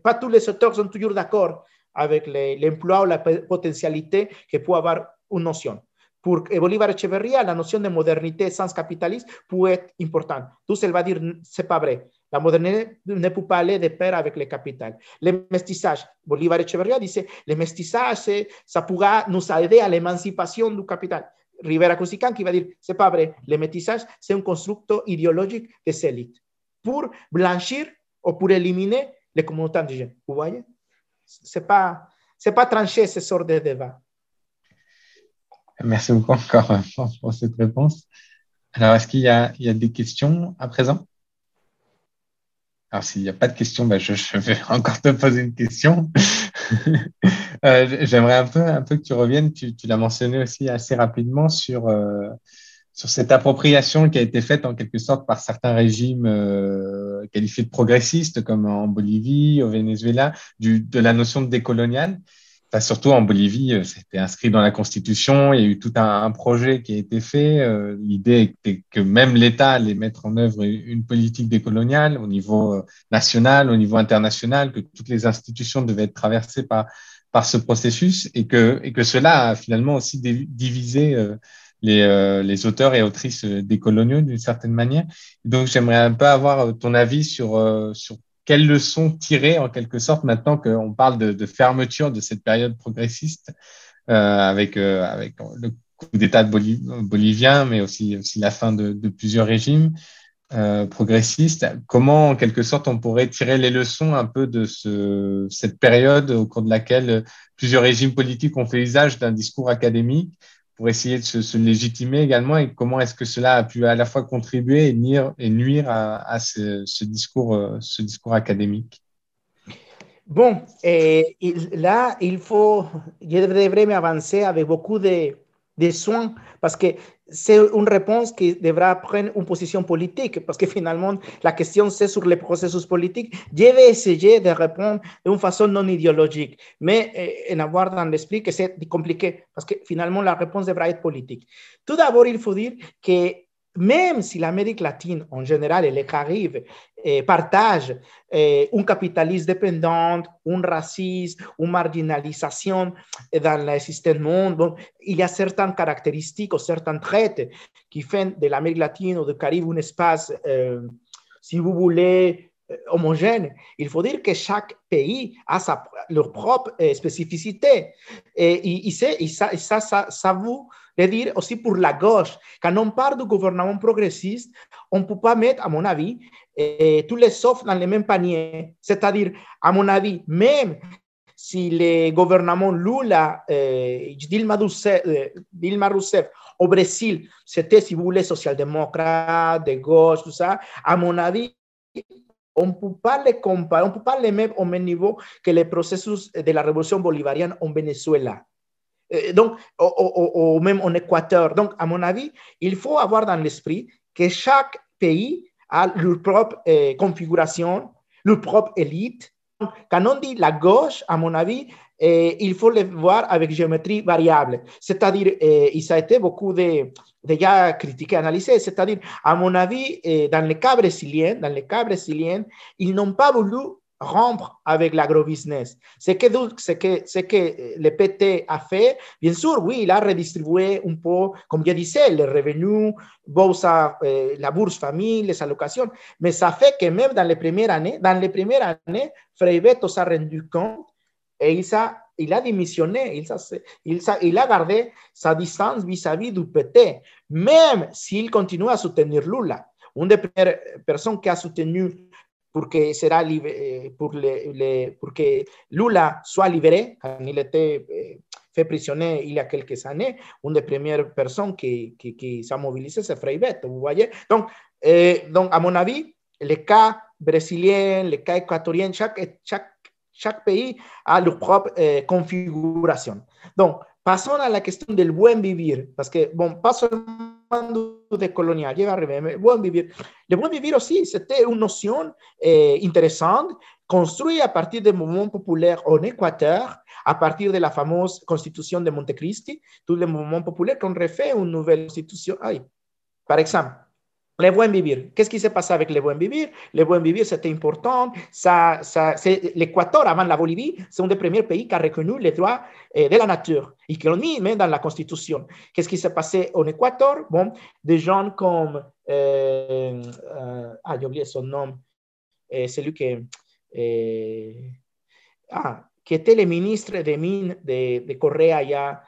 S1: pas tous les auteurs sont toujours d'accord avec l'emploi ou la potentialité que peut avoir une notion. Pour Bolívar Echeverría, la notion de modernité sans capitalisme peut être importante. Tous, elle va dire, c'est pas vrai. La modernité ne peut pas aller de pair avec le capital. Le mestissage, Bolívar Echeverría disait, le mestissage, ça pourra nous aider à l'émancipation du capital. Rivera Crucican qui va dire, c'est pas vrai. Le métissage, c'est un constructo idéologique des élites pour blanchir ou pour éliminer les communautés indigènes. Vous voyez? C'est pas, pas tranché ce sort de débat.
S2: Merci beaucoup encore pour cette réponse. Alors, est-ce qu'il y y a des questions à présent Alors, s'il n'y a pas de questions, ben je, je, vais encore te poser une question. euh, J'aimerais un peu, un peu que tu reviennes, tu, l'as mentionné aussi assez rapidement sur, euh, sur cette appropriation qui a été faite en quelque sorte par certains régimes euh, qualifiés de progressistes, comme en Bolivie, au Venezuela, du, de la notion de décolonial. Enfin, surtout en Bolivie, euh, c'était inscrit dans la Constitution. Il y a eu tout un, projet qui a été fait. Euh, L'idée était que même l'État allait mettre en œuvre une politique décoloniale au niveau euh, national, au niveau international, que toutes les institutions devaient être traversées par, par ce processus et que, et que cela a finalement aussi divisé les, les, auteurs et autrices décoloniaux d'une certaine manière. Donc, j'aimerais un peu avoir ton avis sur, sur quelles leçons tirer en quelque sorte maintenant qu'on parle de, fermeture de cette période progressiste euh, avec, euh, avec le coup d'État bolivien, mais aussi, aussi la fin de, de plusieurs régimes euh, progressistes. Comment, en quelque sorte, on pourrait tirer les leçons un peu de ce, cette période au cours de laquelle plusieurs régimes politiques ont fait usage d'un discours académique pour essayer de se, légitimer également et comment est-ce que cela a pu à la fois contribuer et nuire, et à, ce, discours, ce discours académique.
S1: Bon, eh, là, il faut, je devrais m'avancer avec beaucoup de, de soins parce que c'est une réponse qui devra prendre une position politique, parce que finalement, la question, c'est sur les processus politiques. Je vais essayer de répondre d'une façon non idéologique, mais en avoir dans l'esprit que c'est compliqué, parce que finalement, la réponse devra être politique. Tout d'abord, il faut dire que même si l'Amérique latine en général et les Caraïbes partagent un capitalisme dépendant, un racisme, une marginalisation dans le système monde, il y a certaines caractéristiques ou certains traits qui font de l'Amérique latine ou du Caraïbe un espace, euh, si vous voulez, homogène. Il faut dire que chaque pays a sa, leur propre euh, spécificité. Et, et, et, ça, ça vous de dire aussi pour la gauche, quand on parle du gouvernement progressiste, on ne peut pas mettre, à mon avis, eh, tous les sauf dans le même panier. C'est-à-dire, à mon avis, même si le gouvernement Lula, eh, Dilma, Rousseff, eh, Dilma Rousseff au Brésil, c'était, si vous voulez, social-démocrate, de gauche, tout ça, à mon avis, on ne peut pas les comparer, on ne peut pas les mettre au même niveau que les processus de la révolution bolivarienne en Venezuela. Donc, ou, ou, même en Équateur. Donc, à mon avis, il faut avoir dans l'esprit que chaque pays a leur propre eh, configuration, leur propre élite. Quand on dit la gauche, à mon avis, eh, il faut le voir avec géométrie variable. C'est-à-dire, eh, il a été beaucoup de, déjà critiqué, analysé. C'est-à-dire, à mon avis, dans le cas brésilien, dans le cas ils n'ont pas voulu rompre avec l'agrobusiness. Ce que, ce, que, que le PT a fait, bien sûr, oui, il a redistribué un peu, comme je disais, les revenus, eh, la bourse famille, les allocations, mais ça fait que même dans les premières années, dans les premières années, s'est rendu compte et il, a, il a démissionné, il a gardé sa distance vis-à-vis -vis du PT, même s'il continue à soutenir Lula. Une des premières personnes qui a soutenu pour que, sera pour, le, le, pour que Lula quand il était fait prisonnier il y a quelques années, une des premières personnes qui, qui, qui s'est mobilisée, c'est Frei Beto. Donc, eh, donc, à mon avis, les cas brésiliens, les chaque, chaque, chaque pays a leur propre eh, configuration. Donc, passons à la question del buen vivir, parce que, bon, pas de colonial, llega a le buen vivir. Le buen vivir aussi, c'était une notion eh, intéressante construit à partir des mouvements populaires en Équateur, à partir de la fameuse constitution de Montecristi, tous les mouvements populaires qui ont refait une nouvelle constitution. Ay, par exemple, les buen vivir. Qu'est-ce qui s'est passé avec les buen vivir? Les buen vivir, c'était important. L'Équateur, avant la Bolivie, c'est un des premiers pays qui a reconnu les droits eh, de la nature et qui l'ont mis même dans la Constitution. Qu'est-ce qui s'est passé en Équateur Bon, des gens comme... Euh, euh, ah, j'ai oublié son nom. Celui qui... Ah, qui était le ministre des mines de, de Correa allá.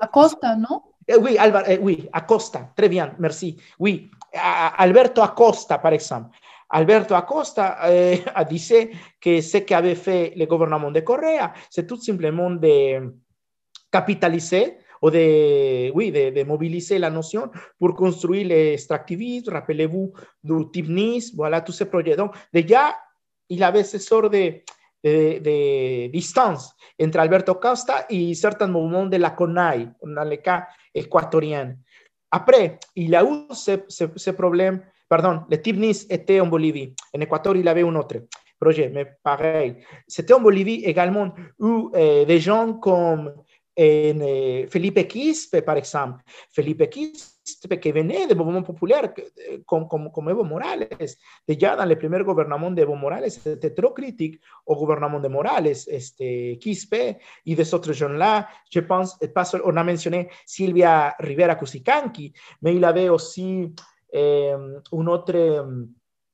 S4: Acosta, non
S1: Eh, oui, Alvar, eh, Acosta, très bien, merci. Oui, Alberto Acosta, par exemple. Alberto Acosta eh, dit que ce qu'avait fait le gouvernement de Correa, c'est tout simplement de capitaliser ou de, oui, de, de, mobiliser la notion pour construire l'extractivisme. Rappelez-vous du TIPNIS, voilà, tous ces projets. Donc, déjà, il avait ce sort de, de, de distance entre Alberto Costa y certains mouvements de la CONAI, dans le équatorien. Après, il a eu ce, problème, pardon, le TIPNIS était en Bolivie. En Équateur, il avait un autre projet, mais pareil. C'était en Bolivie également où euh, des gens comme eh, Felipe Quispe, par exemple. Felipe Quispe, que venait del movimiento popular, con, con, como Evo Morales. Déjà dans le premier gouvernement d'Evo Morales, c'était trop critique au gouvernement de Morales, este, Quispe y des autres gens-là. Je pense, paso, on a mentionné Silvia Rivera Cusicanqui, mais il avait aussi eh, un autre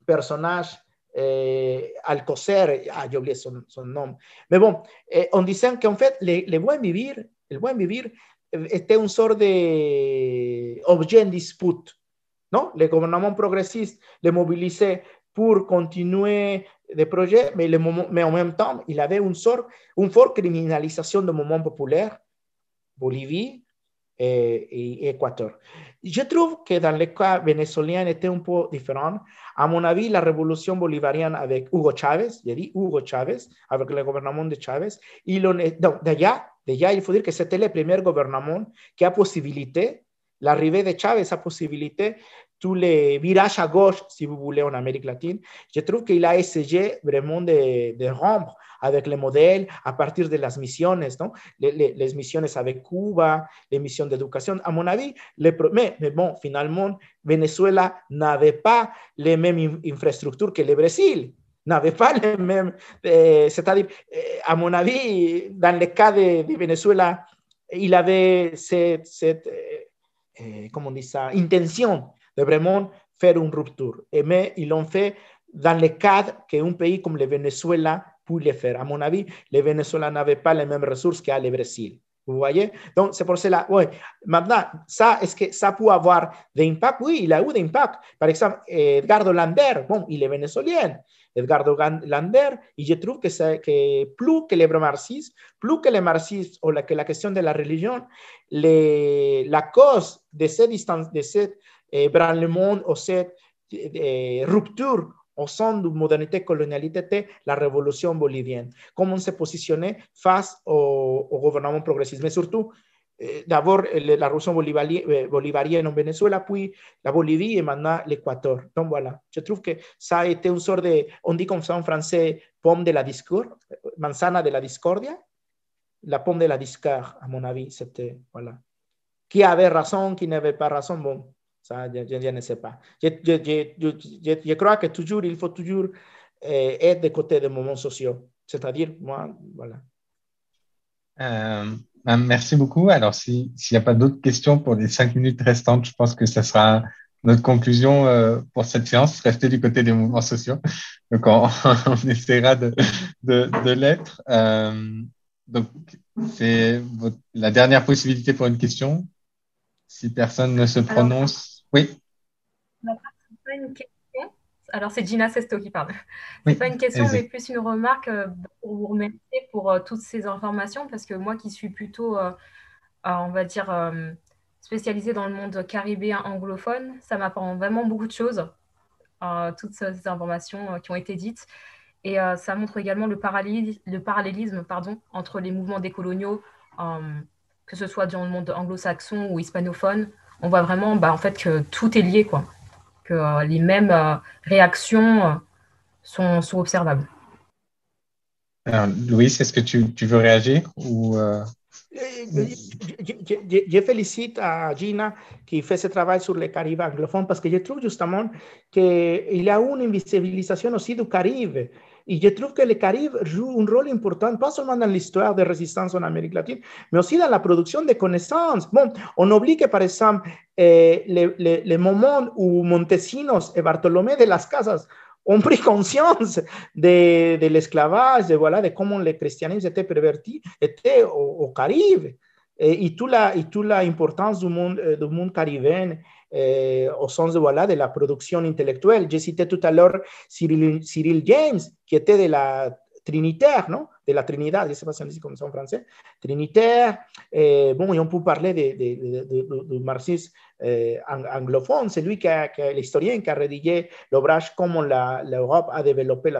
S1: personnage eh, Alcocer, ah, j'ai oublié son, son, nom. Mais bon, eh, on disait qu'en fait, le, le buen vivir, el buen vivir était une sorte d'objet en dispute. Non? Le gouvernement progressiste le mobilisait pour continuer des projets, mais, le, mais en même temps, il avait une sorte, une forte criminalisation du mouvement populaire, Bolivie et, et Équateur. Je trouve que le cas vénézuélien était un différent. À mon avis, la révolution bolivarienne avec Hugo j'ai dit Hugo Chavez, avec le gouvernement de Chavez, il en est, donc, déjà, déjà, il faut dire que c'était le premier gouvernement qui a possibilité, l'arrivée de Chavez a possibilité tous les virages à gauche, si vous voulez, en Amérique latine. Je trouve qu'il a essayé vraiment de, de rompre avec les modèles à partir de las misiones, ¿no? Les, les, misiones avec Cuba, les missions d'éducation. À mon avis, les, mais, mais bon, finalement, Venezuela n'avait pas les mêmes infrastructures que le Brésil n'avait pas les mêmes, eh, c'est-à-dire, eh, à mon avis, dans le cas de, de Venezuela, il avait cette, cette eh, comment on dit ça, intention de vraiment faire une rupture. Et, mais ils l'ont fait dans le cadre qu'un pays comme le Venezuela le faire. À mon avis, les Vénézuéliens n'avaient pas les mêmes ressources qu'a le Brésil. Vous voyez Donc, c'est pour cela. Ouais. Maintenant, ça, est-ce que ça peut avoir de l'impact Oui, il a eu d'impact. Par exemple, Edgardo Lander, bon, il est vénézuélien. Edgardo Lander, et je trouve que, que plus que les marxistes, plus que les marxistes ou la, que la question de la religion, les, la cause de cette distance, de cette eh, branlement ou cette eh, rupture au sein de modernité colonialité, la révolution bolivienne. Comment on s'est positionné face au, au, gouvernement progressiste, mais surtout, eh, d'abord la révolution bolivarienne, bolivarienne en Venezuela, puis la Bolivie et maintenant l'Équateur. Donc voilà, je trouve que ça a été une sorte de, on dit comme ça en français, pomme de la discorde, manzana de la discordia. La pomme de la discorde, à mon avis, c'était, voilà. Qui avait raison, qui n'avait pas raison, bon, Ça, je, je, je, ne sais pas. Je, je, crois que toujours, il faut toujours euh, être des côtés des moments sociaux. C'est-à-dire, moi, voilà.
S2: Euh, merci beaucoup. Alors, s'il n'y a pas d'autres questions pour les cinq minutes restantes, je pense que ce sera notre conclusion euh, pour cette séance. Rester du côté des mouvements sociaux. Donc, on, on essaiera de, de, de l'être. Euh, donc, c'est la dernière possibilité pour une question. Si personne ne se prononce.
S5: Oui. Pas une question. Alors, c'est Gina Sesto qui parle. Ce n'est pas une question, mais plus une remarque euh, pour vous remercier pour euh, toutes ces informations, parce que moi qui suis plutôt, euh, on va dire, spécialisée dans le monde caribéen anglophone, ça m'apprend vraiment beaucoup de choses, toutes ces informations qui ont été dites. Et ça montre également le parallélisme, le parallélisme pardon, entre les mouvements décoloniaux que ce soit dans le monde anglo-saxon ou hispanophone, on voit vraiment bah, en fait, que tout est lié, que euh, les mêmes euh, réactions sont, sont observables.
S2: Louis, est-ce que tu, tu, veux réagir ou
S1: je, je, félicite à Gina qui fait ce travail sur les Caraïbes anglophones parce que je trouve justement qu'il y a une invisibilisation aussi du Caribe. Et je trouve que le Caribe joue un rôle important, pas seulement dans l'histoire de résistance en Amérique latine, mais aussi dans la production de connaissances. Bon, on oublie que, par exemple, eh, le, le, le, moment où Montesinos et Bartolomé de las Casas ont pris conscience de, de l'esclavage, de, voilà, de comment le christianisme était perverti, était au, au Caribe. Et, et, toute la, et toute l'importance du monde, du monde caribéen eh, au sens de, voilà, de la production intellectuelle. J'ai cité tout à l'heure Cyril, Cyril James, qui était de la Trinitaire, non de la Trinidad, je ne sais pas si on comme ça en français, Trinitaire. Eh, bon, et on peut parler de, de, de, de marxisme eh, anglophone, c'est lui qui, l'historien qui a rédigé l'ouvrage Comment l'Europe a développé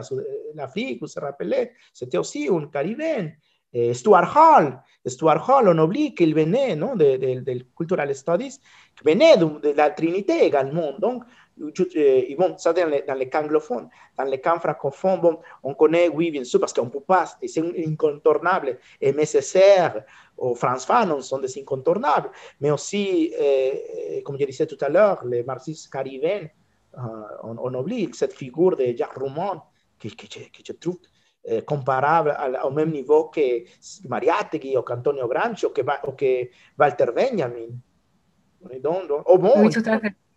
S1: l'Afrique, vous vous rappelez, c'était aussi un Caribéen. Eh, Stuart Hall, Stuart Hall, on oublie qu'il venait non, de, de, de, Cultural Studies, venait de, de, la Trinité également. Donc, et bon, ça dans les, dans les camps anglophones. Dans les camps francophones, bon, on connaît, oui, bien sûr, parce qu'on ne peut pas, c'est incontournable et nécessaire. Ou France Fanon sont des incontournables, mais aussi, euh, comme je disais tout à l'heure, les marxistes caribéens, euh, on, on, oublie cette figure de Jacques Roumont, que, que, que, je trouve eh, comparable au même niveau que Mariátegui o que Antonio Gramsci o que, Walter Benjamin. Donc, donc, oh bon,
S5: oui.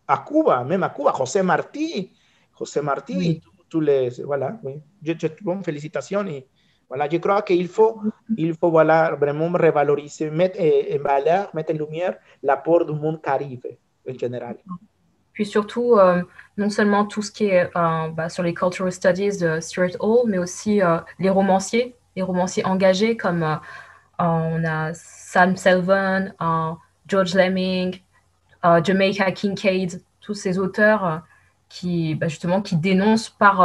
S5: À
S1: Cuba, même à Cuba, José Martí, José Martí, oui. tous les, voilà, oui. Je, je, bon, félicitations et voilà, je crois qu'il faut, il faut voilà, vraiment revaloriser, mettre en valeur, mettre en lumière l'apport du monde caribe en général.
S5: Puis surtout, euh, non seulement tout ce qui est euh, bah, sur les cultural studies de Stuart Hall, mais aussi euh, les romanciers, les romanciers engagés comme on a Sam Selvon, George Lemming, Jamaica Kincaid, tous ces auteurs qui bah, justement qui dénoncent par,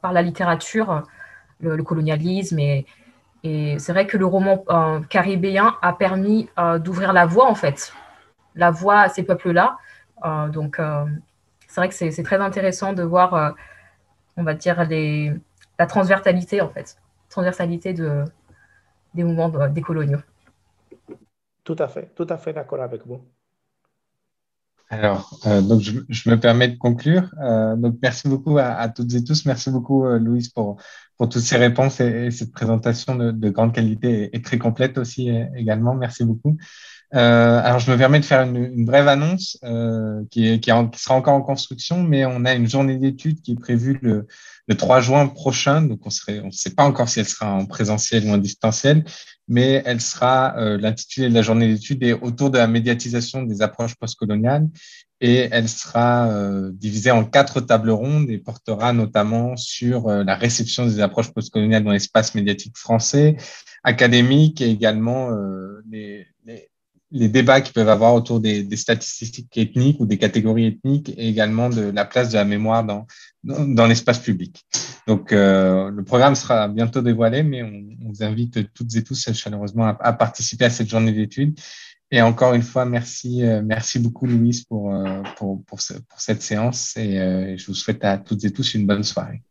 S5: par la littérature le, colonialisme et, et c'est vrai que le roman caribéen a permis d'ouvrir la voie en fait, la voie à ces peuples-là euh, donc, euh, c'est vrai que c'est très intéressant de voir, euh, on va dire, les, la transversalité, en fait, transversalité de, des mouvements décoloniaux.
S1: Tout à fait, tout à fait d'accord avec vous.
S2: Alors, euh, donc je, je, me permets de conclure. Euh, donc, merci beaucoup à, à, toutes et tous. Merci beaucoup, euh, Louise, pour, pour toutes ces réponses et, et cette présentation de, de, grande qualité et, et, très complète aussi également. Merci beaucoup. Euh, alors, je me permets de faire une, une brève annonce euh, qui, est, qui, en, qui, sera encore en construction, mais on a une journée d'études qui est prévue le, le 3 juin prochain. Donc, on serait, on ne sait pas encore si elle sera en présentiel ou en distanciel, mais elle sera, euh, l'intitulé de la journée d'études est autour de la médiatisation des approches postcoloniales et elle sera euh, divisée en quatre tables rondes et portera notamment sur euh, la réception des approches postcoloniales dans l'espace médiatique français, académique et également euh, les, les, les débats qui peuvent avoir autour des, des, statistiques ethniques ou des catégories ethniques et également de la place de la mémoire dans, dans, dans l'espace public. Donc, euh, le programme sera bientôt dévoilé, mais on, vous invite toutes et tous chaleureusement à, participer à cette journée d'études. Et encore une fois, merci, euh, merci beaucoup, Louise, pour, euh, pour, pour, ce, pour, cette séance et euh, je vous souhaite à toutes et tous une bonne soirée.